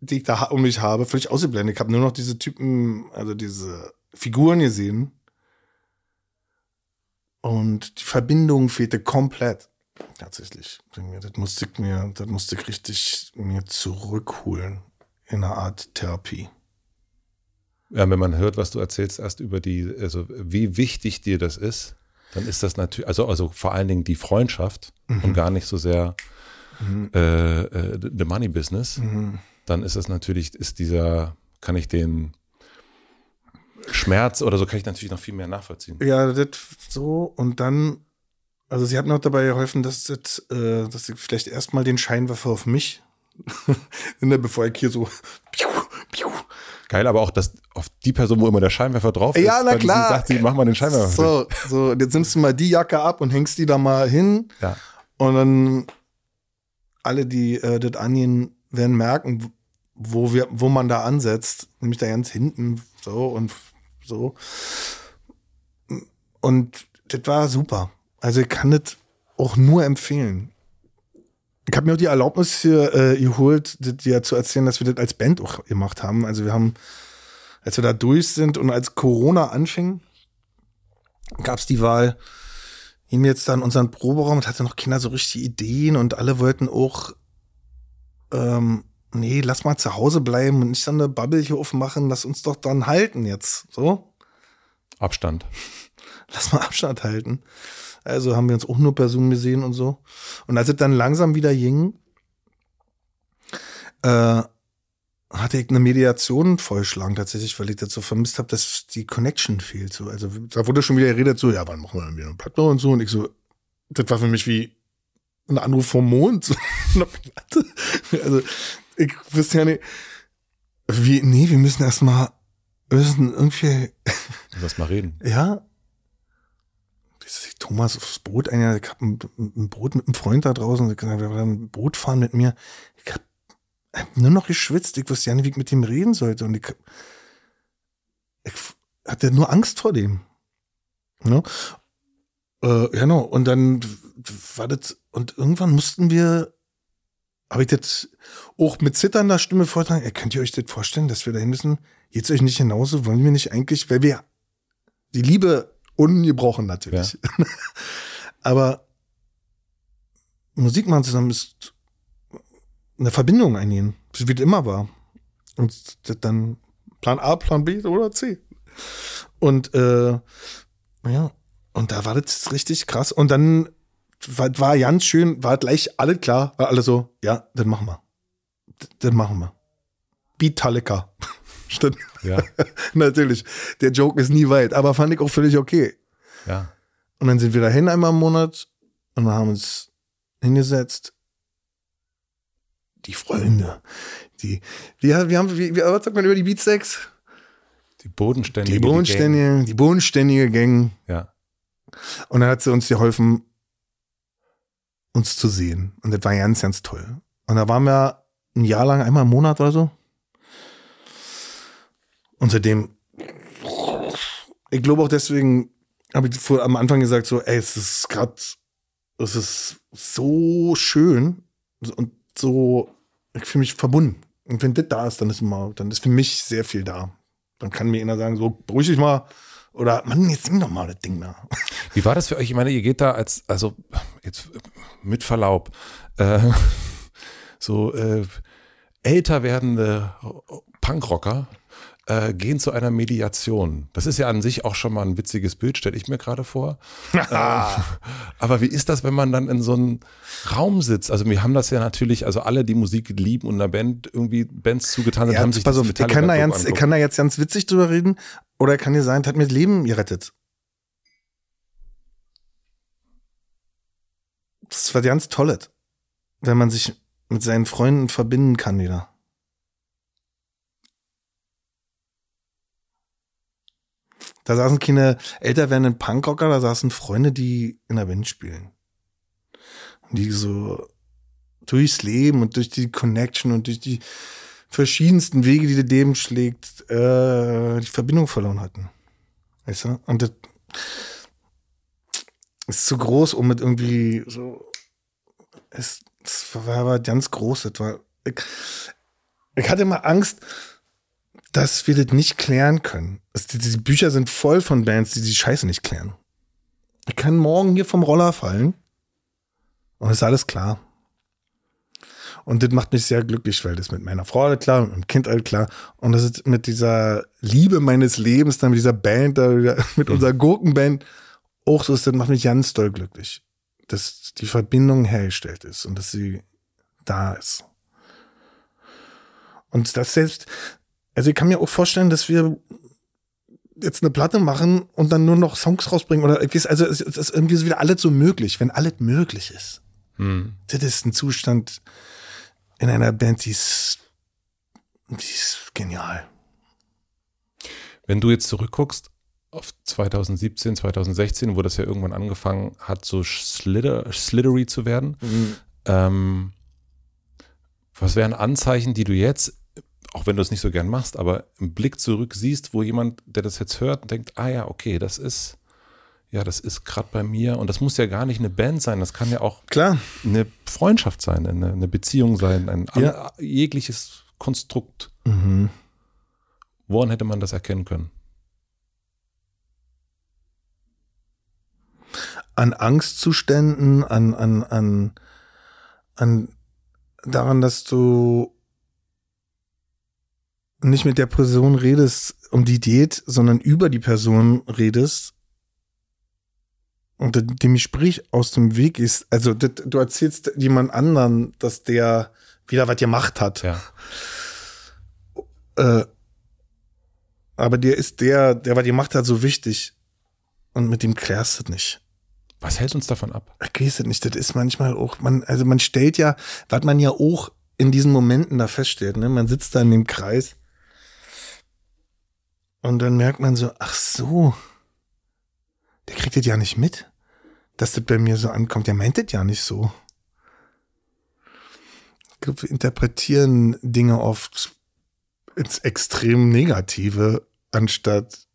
S1: die ich da um mich habe, völlig ausgeblendet. Ich habe nur noch diese Typen, also diese Figuren gesehen. Und die Verbindung fehlte komplett. Tatsächlich. Das musste ich mir, das musste ich richtig mir zurückholen. In einer Art Therapie.
S2: Ja, wenn man hört, was du erzählst, erst über die, also wie wichtig dir das ist, dann ist das natürlich, also, also vor allen Dingen die Freundschaft und gar nicht so sehr äh, äh, the money business, dann ist das natürlich, ist dieser, kann ich den Schmerz oder so kann ich natürlich noch viel mehr nachvollziehen.
S1: Ja, das so und dann, also sie hat mir auch dabei geholfen, dass, das, äh, dass ich vielleicht erstmal den Scheinwerfer auf mich, bevor ich hier so.
S2: Geil, aber auch, dass auf die Person, wo immer der Scheinwerfer drauf ist,
S1: Ja, na klar.
S2: sagt sie, mach mal den Scheinwerfer.
S1: so, so, jetzt nimmst du mal die Jacke ab und hängst die da mal hin
S2: Ja.
S1: und dann alle, die äh, das angehen, werden merken, wo wir, wo man da ansetzt, nämlich da ganz hinten, so und so. Und das war super. Also ich kann das auch nur empfehlen. Ich habe mir auch die Erlaubnis hier äh, geholt, das dir zu erzählen, dass wir das als Band auch gemacht haben. Also wir haben, als wir da durch sind und als Corona anfing, gab es die Wahl, ihm jetzt dann unseren Proberaum und hatte noch Kinder so richtige Ideen und alle wollten auch, ähm, nee, lass mal zu Hause bleiben und nicht so eine Bubble hier aufmachen, lass uns doch dann halten jetzt, so
S2: Abstand.
S1: lass mal Abstand halten. Also haben wir uns auch nur per Zoom gesehen und so. Und als es dann langsam wieder ging, äh, hatte ich eine Mediation vorgeschlagen tatsächlich, weil ich das so vermisst habe, dass die Connection fehlt. So. Also da wurde schon wieder geredet, so, ja, wann machen wir dann wieder eine Platte und so. Und ich so, das war für mich wie ein Anruf vom Mond. So, eine Platte. also ich wüsste ja nicht, wie, nee, wir müssen erstmal, wir müssen irgendwie
S2: Lass mal reden.
S1: ja. Thomas aufs Boot ein, ich hab ein, ein Brot mit einem Freund da draußen, ich hab, ein Boot fahren mit mir. Ich hab, nur noch geschwitzt, ich wusste ja nicht, wie ich mit dem reden sollte. Und ich, ich hatte nur Angst vor dem. Ne? Äh, genau, und dann war das, und irgendwann mussten wir, habe ich das auch mit zitternder Stimme vortragen, ja, könnt ihr euch das vorstellen, dass wir dahin müssen? Geht's euch nicht genauso? Wollen wir nicht eigentlich, weil wir die Liebe ungebrochen natürlich. Aber Musik machen zusammen ist eine Verbindung eingehen, wie es immer war. Und das dann Plan A, Plan B oder C. Und äh, ja, und da war das richtig krass. Und dann war, war ganz schön, war gleich alle klar, war alle so, ja, das machen wir. Das, das machen wir. Beatallica. Stimmt.
S2: Ja,
S1: Natürlich. Der Joke ist nie weit, aber fand ich auch völlig okay.
S2: ja.
S1: Und dann sind wir dahin einmal im Monat und wir haben uns hingesetzt. Die Freunde, die, wir, wir haben, wie, wie, was sagt man über die Beatsteaks?
S2: Die bodenständige.
S1: Die bodenständige, die bodenständige Gang.
S2: Ja.
S1: Und dann hat sie uns geholfen, uns zu sehen. Und das war ganz, ganz toll. Und da waren wir ein Jahr lang, einmal im Monat oder so. Und seitdem, ich glaube auch deswegen, habe ich vor, am Anfang gesagt, so, ey, es ist gerade, es ist so schön und so, ich fühle mich verbunden. Und wenn das da ist, dann ist immer, dann ist für mich sehr viel da. Dann kann mir einer sagen, so, beruhig dich mal Oder, Mann, jetzt sing doch mal das Ding da.
S2: Wie war das für euch? Ich meine, ihr geht da als, also jetzt mit Verlaub, äh, so äh, älter werdende Punkrocker äh, gehen zu einer Mediation. Das ist ja an sich auch schon mal ein witziges Bild, stelle ich mir gerade vor. äh, aber wie ist das, wenn man dann in so einem Raum sitzt? Also wir haben das ja natürlich, also alle, die Musik lieben und einer Band irgendwie Bands zugetan sind,
S1: Ja,
S2: haben sich
S1: pass
S2: das
S1: auf, ich
S2: Metallica
S1: kann, da ganz, ich kann da jetzt ganz witzig drüber reden. Oder kann dir sein, das hat mir das Leben gerettet. Das war ganz tolles. Wenn man sich mit seinen Freunden verbinden kann wieder. Da saßen keine älter werdenden Punkrocker, da saßen Freunde, die in der Band spielen. Und die so durchs Leben und durch die Connection und durch die verschiedensten Wege, die das Leben schlägt, äh, die Verbindung verloren hatten. Weißt du? Und das ist zu groß, um mit irgendwie so. Es, es war aber ganz groß. Das war, ich, ich hatte immer Angst, dass wir das nicht klären können. Es, die, die Bücher sind voll von Bands, die die Scheiße nicht klären. Ich kann morgen hier vom Roller fallen und ist alles klar. Und das macht mich sehr glücklich, weil das mit meiner Frau alles klar und mit dem Kind alles klar. Und das ist mit dieser Liebe meines Lebens, dann mit dieser Band, da wieder, mit unserer Gurkenband auch so ist, das macht mich ganz doll glücklich. Dass die Verbindung hergestellt ist und dass sie da ist. Und das selbst, also ich kann mir auch vorstellen, dass wir jetzt eine Platte machen und dann nur noch Songs rausbringen oder also es ist irgendwie so wieder alles so möglich, wenn alles möglich ist.
S2: Hm.
S1: Das ist ein Zustand in einer Band, die ist, die ist genial.
S2: Wenn du jetzt zurückguckst auf 2017, 2016, wo das ja irgendwann angefangen hat, so slither, slithery zu werden, ähm, was wären Anzeichen, die du jetzt, auch wenn du es nicht so gern machst, aber im Blick zurück siehst, wo jemand, der das jetzt hört, denkt, ah ja, okay, das ist, ja, das ist gerade bei mir und das muss ja gar nicht eine Band sein, das kann ja auch
S1: Klar,
S2: eine Freundschaft sein, eine, eine Beziehung sein, ein
S1: Ja.
S2: jegliches Konstrukt.
S1: Mhm.
S2: Woran hätte man das erkennen können?
S1: an Angstzuständen, an, an, an, an daran, dass du nicht mit der Person redest, um die geht, sondern über die Person redest und dem Gespräch aus dem Weg ist. Also das, du erzählst jemand anderen, dass der wieder was gemacht hat.
S2: Ja.
S1: Äh, aber der ist der, der was gemacht hat, so wichtig. Und mit dem klärst du das nicht.
S2: Was hält uns davon ab?
S1: Ich weiß es nicht, das ist manchmal auch, man, also man stellt ja, was man ja auch in diesen Momenten da feststellt, ne? Man sitzt da in dem Kreis und dann merkt man so, ach so, der kriegt das ja nicht mit, dass das bei mir so ankommt. Der meint das ja nicht so. Wir interpretieren Dinge oft ins extrem Negative, anstatt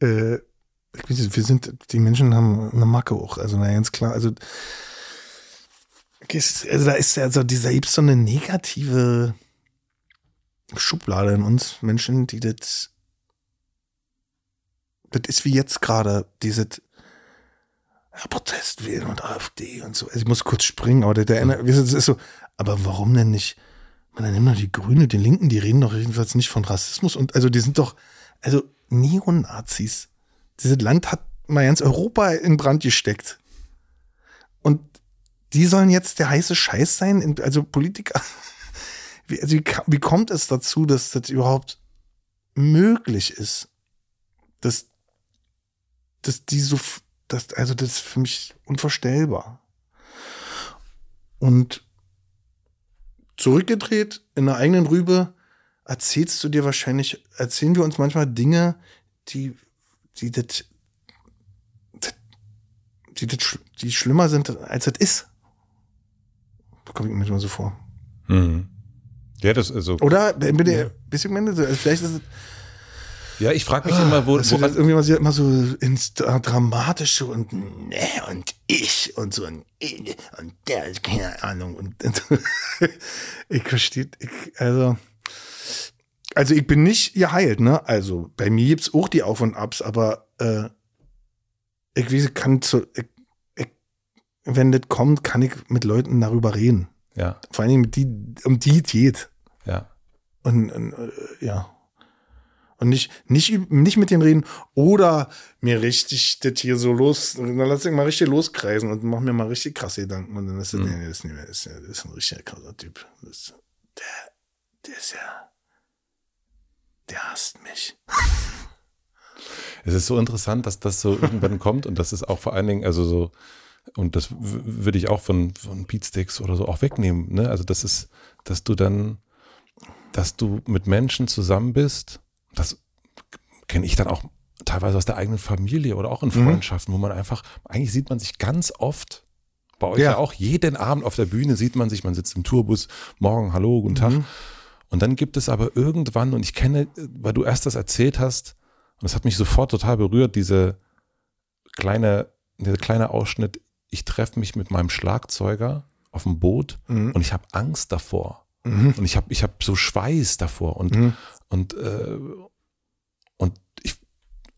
S1: äh, wir sind, die Menschen haben eine Macke auch, also na ganz klar, also, also da ist ja so dieser, so eine negative Schublade in uns Menschen, die das, das ist wie jetzt gerade, dieses ja, Protest und AfD und so. Also ich muss kurz springen, aber der, der ist so, aber warum denn nicht? Man, dann nimm doch die Grüne, die Linken, die reden doch jedenfalls nicht von Rassismus und also die sind doch, also Neonazis. Dieses Land hat mal ganz Europa in Brand gesteckt. Und die sollen jetzt der heiße Scheiß sein, in- also Politiker. Wie, also wie, wie kommt es dazu, dass das überhaupt möglich ist? Dass, dass die so, das, also das ist für mich unvorstellbar. Und zurückgedreht in der eigenen Rübe erzählst du dir wahrscheinlich, erzählen wir uns manchmal Dinge, die, die das, die, das, die schlimmer sind, als es ist. Da kommt mir immer so vor.
S2: Mhm. Ja, das also.
S1: Oder? Bin ich, bisschen Ende, so, also vielleicht ist es,
S2: Ja, ich frage mich immer, wo,
S1: dass wir
S2: woran,
S1: das irgendwie mal, so- immer so ins Dra- Dramatische und ne, und ich und so und, und der, keine Ahnung. Und, ich verstehe, also, Also ich bin nicht geheilt, ne? Also bei mir gibt's auch die Auf und Abs, aber äh, ich weiß, kann zu, ich, ich, wenn das kommt, kann ich mit Leuten darüber reden.
S2: Ja,
S1: Vor allen Dingen mit die, um die es geht.
S2: ja.
S1: Und, und äh, ja. Und nicht, nicht, nicht mit denen reden oder mir richtig das hier so los, dann lass ich mal richtig loskreisen und mach mir mal richtig krasse Gedanken. Und dann ist das,
S2: Mhm.
S1: nee, das ist nicht mehr, das ist, das ist ein richtig krasser Typ. Das, der, der ist ja, der hasst mich.
S2: Es ist so interessant, dass das so irgendwann kommt und das ist auch vor allen Dingen, also so, und das würde ich auch von, von Beatsticks oder so auch wegnehmen, ne? Also das ist, dass du dann, dass du mit Menschen zusammen bist, das kenne ich dann auch teilweise aus der eigenen Familie oder auch in
S1: Mhm.
S2: Freundschaften, wo man einfach, eigentlich sieht man sich ganz oft, bei euch ja,
S1: Ja.
S2: auch, jeden Abend auf der Bühne sieht man sich, man sitzt im Tourbus, morgen, hallo, guten Tag.
S1: Mhm.
S2: Und dann gibt es aber irgendwann, und ich kenne, weil du erst das erzählt hast, und das hat mich sofort total berührt, diese kleine, dieser kleine Ausschnitt, ich treffe mich mit meinem Schlagzeuger auf dem Boot
S1: Mhm.
S2: und ich habe Angst davor.
S1: Mhm.
S2: Und ich habe ich hab so Schweiß davor. Und,
S1: Mhm.
S2: und, äh, und ich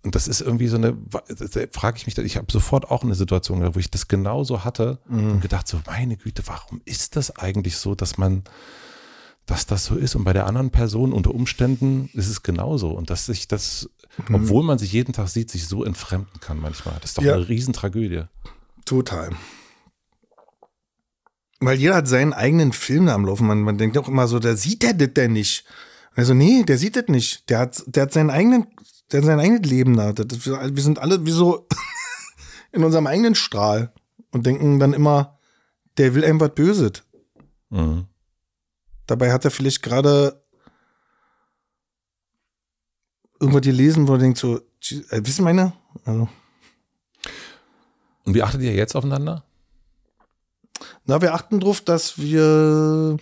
S2: und das ist irgendwie so eine, da frage ich mich, ich habe sofort auch eine Situation, gehabt, wo ich das genauso hatte
S1: Mhm.
S2: und gedacht so, meine Güte, warum ist das eigentlich so, dass man, dass das so ist und bei der anderen Person unter Umständen ist es genauso und dass sich das,
S1: Mhm.
S2: obwohl man sich jeden Tag sieht, sich so entfremden kann manchmal. Das ist doch
S1: Ja.
S2: eine Riesentragödie.
S1: Total. Weil jeder hat seinen eigenen Film da am Laufen. Man, man denkt auch immer so, der sieht der das denn nicht. Also, nee, der sieht das nicht. Der hat, der hat seinen eigenen, der hat sein eigenes Leben da. Das, wir sind alle wie so in unserem eigenen Strahl und denken dann immer, der will einem was Böses.
S2: Mhm.
S1: Dabei hat er vielleicht gerade irgendwas gelesen, wo er denkt so, äh, wissen meine? Also,
S2: Und wie achtet ihr jetzt aufeinander?
S1: Na, wir achten drauf, dass wir.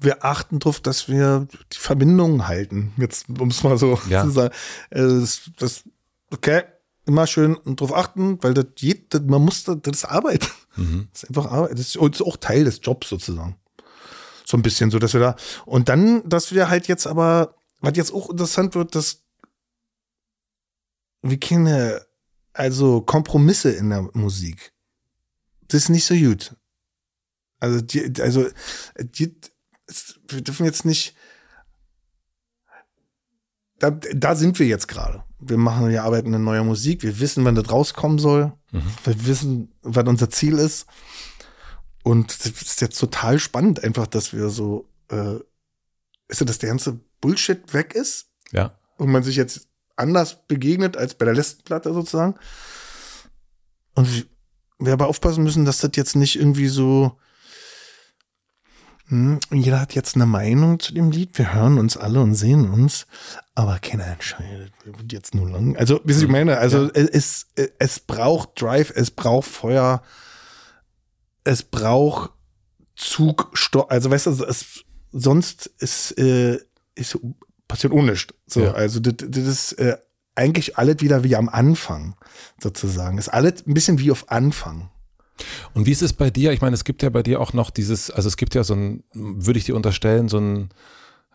S1: Wir achten drauf, dass wir die Verbindung halten. Jetzt, um es mal so
S2: Ja.
S1: zu sagen. Das, das, okay, immer schön drauf achten, weil das geht, das, man muss, das, das ist Arbeit.
S2: Mhm.
S1: Das ist einfach Arbeit. Das ist, das ist auch Teil des Jobs sozusagen. So ein bisschen so, dass wir da. Und dann, dass wir halt jetzt aber, was jetzt auch interessant wird, dass wir keine, also Kompromisse in der Musik. Das ist nicht so gut. Also, die, also, die, es- wir dürfen jetzt nicht. Da, da sind wir jetzt gerade. Wir machen, wir arbeiten an neuer Musik. Wir wissen, wann das rauskommen soll.
S2: Mhm.
S1: Wir wissen, was unser Ziel ist. Und das ist jetzt total spannend, einfach, dass wir so, äh, ist ja, dass der ganze Bullshit weg ist
S2: Ja.
S1: und man sich jetzt anders begegnet als bei der letzten Platte sozusagen. Und wir- aber aufpassen müssen, dass das jetzt nicht irgendwie so, hm, jeder hat jetzt eine Meinung zu dem Lied, wir hören uns alle und sehen uns, aber keiner entscheidet, wird jetzt nur lang. Also, wie ich meine, also es, es, es braucht Drive, es braucht Feuer, es braucht Zug, also weißt du, es, sonst ist, äh, ist passiert ohne nichts. So,
S2: Ja.
S1: also das, das ist äh, eigentlich alles wieder wie am Anfang, sozusagen. Ist alles ein bisschen wie auf Anfang.
S2: Und wie ist es bei dir? Ich meine, es gibt ja bei dir auch noch dieses, also es gibt ja so ein, würde ich dir unterstellen, so ein,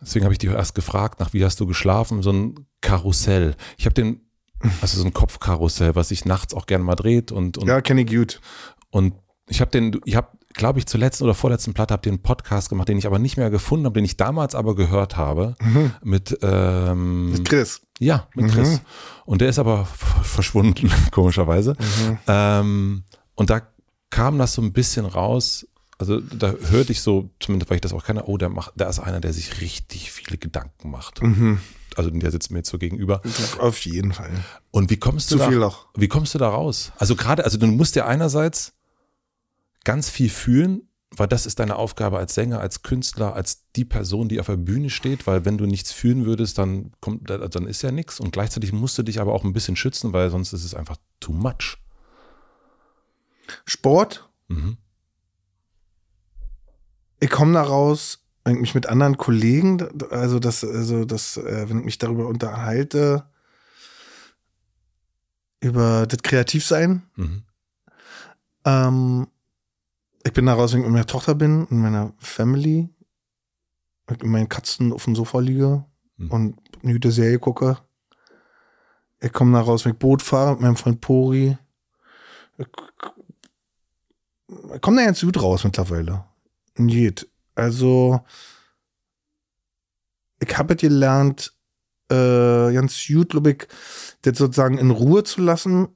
S2: deswegen habe ich dich erst gefragt, nach wie hast du geschlafen, so ein Karussell. Ich habe den, also so ein Kopfkarussell, was sich nachts auch gerne mal dreht und, und,
S1: Ja, kenne ich gut.
S2: und ich habe den, ich habe, glaube ich, zur letzten oder vorletzten Platte habe den Podcast gemacht, den ich aber nicht mehr gefunden habe, den ich damals aber gehört habe mit, ähm,
S1: Mit Chris.
S2: ja, mit
S1: Mhm.
S2: Chris. Und der ist aber verschwunden, komischerweise.
S1: Mhm.
S2: Ähm, und da kam das so ein bisschen raus. Also da hörte ich so, zumindest weil ich das auch kenne, oh, der macht, da ist einer, der sich richtig viele Gedanken macht.
S1: Mhm.
S2: Also der sitzt mir jetzt so gegenüber.
S1: Auf jeden Fall.
S2: Und wie kommst du
S1: Zu
S2: da,
S1: viel noch.
S2: wie kommst du da raus? Also gerade, also du musst ja einerseits ganz viel fühlen, weil das ist deine Aufgabe als Sänger, als Künstler, als die Person, die auf der Bühne steht, weil wenn du nichts fühlen würdest, dann kommt, dann ist ja nichts und gleichzeitig musst du dich aber auch ein bisschen schützen, weil sonst ist es einfach too much.
S1: Sport,
S2: Mhm.
S1: ich komme da raus, wenn ich mich mit anderen Kollegen, also das, also das, äh, wenn ich mich darüber unterhalte, über das Kreativsein,
S2: Mhm.
S1: ähm, ich bin da raus, wenn ich mit meiner Tochter bin und meiner Family mit meinen Katzen auf dem Sofa liege
S2: Hm.
S1: und eine gute Serie gucke. Ich komme da raus, wenn ich Boot fahre mit meinem Freund Pori. Ich, ich komme da ganz gut raus mittlerweile. Und geht. Also, ich habe gelernt, äh, ganz gut, glaube ich, das sozusagen in Ruhe zu lassen,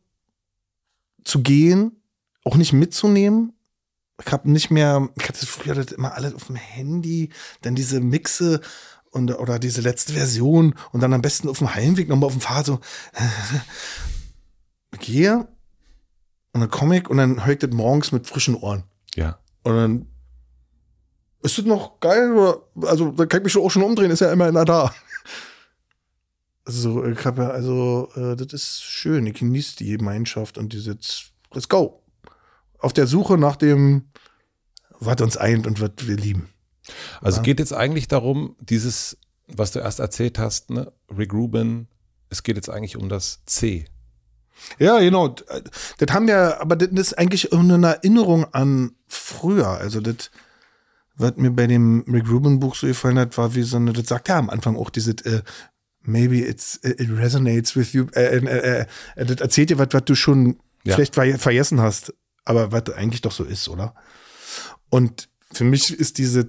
S1: zu gehen, auch nicht mitzunehmen. Ich habe nicht mehr, ich hatte früher das immer alles auf dem Handy, dann diese Mixe und, oder diese letzte Version und dann am besten auf dem Heimweg nochmal auf dem Fahrrad so, ich gehe und dann komme ich und dann höre ich das morgens mit frischen Ohren.
S2: Ja.
S1: Und dann ist das noch geil? Oder, also, da kann ich mich schon auch schon umdrehen, ist ja immer einer da. Also, ich habe ja, also, äh, das ist schön. Ich genieße die Gemeinschaft und diese, let's go. Auf der Suche nach dem, was uns eint und was wir lieben.
S2: Also
S1: Ja.
S2: geht jetzt eigentlich darum, dieses, was du erst erzählt hast, ne, Rick Rubin, es geht jetzt eigentlich um das C.
S1: Ja, genau. Das haben wir, aber das ist eigentlich eine Erinnerung an früher. Also das, was mir bei dem Rick Rubin Buch so gefallen hat, war wie so eine, das sagt er am Anfang auch dieses, äh, maybe it's, it resonates with you. Äh, äh, äh, das erzählt dir was, was du schon
S2: Ja.
S1: vielleicht ver vergessen hast, aber was eigentlich doch so ist, oder? Und für mich ist diese,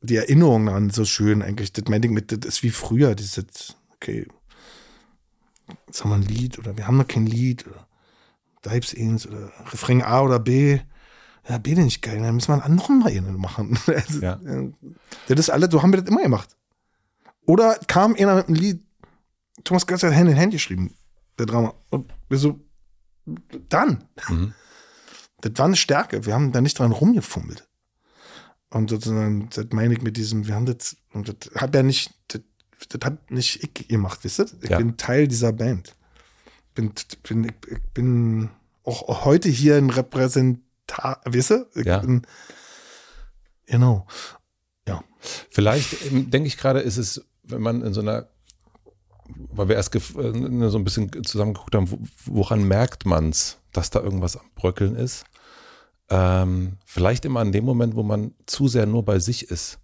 S1: die Erinnerung daran so schön eigentlich. Das meine ich mit, das ist wie früher, dieses, okay, jetzt haben wir ein Lied oder wir haben noch kein Lied oder da gibt's eins oder Refrain A oder B. Ja, B denn nicht geil, dann müssen wir noch mal einen machen. Also,
S2: Ja.
S1: äh, Das ist alles, so haben wir das immer gemacht. Oder kam einer mit einem Lied, Thomas Götz hat Hand in Hand geschrieben, der Drama. Und wir so, dann.
S2: Mhm.
S1: Das war eine Stärke. Wir haben da nicht dran rumgefummelt. Und sozusagen, das meine ich mit diesem, wir haben das, und das hat ja nicht, das, das hat nicht ich gemacht, wisst ihr? Ich
S2: Ja.
S1: bin Teil dieser Band. Bin, bin, ich, ich bin auch heute hier ein Repräsentant, wisst ihr? Ich
S2: Ja.
S1: bin, genau.
S2: Vielleicht ähm, denke ich gerade, ist es, wenn man in so einer, weil wir erst äh, so ein bisschen zusammengeguckt haben, wo- woran merkt man's, dass da irgendwas am Bröckeln ist? Ähm, vielleicht immer an dem Moment, wo man zu sehr nur bei sich ist.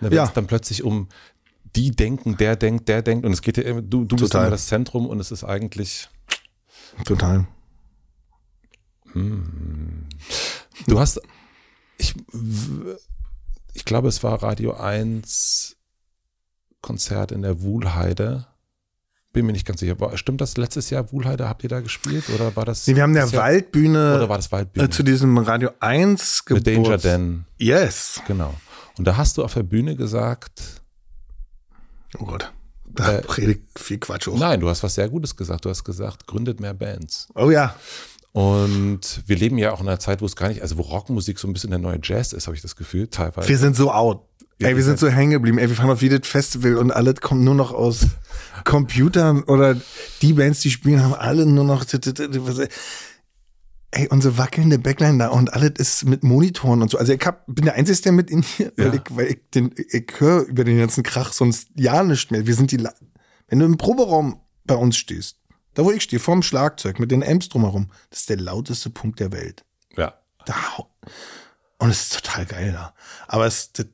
S2: Ne, wenn
S1: Ja.
S2: es dann plötzlich um die denken, der denkt, der denkt und es geht ja immer, du, du bist
S1: Total.
S2: immer das Zentrum und es ist eigentlich,
S1: Total.
S2: du hast, ich, ich glaube, es war Radio 1 Konzert in der Wuhlheide. Bin mir nicht ganz sicher. Stimmt das letztes Jahr Wuhlheide? Habt ihr da gespielt? Oder war das?
S1: Nee, wir haben der
S2: Jahr-
S1: Waldbühne
S2: Oder war das Waldbühne?
S1: äh, zu diesem Radio 1
S2: Mit Danger. Dan.
S1: Yes.
S2: Genau. Und da hast du auf der Bühne gesagt,
S1: Oh Gott. Da
S2: Äh,
S1: predigt viel Quatsch hoch.
S2: nein, du hast was sehr Gutes gesagt. Du hast gesagt, gründet mehr Bands.
S1: Oh ja.
S2: Und wir leben ja auch in einer Zeit, wo es gar nicht, also wo Rockmusik so ein bisschen der neue Jazz ist, habe ich das Gefühl, teilweise.
S1: Wir sind so out.
S2: Ja,
S1: Ey, wir sind so hängen geblieben. Ey, wir fahren auf jedes Festival und alles kommt nur noch aus Computern oder die Bands, die spielen, haben alle nur noch. Ey, unsere wackelnde Backline da und alles ist mit Monitoren und so. Also ich hab, bin der Einzige, der mit in hier, weil,
S2: Ja.
S1: ich, weil ich, den, ich höre über den ganzen Krach sonst ja nicht mehr. Wir sind die, La- wenn du im Proberaum bei uns stehst, da wo ich stehe, vorm Schlagzeug mit den Amps drumherum, das ist der lauteste Punkt der Welt.
S2: ja.
S1: Da. Und es ist total geil da. Aber es, das,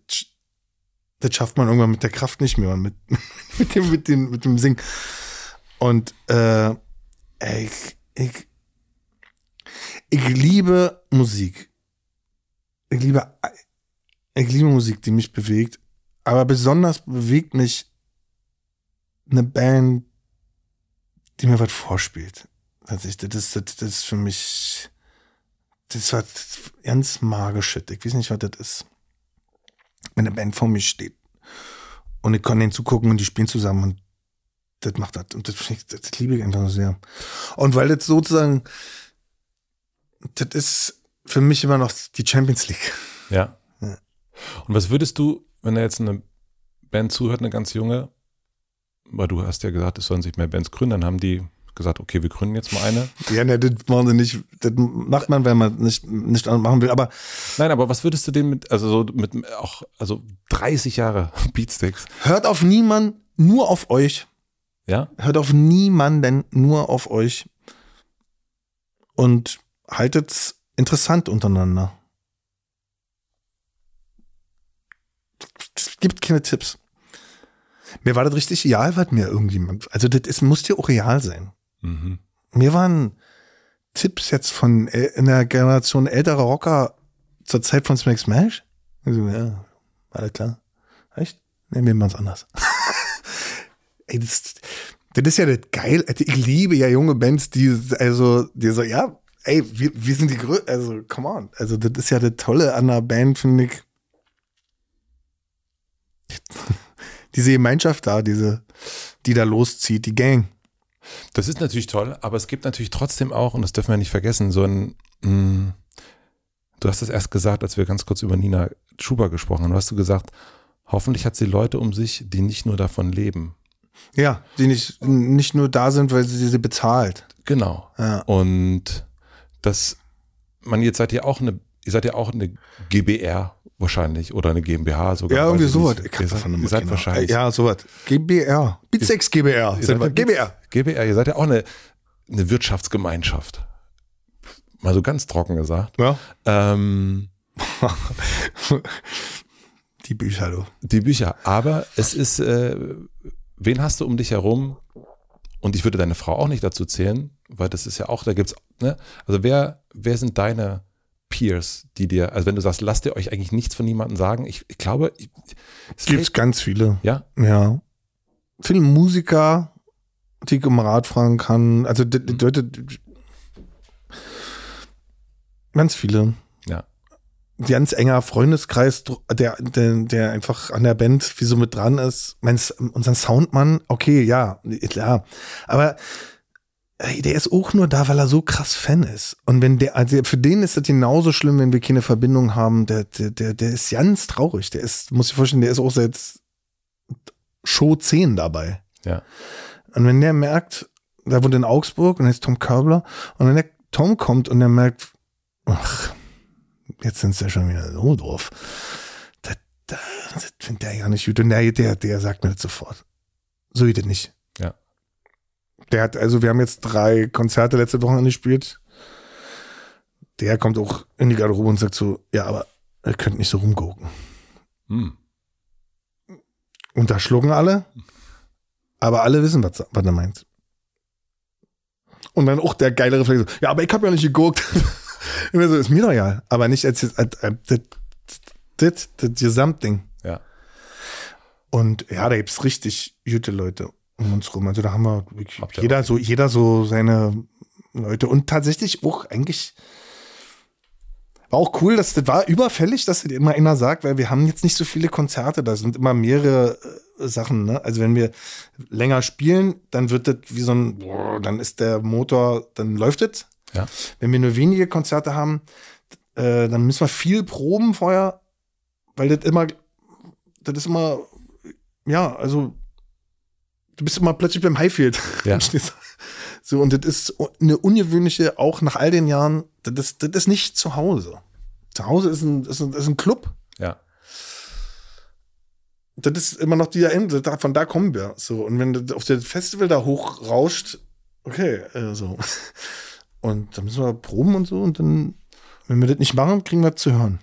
S1: das schafft man irgendwann mit der Kraft nicht mehr, mit, mit, dem, mit, dem, mit dem Singen. Und äh, ich, ich, ich liebe Musik. Ich liebe, ich liebe Musik, die mich bewegt. Aber besonders bewegt mich eine Band, die mir was vorspielt. Das ist, das, ist, das ist für mich, das war ganz magisch. Shit. Ich weiß nicht, was das ist. Wenn eine Band vor mir steht und ich kann denen zugucken und die spielen zusammen und das macht das. Und das, ich- das liebe ich einfach so sehr. Und weil das sozusagen, das ist für mich immer noch die Champions League.
S2: Ja.
S1: Ja.
S2: Und was würdest du, wenn da jetzt eine Band zuhört, eine ganz junge, weil du hast ja gesagt, es sollen sich mehr Bands gründen, dann haben die gesagt, okay, wir gründen jetzt mal eine.
S1: Ja, ne, das machen sie nicht. Das macht man, wenn man nicht, nicht machen will. Aber
S2: Nein, aber was würdest du denen mit, also so mit auch, also 30 Jahre Beatsticks,
S1: hört auf niemanden, nur auf euch.
S2: ja?
S1: Hört auf niemanden, nur auf euch. Und haltet's interessant untereinander. Es gibt keine Tipps. Mir war das richtig real, was mir irgendjemand, also das ist, muss dir auch real sein.
S2: Mhm.
S1: Mir waren Tipps jetzt von in der Generation älterer Rocker zur Zeit von Smack Smash. Also, ja, alles klar. Echt? Nehmen wir mal was anders. Ey, das, das ist ja das geil. Also, Ich liebe ja junge Bands, die, also, die so, ja, ey, wir, wir sind die größten, also, come on. Also, das ist ja das Tolle an einer Band, finde ich. Diese Gemeinschaft da, diese, die da loszieht, die Gang.
S2: Das ist natürlich toll, aber es gibt natürlich trotzdem auch, und das dürfen wir nicht vergessen, so ein, mh, du hast es erst gesagt, als wir ganz kurz über Nina Schuber gesprochen haben, du hast du gesagt, hoffentlich hat sie Leute um sich, die nicht nur davon leben.
S1: Ja, die nicht, nicht nur da sind, weil sie sie bezahlt.
S2: Genau.
S1: Ja.
S2: Und das, man, jetzt seid ihr auch eine, ihr seid ja auch eine GBR wahrscheinlich oder eine GmbH sogar.
S1: Ja, irgendwie sowas. Ich
S2: Ihr seid,
S1: davon
S2: ihr
S1: immer
S2: seid
S1: keine-
S2: wahrscheinlich.
S1: Ja, sowas. GBR. Bitsex GBR.
S2: Ihr seid
S1: GBR.
S2: GBR, ihr seid ja auch eine, eine Wirtschaftsgemeinschaft. Mal so ganz trocken gesagt.
S1: Ja.
S2: Ähm,
S1: Die Bücher, du.
S2: die Bücher. Aber es ist, äh, wen hast du um dich herum? Und ich würde deine Frau auch nicht dazu zählen, weil das ist ja auch, da gibt's, ne? Also wer, wer sind deine Peers, die dir, also wenn du sagst, lasst ihr euch eigentlich nichts von niemandem sagen, ich, ich glaube, es fällt-
S1: ganz viele.
S2: ja,
S1: Ja. Viele Musiker, die ich um Rat fragen kann. Also, die, die Leute, ganz viele.
S2: ja,
S1: ganz enger Freundeskreis, der, der, der einfach an der Band wie so mit dran ist. Meinst unser Soundmann, okay, ja, klar. Aber ey, der ist auch nur da, weil er so krass Fan ist. Und wenn der, also für den ist das genauso schlimm, wenn wir keine Verbindung haben. Der, der, der, der ist ganz traurig. Der ist, muss ich vorstellen, der ist auch seit Show 10 dabei.
S2: ja,
S1: Und wenn der merkt, da wohnt in Augsburg und ist Tom Körbler, und wenn der Tom kommt und der merkt, ach, jetzt sind sie ja schon wieder so doof. Das, das, das findet der ja nicht gut. Und der, der, der sagt mir das sofort. So geht das nicht. Der hat, also wir haben jetzt drei Konzerte letzte Woche angespielt. Der kommt auch in die Garderobe und sagt so, ja, aber ihr könnt nicht so rumgucken.
S2: hm.
S1: Und da schlucken alle, aber alle wissen, was, was er meint. Und dann auch der geile Reflex, so, ja, aber ich habe ja nicht geguckt. Immer so, ist mir doch egal, aber nicht als, als, als das, das, das Gesamtding.
S2: ja,
S1: Und ja, da gibt's richtig gute Leute um uns rum. Also da haben wir jeder so, jeder so seine Leute. Und tatsächlich auch eigentlich war auch cool, dass das war überfällig, dass das immer einer sagt, weil wir haben jetzt nicht so viele Konzerte, da sind immer mehrere äh, Sachen, ne? Also wenn wir länger spielen, dann wird das wie so ein, boah, dann ist der Motor, dann läuft es.
S2: ja,
S1: Wenn wir nur wenige Konzerte haben, äh, dann müssen wir viel proben vorher, weil das immer, das ist immer, ja, also du bist immer plötzlich beim Highfield.
S2: Ja.
S1: so, und das ist eine ungewöhnliche, auch nach all den Jahren, das ist, das ist nicht zu Hause. Zu Hause ist ein, ist ein, ist ein Club.
S2: ja.
S1: Das ist immer noch die Ende, von da kommen wir. So, und wenn das auf das Festival da hochrauscht, okay, äh, so. Und dann müssen wir proben und so, und dann, wenn wir das nicht machen, kriegen wir das zu hören.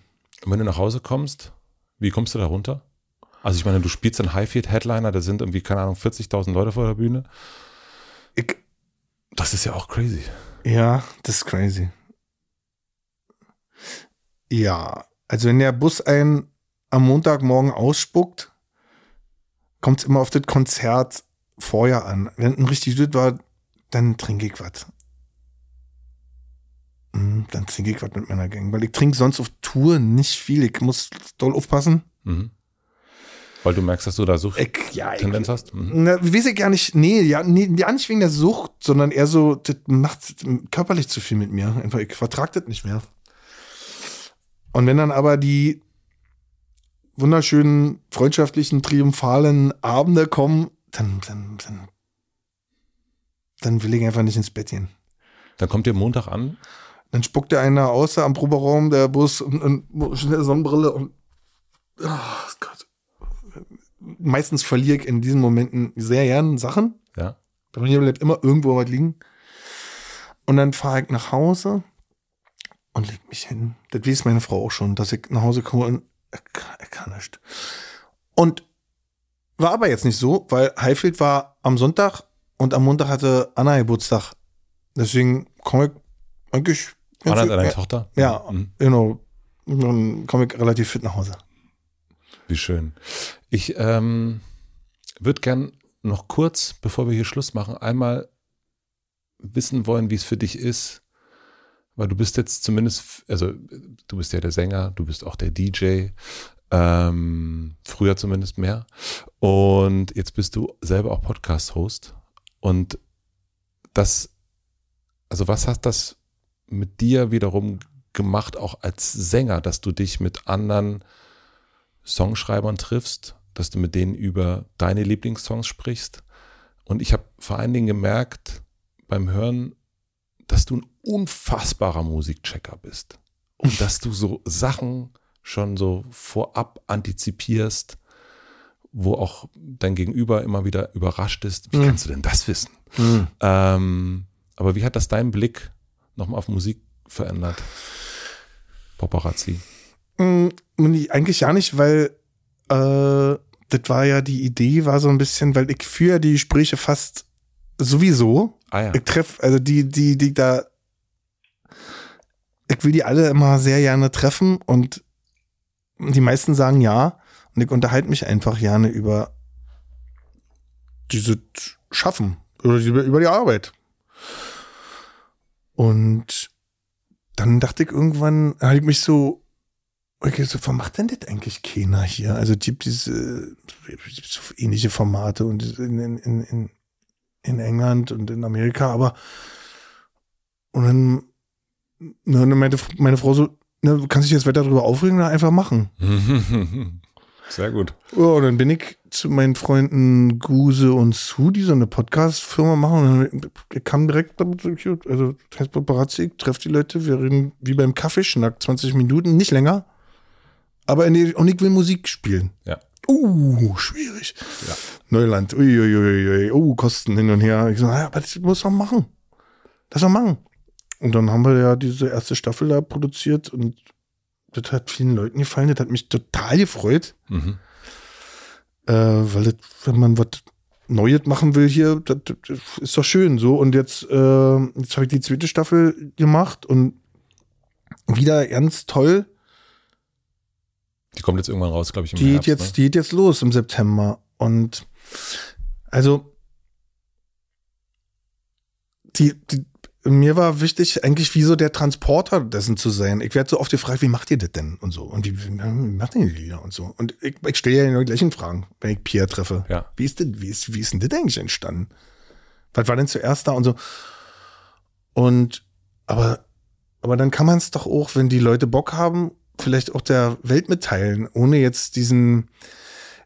S2: Und wenn du nach Hause kommst, wie kommst du da runter? Also ich meine, du spielst einen Highfield-Headliner, da sind irgendwie, keine Ahnung, 40.000 Leute vor der Bühne.
S1: Ich,
S2: Das ist ja auch crazy.
S1: Ja, das ist crazy. Ja, also wenn der Bus einen am Montagmorgen ausspuckt, kommt es immer auf das Konzert vorher an. Wenn ein richtig gut war, dann trinke ich was. Mm, Dann trinke ich was mit meiner Gang, weil ich trinke sonst auf Tour nicht viel. Ich muss doll aufpassen.
S2: Mhm. Weil du merkst, dass du da Sucht
S1: Ich, ja, ich,
S2: Tendenz hast. Mhm.
S1: Na, weiß ich gar nicht. Nee, ja, nee, ja, nicht wegen der Sucht, sondern eher so, das macht körperlich zu viel mit mir. Einfach, ich vertrag das nicht mehr. Und wenn dann aber die wunderschönen, freundschaftlichen, triumphalen Abende kommen, dann, dann, dann, dann will ich einfach nicht ins Bett gehen.
S2: Dann kommt ihr Montag an.
S1: Dann spuckt der einer da am Proberaum, der Bus und, und schnell Sonnenbrille und oh Gott. Meistens verliere ich in diesen Momenten sehr gern Sachen.
S2: Ja.
S1: Bei mir bleibt immer irgendwo was liegen. Und dann fahre ich nach Hause und leg mich hin. Das weiß meine Frau auch schon, dass ich nach Hause komme und ich kann, kann nicht. Und war aber jetzt nicht so, weil Highfield war am Sonntag und am Montag hatte Anna Geburtstag. Deswegen komme ich eigentlich.
S2: Anna hat eine Tochter?
S1: Ja,
S2: Mhm.
S1: genau. Dann komme ich relativ fit nach Hause.
S2: Wie schön. Ich ähm, würde gern noch kurz, bevor wir hier Schluss machen, einmal wissen wollen, wie es für dich ist, weil du bist jetzt zumindest, also du bist ja der Sänger, du bist auch der DJ, ähm, früher zumindest mehr. Und jetzt bist du selber auch Podcast-Host. Und das, also was hat das mit dir wiederum gemacht, auch als Sänger, dass du dich mit anderen Songschreibern triffst, dass du mit denen über deine Lieblingssongs sprichst. Und ich habe vor allen Dingen gemerkt beim Hören, dass du ein unfassbarer Musikchecker bist. Und dass du so Sachen schon so vorab antizipierst, wo auch dein Gegenüber immer wieder überrascht ist. Wie
S1: Mhm.
S2: kannst du denn das wissen? Ähm, aber wie hat das deinen Blick nochmal auf Musik verändert? Paparazzi.
S1: Nee, eigentlich ja nicht, weil äh, das war ja die Idee, war so ein bisschen, weil ich führe die Gespräche fast sowieso.
S2: Ah ja.
S1: Ich treffe, also die, die, die da, ich will die alle immer sehr gerne treffen und die meisten sagen ja. Und ich unterhalte mich einfach gerne über diese Schaffen, die, über die Arbeit. Und dann dachte ich irgendwann, habe ich mich so, okay, so, warum macht denn das eigentlich keiner hier? Also es gibt diese so ähnliche Formate und in, in, in, in, England und in Amerika, aber und dann, ne, dann meinte meine Frau so, ne, du kannst dich jetzt weiter darüber aufregen oder einfach machen.
S2: Sehr gut.
S1: Ja, und dann bin ich zu meinen Freunden Guse und Su, die so eine Podcast-Firma machen. Und dann kam direkt also das heißt Paparazzi, ich treffe die Leute, wir reden wie beim Kaffeeschnack, 20 Minuten, nicht länger. Aber die, und ich will Musik spielen.
S2: Ja.
S1: Uh, schwierig.
S2: Ja.
S1: Neuland, uiuiui, oh, Kosten hin und her. Ich so, naja, aber das muss man machen. Das muss man machen. Und dann haben wir ja diese erste Staffel da produziert und das hat vielen Leuten gefallen. Das hat mich total gefreut.
S2: Mhm.
S1: Äh, weil das, wenn man was Neues machen will hier, das, das ist doch schön so. Und jetzt, äh, jetzt habe ich die zweite Staffel gemacht und wieder ganz toll.
S2: Die kommt jetzt irgendwann raus, glaube ich, im
S1: Die geht
S2: Herbst.
S1: jetzt,
S2: ne?
S1: die geht jetzt los im September. Und also die, die, mir war wichtig, eigentlich wie so der Transporter dessen zu sein. Ich werde so oft gefragt, wie macht ihr das denn? Und so. Und wie, wie macht ihr die Lieder und so? Und ich, ich stelle ja die gleichen Fragen, wenn ich Pierre treffe.
S2: Ja.
S1: Wie ist denn, wie ist, wie ist denn das eigentlich entstanden? Was war denn zuerst da und so? Und, aber, aber dann kann man es doch auch, wenn die Leute Bock haben, vielleicht auch der Welt mitteilen, ohne jetzt diesen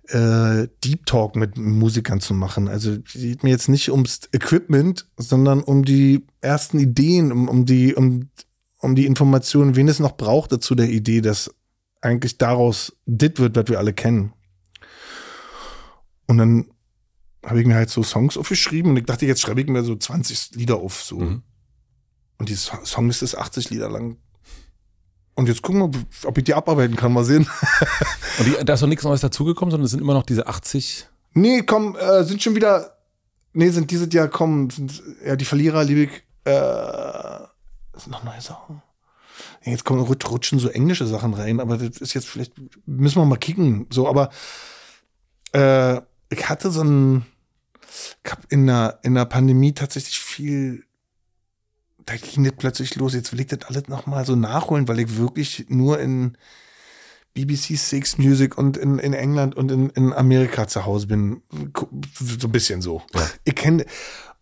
S1: äh, Deep Talk mit Musikern zu machen. Also es geht mir jetzt nicht ums Equipment, sondern um die ersten Ideen, um, um die, um, um die Informationen, wen es noch braucht dazu der Idee, dass eigentlich daraus dit wird, was wir alle kennen. Und dann habe ich mir halt so Songs aufgeschrieben und ich dachte, jetzt schreibe ich mir so 20 Lieder auf. So.
S2: Mhm.
S1: Und die So- Songliste ist 80 Lieder lang. Und jetzt gucken wir, ob ich die abarbeiten kann. Mal sehen.
S2: Und die, da ist noch nichts Neues dazugekommen, sondern es sind immer noch diese 80.
S1: Nee, komm, äh, sind schon wieder. Nee, sind dieses Jahr kommen. Sind, ja, die Verlierer, liebe ich. Äh, sind noch neue Sachen. Ja, Jetzt kommen rut- rutschen so englische Sachen rein, aber das ist jetzt vielleicht. Müssen wir mal kicken. So, aber äh, ich hatte so ein. Ich hab in der, in der Pandemie tatsächlich viel. Da ging das plötzlich los. Jetzt will ich das alles nochmal so nachholen, weil ich wirklich nur in BBC Six Music und in, in England und in, in Amerika zu Hause bin. So ein bisschen so. Ich kenne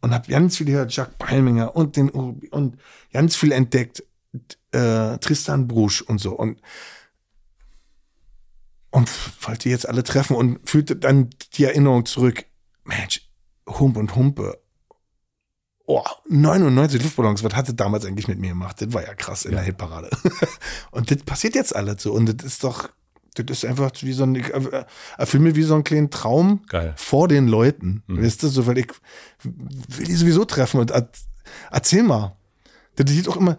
S1: und habe ganz viel gehört, Jack Palminger und den Urbi und ganz viel entdeckt. Äh, Tristan Brusch und so. Und, und wollte jetzt alle treffen und fühlte dann die Erinnerung zurück. Mensch, Hump und Humpe. Oh, 99 Luftballons, was hatte damals eigentlich mit mir gemacht? Das war ja krass in der Hitparade. und das passiert jetzt alles so. Und das ist doch, das ist einfach wie so ein, ich äh, erfüll mir wie so einen kleinen Traum
S2: Geil.
S1: vor den Leuten.
S2: Mhm.
S1: Weißt du, so, weil ich will die sowieso treffen und er- erzähl mal. Das sieht auch immer,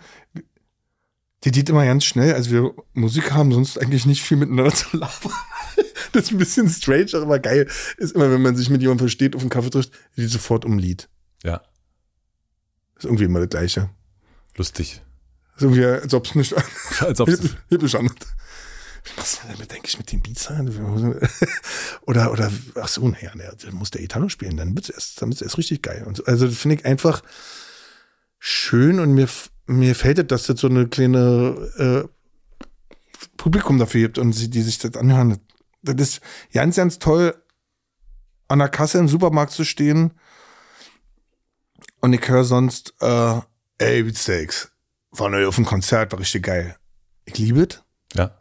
S1: Die geht immer ganz schnell. Also wir Musik haben sonst eigentlich nicht viel miteinander zu labern. Das ist ein bisschen strange, aber geil. Ist immer, wenn man sich mit jemandem versteht, auf den Kaffee trifft, die sofort um Lied.
S2: Ja,
S1: Ist irgendwie immer das Gleiche.
S2: lustig.
S1: Ist irgendwie, als ob es nicht
S2: Als ob's,
S1: hippisch an. Wie machst du denn damit, denke ich, mit den Beats sein? Oder, oder, ach so, naja, naja, dann muss der Italo spielen, dann wird's erst, dann wird's erst richtig geil. Und so. Also, das finde ich einfach schön und mir, mir fällt es, dass das so eine kleine, äh, Publikum dafür gibt und sie, die sich das anhören. Das ist ganz, ganz toll, an der Kasse im Supermarkt zu stehen und ich höre sonst, äh, ey, Beatsteaks, war neu auf dem Konzert, war richtig geil. Ich liebe es,
S2: ja.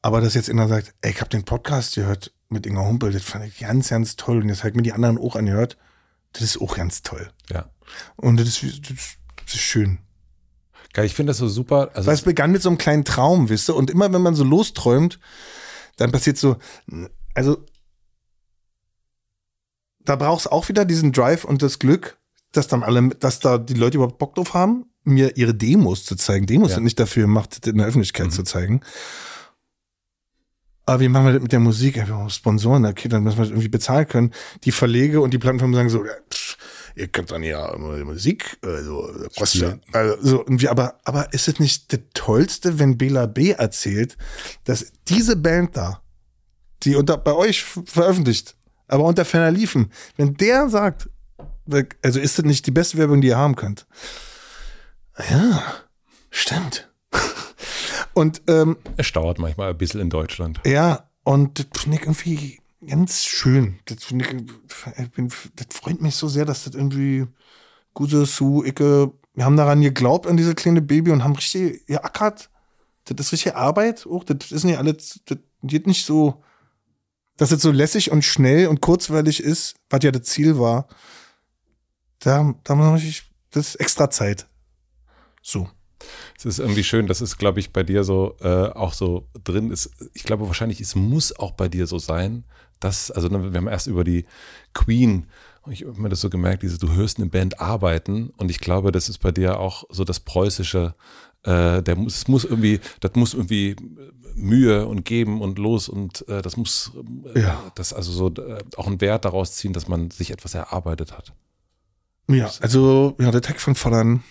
S1: aber dass jetzt einer sagt, ey, ich habe den Podcast gehört mit Inga Humpel, das fand ich ganz, ganz toll und jetzt halt mir die anderen auch angehört, das ist auch ganz toll.
S2: Ja.
S1: Und das ist, das ist, schön.
S2: Geil, ich finde das so super. Also
S1: Weil es begann mit so einem kleinen Traum, wisst ihr? Und immer wenn man so losträumt, dann passiert so, also da brauchst auch wieder diesen Drive und das Glück, dass dann alle, dass da die Leute überhaupt Bock drauf haben, mir ihre Demos zu zeigen. Demos
S2: Ja.
S1: sind nicht dafür gemacht, in der Öffentlichkeit zu zeigen. Aber wie machen wir das mit der Musik? Ja, wir brauchen Sponsoren, okay, dann müssen wir das irgendwie bezahlen können. Die Verlege und die Plattenfirmen sagen so, pff, ihr könnt dann ja immer die Musik, also, kostet also so irgendwie, aber, aber ist es nicht das Tollste, wenn Bela B erzählt, dass diese Band da, die unter, bei euch veröffentlicht, aber unter Ferner liefen, wenn der sagt, also ist das nicht die beste Werbung, die ihr haben könnt? Ja, stimmt. Und ähm,
S2: es dauert manchmal ein bisschen in Deutschland.
S1: ja, und das finde ich irgendwie ganz schön. Das ich, ich bin, das freut mich so sehr, dass das irgendwie Guse, Su, Icke, wir haben daran geglaubt an diese kleine Baby und haben richtig geackert. Das ist richtig Arbeit auch. Das ist nicht alles, das geht nicht so, dass es so lässig und schnell und kurzweilig ist, was ja das Ziel war. Da, da muss richtig, das ist extra Zeit. So.
S2: Es ist irgendwie schön, dass es, glaube ich, bei dir so äh, auch so drin ist. Ich glaube wahrscheinlich, es muss auch bei dir so sein, dass, also ne, wir haben erst über die Queen, und ich habe mir das so gemerkt, diese, du hörst eine Band arbeiten und ich glaube, das ist bei dir auch so das preußische, äh, der muss, muss irgendwie, das muss irgendwie Mühe und geben und los und äh, das muss äh,
S1: Ja.
S2: das also so äh, auch einen Wert daraus ziehen, dass man sich etwas erarbeitet hat.
S1: Ja, also, ja, der Tag von Vatern,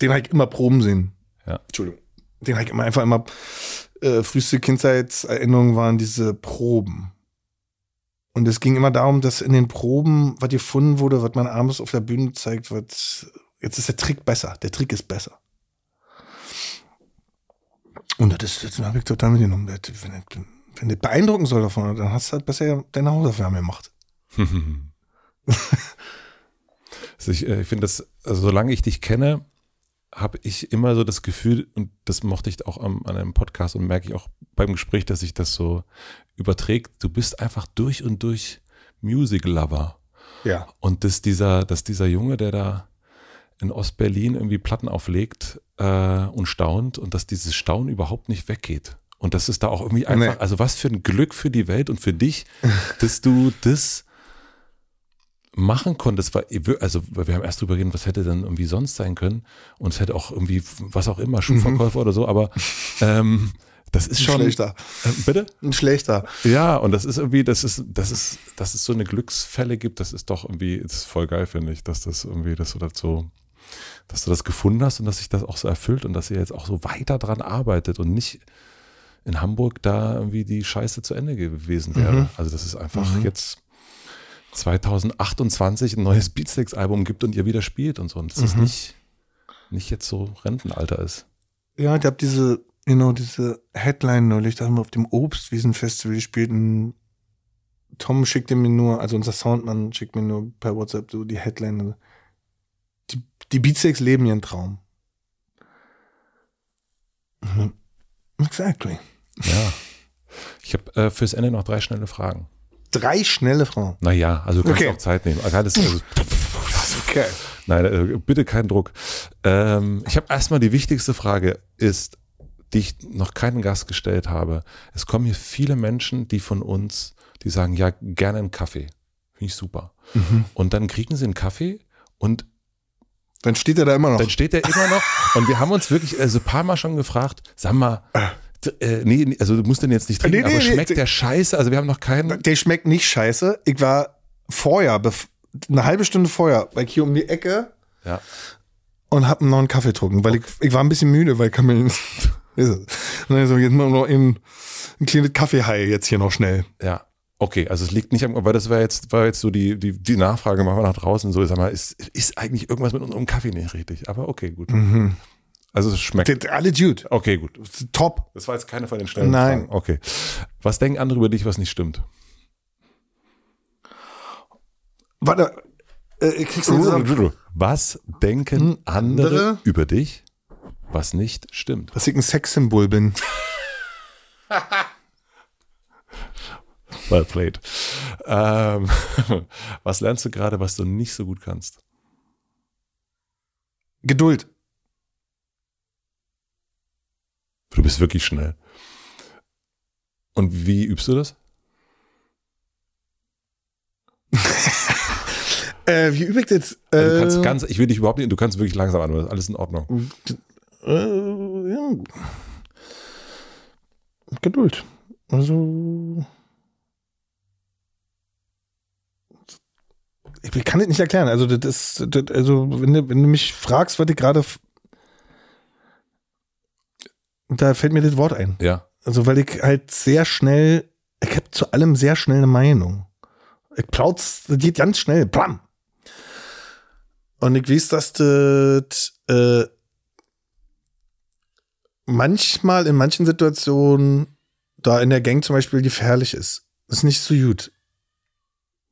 S1: den habe ich immer Proben sehen.
S2: Ja.
S1: Entschuldigung. Den habe ich immer einfach immer, äh, früheste Kindheitserinnerungen waren diese Proben. Und es ging immer darum, dass in den Proben was gefunden wurde, was man abends auf der Bühne zeigt, was, jetzt ist der Trick besser. Der Trick ist besser. Und das, das habe ich total mitgenommen. Das, wenn, das, wenn beeindrucken soll davon, dann hast du halt besser deine Hausaufgaben gemacht.
S2: Also ich, äh, ich finde das, also solange ich dich kenne, habe ich immer so das Gefühl, und das mochte ich auch am, an einem Podcast und merke ich auch beim Gespräch, dass sich das so überträgt. Du bist einfach durch und durch Music Lover.
S1: Ja.
S2: Und dass dieser, dass dieser Junge, der da in Ostberlin irgendwie Platten auflegt äh, und staunt und dass dieses Staunen überhaupt nicht weggeht. Und das ist da auch irgendwie einfach,
S1: Nee.
S2: also was für ein Glück für die Welt und für dich, dass du das machen konntest, war, also wir haben erst drüber reden, was hätte denn irgendwie sonst sein können und es hätte auch irgendwie, was auch immer, Schuhverkäufer oder so, aber ähm, das ist schon.
S1: Schlechter.
S2: Äh, bitte?
S1: Ein schlechter.
S2: Ja, und das ist irgendwie, das ist, das ist, dass es so eine Glücksfälle gibt, das ist doch irgendwie, das ist voll geil, finde ich, dass das irgendwie, dass du das so, dass du das gefunden hast und dass sich das auch so erfüllt und dass ihr jetzt auch so weiter dran arbeitet und nicht in Hamburg da irgendwie die Scheiße zu Ende gewesen wäre.
S1: Mhm.
S2: Also, dass es einfach jetzt 2028 ein neues Beatsteaks-Album gibt und ihr wieder spielt und so. Und dass es
S1: Mhm.
S2: nicht, nicht jetzt so Rentenalter ist.
S1: Ja, ich habe diese, genau, diese Headline neulich, da haben wir auf dem Obstwiesenfestival gespielt und Tom schickte mir nur, also unser Soundmann schickt mir nur per WhatsApp so die Headline. Die, die Beatsteaks leben ihren Traum. Mhm. Exactly.
S2: Ja. Ich habe äh, fürs Ende noch drei schnelle Fragen.
S1: Drei schnelle Frauen.
S2: Naja, also du kannst
S1: Okay.
S2: auch Zeit nehmen. Also, also,
S1: Okay.
S2: nein, äh, bitte keinen Druck. Ähm, ich habe erstmal die wichtigste Frage ist, die ich noch keinen Gast gestellt habe. Es kommen hier viele Menschen, die von uns, die sagen, ja, gerne einen Kaffee. Finde ich super. Und dann kriegen sie einen Kaffee und
S1: Dann steht er da immer noch.
S2: Dann steht er immer noch. Und wir haben uns wirklich also ein paar Mal schon gefragt, sag mal, äh, nee, also du musst den jetzt nicht trinken,
S1: Nee, nee,
S2: aber schmeckt
S1: nee.
S2: der scheiße? Also wir haben noch keinen.
S1: Der schmeckt nicht scheiße. Ich war vorher, eine halbe Stunde vorher, ich hier um die Ecke
S2: Ja.
S1: und hab noch einen Kaffee getrunken, weil ich, ich war ein bisschen müde, weil ich kann mir. Und dann so, jetzt mal noch eben ein kleines Kaffeehai jetzt hier noch schnell.
S2: Ja. Okay, also es liegt nicht am, weil das war jetzt, war jetzt so die, die, die Nachfrage, machen wir nach draußen so, sag mal, ist, ist eigentlich irgendwas mit unserem Kaffee nicht richtig? Aber okay, gut.
S1: Mhm.
S2: Also es schmeckt.
S1: Alle Dude.
S2: Okay, gut.
S1: Top.
S2: Das war jetzt keine von den schnellen
S1: Nein.
S2: Fragen. Okay. Was denken andere über dich, was nicht stimmt?
S1: Warte. Äh, ich krieg's nicht zusammen.
S2: Was denken andere,
S1: Hm, andere?
S2: über dich, was nicht stimmt?
S1: Dass ich ein Sexsymbol bin.
S2: Well played. Ähm, was lernst du gerade, was du nicht so gut kannst?
S1: Geduld.
S2: Du bist wirklich schnell. Und wie übst du das?
S1: Äh, wie übe ich das?
S2: Also du
S1: Äh,
S2: kannst ganz, ich will dich überhaupt nicht, du kannst wirklich langsam antworten, alles in Ordnung.
S1: Äh, ja. Geduld. Also. Ich kann das nicht erklären. Also, das ist, das, also, wenn du, wenn du mich fragst, was ich gerade. F- Da fällt mir das Wort ein.
S2: Ja.
S1: Also, weil ich halt sehr schnell, ich habe zu allem sehr schnell eine Meinung. Ich plautz, das geht ganz schnell, bam. Und ich weiß, dass das äh, manchmal in manchen Situationen da in der Gang zum Beispiel gefährlich ist. Das ist nicht so gut.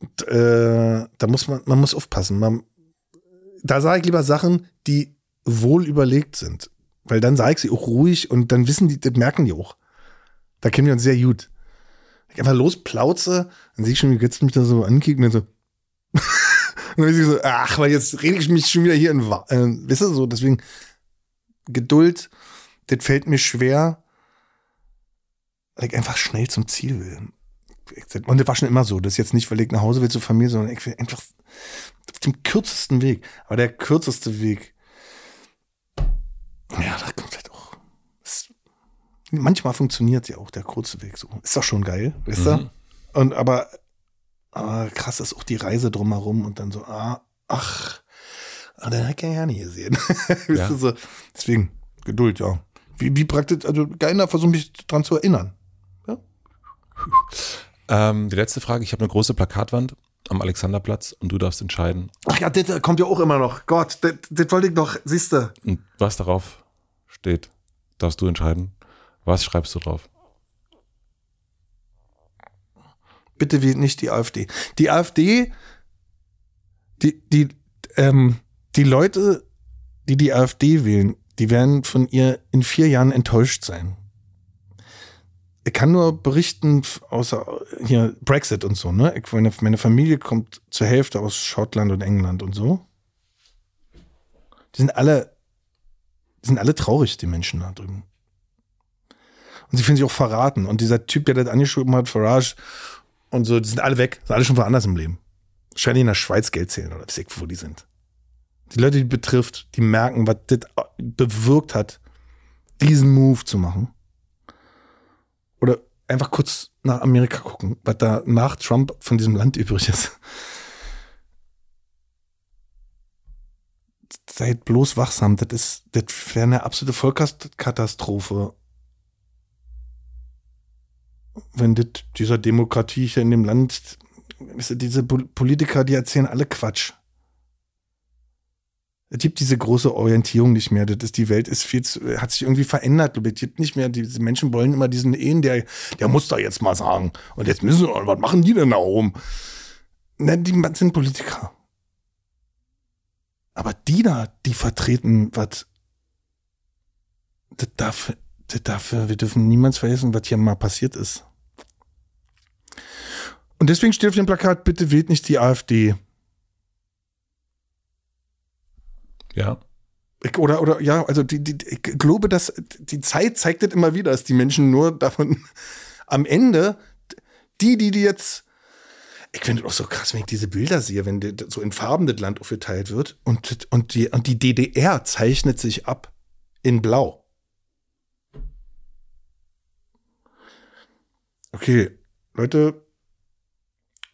S1: Und, äh, da muss man, man muss aufpassen. Man, da sage ich lieber Sachen, die wohl überlegt sind. Weil dann sage ich sie auch ruhig und dann wissen die, das merken die auch. Da kennen wir uns sehr gut. Ich einfach losplauze, dann sehe ich schon, wie Götz mich da so ankickt und dann so. und dann weiß ich so, ach, weil jetzt rede ich mich schon wieder hier in, äh, wisst ihr, so, deswegen Geduld, das fällt mir schwer, weil ich einfach schnell zum Ziel will. Und das war schon immer so. Das ist jetzt nicht, weil ich nach Hause will zur Familie, sondern ich will einfach auf dem kürzesten Weg. Aber der kürzeste Weg, ja, da kommt halt auch. Das, manchmal funktioniert ja auch der kurze Weg so. Ist doch schon geil, weißt
S2: Mhm.
S1: du? Und aber, aber krass ist auch die Reise drumherum und dann so, ah, ach, ah, den hätte ich ja nicht gesehen.
S2: Ja.
S1: so. Deswegen, Geduld, ja. Wie, wie praktisch, also Geiner versucht mich dran zu erinnern.
S2: Ähm, die letzte Frage, ich habe eine große Plakatwand am Alexanderplatz und du darfst entscheiden,
S1: Ach ja, das kommt ja auch immer noch. Gott, das, das wollte ich doch, siehst du.
S2: und was darauf steht, darfst du entscheiden. Was schreibst du drauf?
S1: Bitte wählt nicht die AfD. Die AfD, die, die, ähm, die Leute, die die AfD wählen, die werden von ihr in vier Jahren enttäuscht sein. Ich kann nur berichten, außer hier Brexit und so, ne? Meine Familie kommt zur Hälfte aus Schottland und England und so. Die sind alle, die sind alle traurig, die Menschen da drüben. Und sie fühlen sich auch verraten. Und dieser Typ, der das angeschoben hat, Farage und so, die sind alle weg, sind alle schon woanders im Leben. Scheinen in der Schweiz Geld zählen oder ich, wo die sind. Die Leute, die betrifft, die merken, was das bewirkt hat, diesen Move zu machen. Oder einfach kurz nach Amerika gucken, was da nach Trump von diesem Land übrig ist. Seid bloß wachsam, das ist, das wäre eine absolute Vollkatastrophe. Wenn das dieser Demokratie hier in dem Land, diese Pol- Politiker, die erzählen alle Quatsch. Es gibt diese große Orientierung nicht mehr. Das ist, die Welt ist viel zu, hat sich irgendwie verändert. Es gibt nicht mehr, diese Menschen wollen immer diesen Ehen, der, der muss da jetzt mal sagen. Und jetzt müssen wir, was machen die denn da oben? Na, die sind Politiker. Aber die da, die vertreten, was, das darf, das dafür, wir dürfen niemals vergessen, was hier mal passiert ist. Und deswegen steht auf dem Plakat, bitte wählt nicht die AfD.
S2: Ja.
S1: Ich, oder, oder, ja, also die, die, ich glaube, dass die Zeit zeigt das immer wieder, dass die Menschen nur davon am Ende, die, die, die jetzt, ich finde auch so krass, wenn ich diese Bilder sehe, wenn so in Farben das Land aufgeteilt wird und, und, die, und die DDR zeichnet sich ab in Blau. Okay, Leute,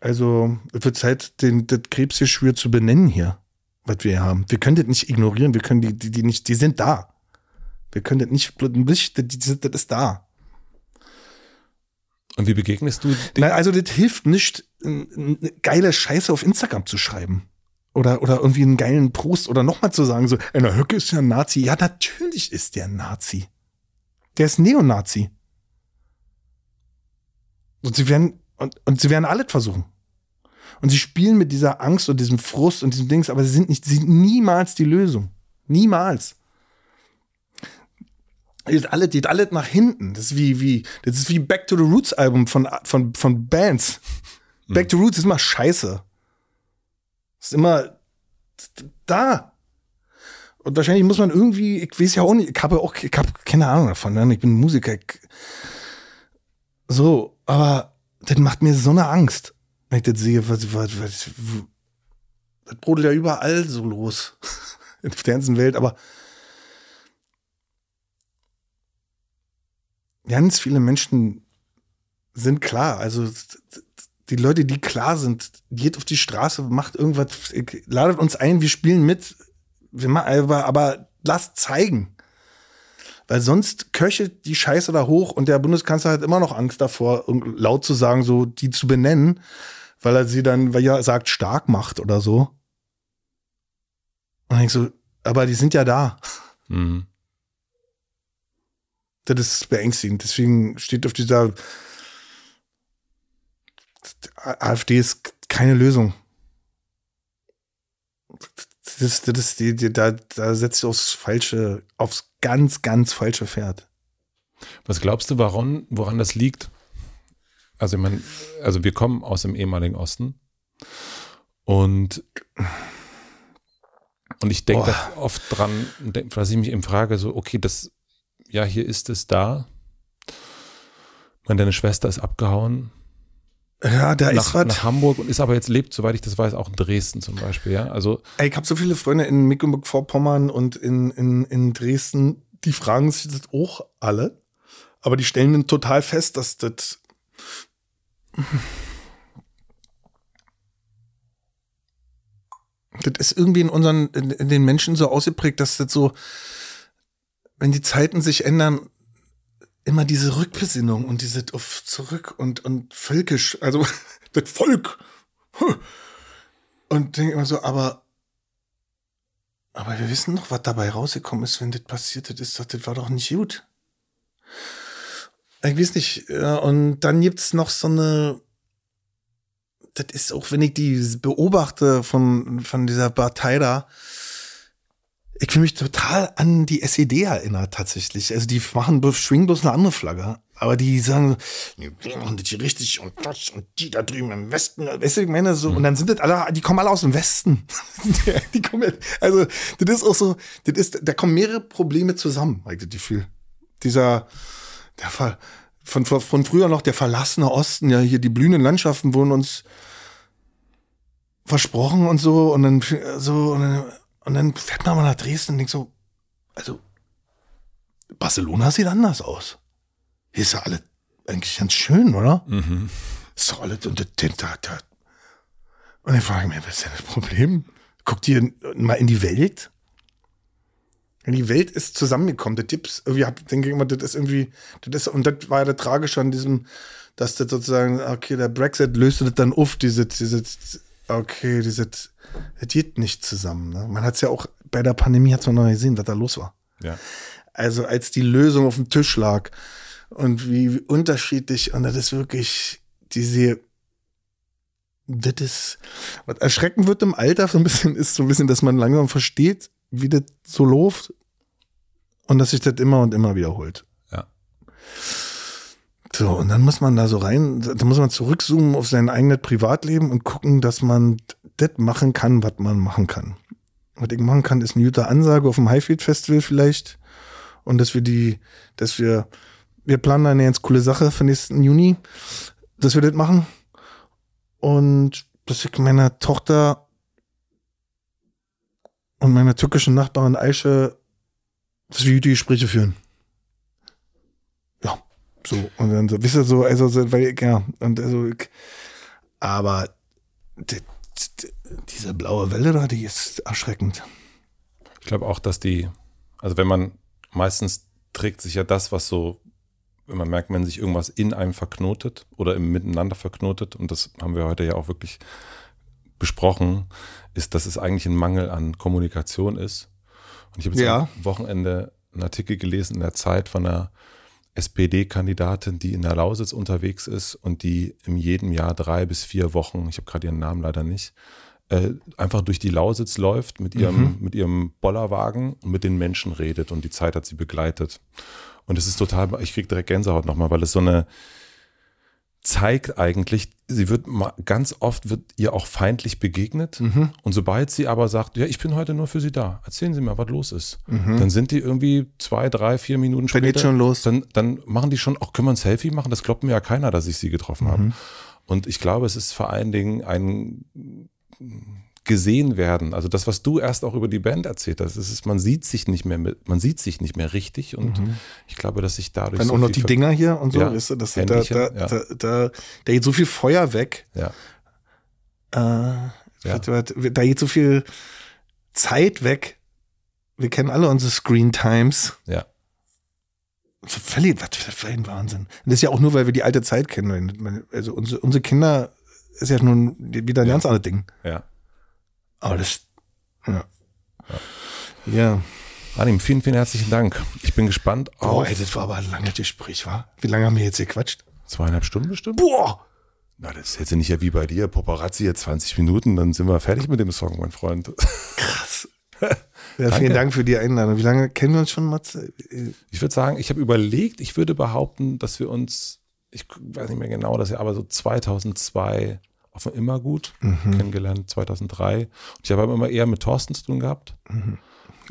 S1: also es wird Zeit, den, das Krebsgeschwür zu benennen hier, was wir hier haben. Wir können das nicht ignorieren, wir können die, die, die nicht, die sind da. Wir können das nicht, nicht das, das ist da.
S2: Und wie begegnest du
S1: dem? also das hilft nicht, geile Scheiße auf Instagram zu schreiben. Oder, oder irgendwie einen geilen Post oder nochmal zu sagen, so, einer Höcke ist ja ein Nazi. Ja, natürlich ist der ein Nazi. Der ist Neonazi. Und sie werden, und, und sie werden alles versuchen. Und sie spielen mit dieser Angst und diesem Frust und diesem Dings, aber sie sind nicht, sie sind niemals die Lösung. Niemals. Geht alle, geht alle nach hinten. Das ist wie, wie, das ist wie Back to the Roots Album von, von, von Bands. Mhm. Back to Roots ist immer scheiße. Ist immer da. Und wahrscheinlich muss man irgendwie, ich weiß ja auch nicht, ich habe auch, ich habe keine Ahnung davon, ne? ich bin Musiker. Ich, so, aber das macht mir so eine Angst, wenn ich das sehe, was, was, was, das brodelt ja überall so los in der ganzen Welt, aber ganz viele Menschen sind klar. Also die Leute, die klar sind, geht auf die Straße, macht irgendwas, ladet uns ein, wir spielen mit, wir machen, aber, aber lasst zeigen. Weil sonst köchelt die Scheiße da hoch und der Bundeskanzler hat immer noch Angst davor, laut zu sagen, so die zu benennen, weil er sie dann, weil er sagt, stark macht oder so. Und ich so, aber die sind ja da. Mhm. Das ist beängstigend. Deswegen steht auf dieser AfD ist keine Lösung. Das, das ist die, die, da, da setzt du aufs falsche, aufs ganz, ganz falsche Pferd.
S2: Was glaubst du, warum, woran das liegt? Also, ich meine, also wir kommen aus dem ehemaligen Osten und, und ich denke oft dran, dass ich mich eben frage, so, okay, das, ja, hier ist es da. Meine, deine Schwester ist abgehauen.
S1: Ja, da
S2: nach,
S1: ist was.
S2: Nach Hamburg und ist aber jetzt lebt, soweit ich das weiß, auch in Dresden zum Beispiel, ja. Also.
S1: Ey, ich habe so viele Freunde in Mecklenburg-Vorpommern und in, in, in Dresden, die fragen sich das auch alle. Aber die stellen dann total fest, dass das. Das ist irgendwie in unseren, in, in den Menschen so ausgeprägt, dass das so, wenn die Zeiten sich ändern, immer diese Rückbesinnung und diese auf zurück und, und völkisch, also das Volk. Und denke immer so, aber, aber wir wissen doch, was dabei rausgekommen ist, wenn das passiert ist. Das war doch nicht gut. Ich weiß nicht. Und dann gibt's noch so eine, das ist auch, wenn ich die beobachte von, von dieser Partei da, ich fühle mich total an die SED erinnert tatsächlich. Also die machen, schwingen bloß eine andere Flagge. Aber die sagen, wir machen das hier richtig und das und die da drüben im Westen. Weißt du, ich meine so, und dann sind das alle, die kommen alle aus dem Westen. die kommen, also, das ist auch so, das ist, da kommen mehrere Probleme zusammen, habe ich das Gefühl. Dieser, der Fall, von, von früher noch der verlassene Osten, ja, hier die blühenden Landschaften wurden uns versprochen und so, und dann, so, und dann, und dann fährt man mal nach Dresden und denkt so, also Barcelona sieht anders aus. Hier ist ja alles eigentlich ganz schön, oder? Mhm. Ist doch alles und, und, und dann frage ich mich, was ist denn das Problem? Guckt ihr mal in die Welt? Die Welt ist zusammengekommen. Der Tipps, irgendwie denke ich immer, das ist irgendwie, das ist, und das war ja der Tragische an diesem, dass das sozusagen, okay, der Brexit löste das dann auf, diese, diese, okay, diese, es geht nicht zusammen. Ne? Man hat es ja auch bei der Pandemie hat man noch gesehen, was da los war.
S2: Ja.
S1: Also als die Lösung auf dem Tisch lag und wie, wie unterschiedlich und das ist wirklich diese das ist, was erschreckend wird im Alter so ein bisschen, ist so ein bisschen, dass man langsam versteht, wie das so läuft und dass sich das immer und immer wiederholt.
S2: Ja.
S1: So, und dann muss man da so rein, da muss man zurückzoomen auf sein eigenes Privatleben und gucken, dass man das machen kann, was man machen kann. Was ich machen kann, ist eine gute Ansage auf dem Highfield Festival vielleicht. Und dass wir die, dass wir, wir planen eine ganz coole Sache für nächsten Juni, dass wir das machen. und dass ich meiner Tochter und meiner türkischen Nachbarin Aische dass wir die Gespräche führen. So. Und dann so, wisst ihr so, also, so, weil, ja, und also, aber die, die, diese blaue Welle da, die ist erschreckend.
S2: Ich glaube auch, dass die, also wenn man meistens trägt sich ja das, was so, wenn man merkt, wenn sich irgendwas in einem verknotet oder im Miteinander verknotet, und das haben wir heute ja auch wirklich besprochen, ist, dass es eigentlich ein Mangel an Kommunikation ist. Und ich habe jetzt
S1: Ja.
S2: am Wochenende einen Artikel gelesen in der Zeit von einer SPD-Kandidatin, die in der Lausitz unterwegs ist und die in jedem Jahr drei bis vier Wochen, ich habe gerade ihren Namen leider nicht, äh, einfach durch die Lausitz läuft mit ihrem, mit ihrem Bollerwagen und mit den Menschen redet und die Zeit hat sie begleitet. Und es ist total, ich kriege direkt Gänsehaut nochmal, weil es so eine zeigt eigentlich, sie wird ganz oft wird ihr auch feindlich begegnet und sobald sie aber sagt, ja, ich bin heute nur für Sie da, erzählen Sie mir, was los ist, dann sind die irgendwie zwei, drei, vier Minuten
S1: Dann
S2: später
S1: schon los.
S2: Dann, dann machen die schon, auch können wir ein Selfie machen? Das glaubt mir ja keiner, dass ich sie getroffen habe. Und ich glaube, es ist vor allen Dingen ein gesehen werden. Also das, was du erst auch über die Band erzählt hast, ist, man sieht sich nicht mehr mit, man sieht sich nicht mehr richtig und ich glaube, dass sich dadurch
S1: Dann
S2: so
S1: auch noch die Dinger hier und so,
S2: Ja,
S1: weißt du, das, da, da,
S2: ja.
S1: da, da, da geht so viel Feuer weg.
S2: Ja,
S1: Äh, warte, da geht so viel Zeit weg. Wir kennen alle unsere Screen Times.
S2: ja.
S1: So Völlig, was für ein Wahnsinn. Und das ist ja auch nur, weil wir die alte Zeit kennen. Also unsere, unsere Kinder ist ja nun wieder ein ganz anderes Ding.
S2: Ja.
S1: Aber das, ja. Ja.
S2: Anim, vielen, vielen herzlichen Dank. Ich bin gespannt
S1: Boah,
S2: auf
S1: ey, das war aber ein langes Gespräch, war? Wie lange haben wir jetzt gequatscht?
S2: zweieinhalb Stunden bestimmt.
S1: Boah!
S2: Na, das ist jetzt nicht ja wie bei dir, Paparazzi jetzt 20 Minuten, dann sind wir fertig mit dem Song, mein Freund.
S1: Krass. Ja, vielen Dank für die Einladung. Wie lange kennen wir uns schon, Matze?
S2: Ich würde sagen, ich habe überlegt, ich würde behaupten, dass wir uns, ich weiß nicht mehr genau, dass wir aber so 2002 auf dem Immergut kennengelernt, 2003. Und ich habe immer eher mit Thorsten zu tun gehabt.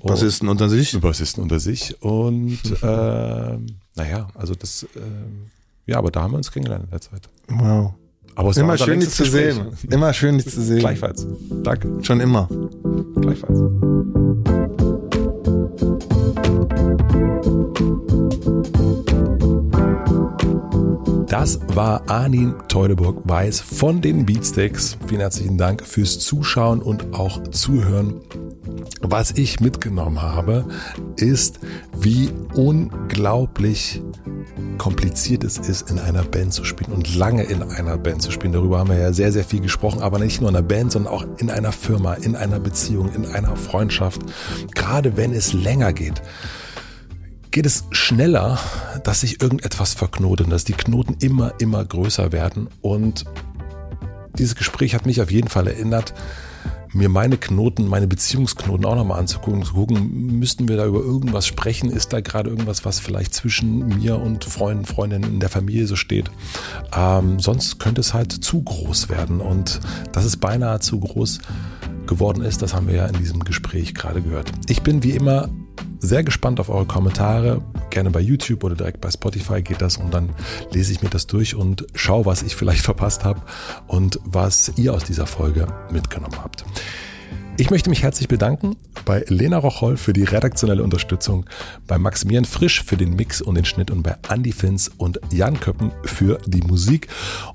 S1: Was ist denn unter sich?
S2: Bassisten unter sich. Und ähm, naja, also das, ähm, ja, aber da haben wir uns kennengelernt in der Zeit.
S1: Wow.
S2: Aber es
S1: Immer schön, dich zu
S2: Gespräch.
S1: sehen. Immer schön, dich zu sehen.
S2: Gleichfalls. Danke.
S1: Schon immer.
S2: Gleichfalls. Das war Arnin Teudeburg-Weiß von den Beatsteaks. Vielen herzlichen Dank fürs Zuschauen und auch Zuhören. Was ich mitgenommen habe, ist, wie unglaublich kompliziert es ist, in einer Band zu spielen und lange in einer Band zu spielen. Darüber haben wir ja sehr, sehr viel gesprochen, aber nicht nur in einer Band, sondern auch in einer Firma, in einer Beziehung, in einer Freundschaft. Gerade wenn es länger geht, geht es schneller, dass sich irgendetwas verknotet, dass die Knoten immer, immer größer werden. Und dieses Gespräch hat mich auf jeden Fall erinnert, mir meine Knoten, meine Beziehungsknoten auch nochmal anzugucken, zu gucken, müssten wir da über irgendwas sprechen? Ist da gerade irgendwas, was vielleicht zwischen mir und Freunden, Freundinnen in der Familie so steht? Ähm, sonst könnte es halt zu groß werden. Und dass es beinahe zu groß geworden ist, das haben wir ja in diesem Gespräch gerade gehört. Ich bin wie immer sehr gespannt auf eure Kommentare. Gerne bei YouTube oder direkt bei Spotify geht das und dann lese ich mir das durch und schaue, was ich vielleicht verpasst habe und was ihr aus dieser Folge mitgenommen habt. Ich möchte mich herzlich bedanken bei Lena Rocholl für die redaktionelle Unterstützung, bei Maximilian Frisch für den Mix und den Schnitt und bei Andy Finz und Jan Köppen für die Musik.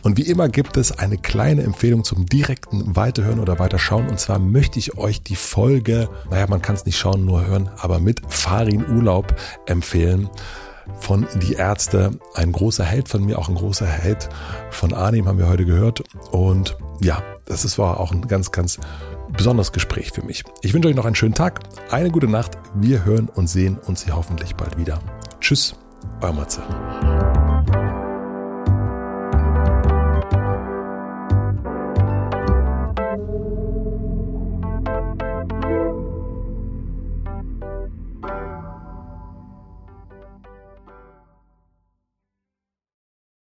S2: Und wie immer gibt es eine kleine Empfehlung zum direkten Weiterhören oder Weiterschauen. Und zwar möchte ich euch die Folge, naja, man kann es nicht schauen, nur hören, aber mit Farin Urlaub empfehlen von Die Ärzte. Ein großer Held von mir, auch ein großer Held von Arnim haben wir heute gehört. Und ja, das ist, war auch ein ganz, ganz besonderes Gespräch für mich. Ich wünsche euch noch einen schönen Tag, eine gute Nacht. Wir hören und sehen uns hier hoffentlich bald wieder. Tschüss, euer Matze.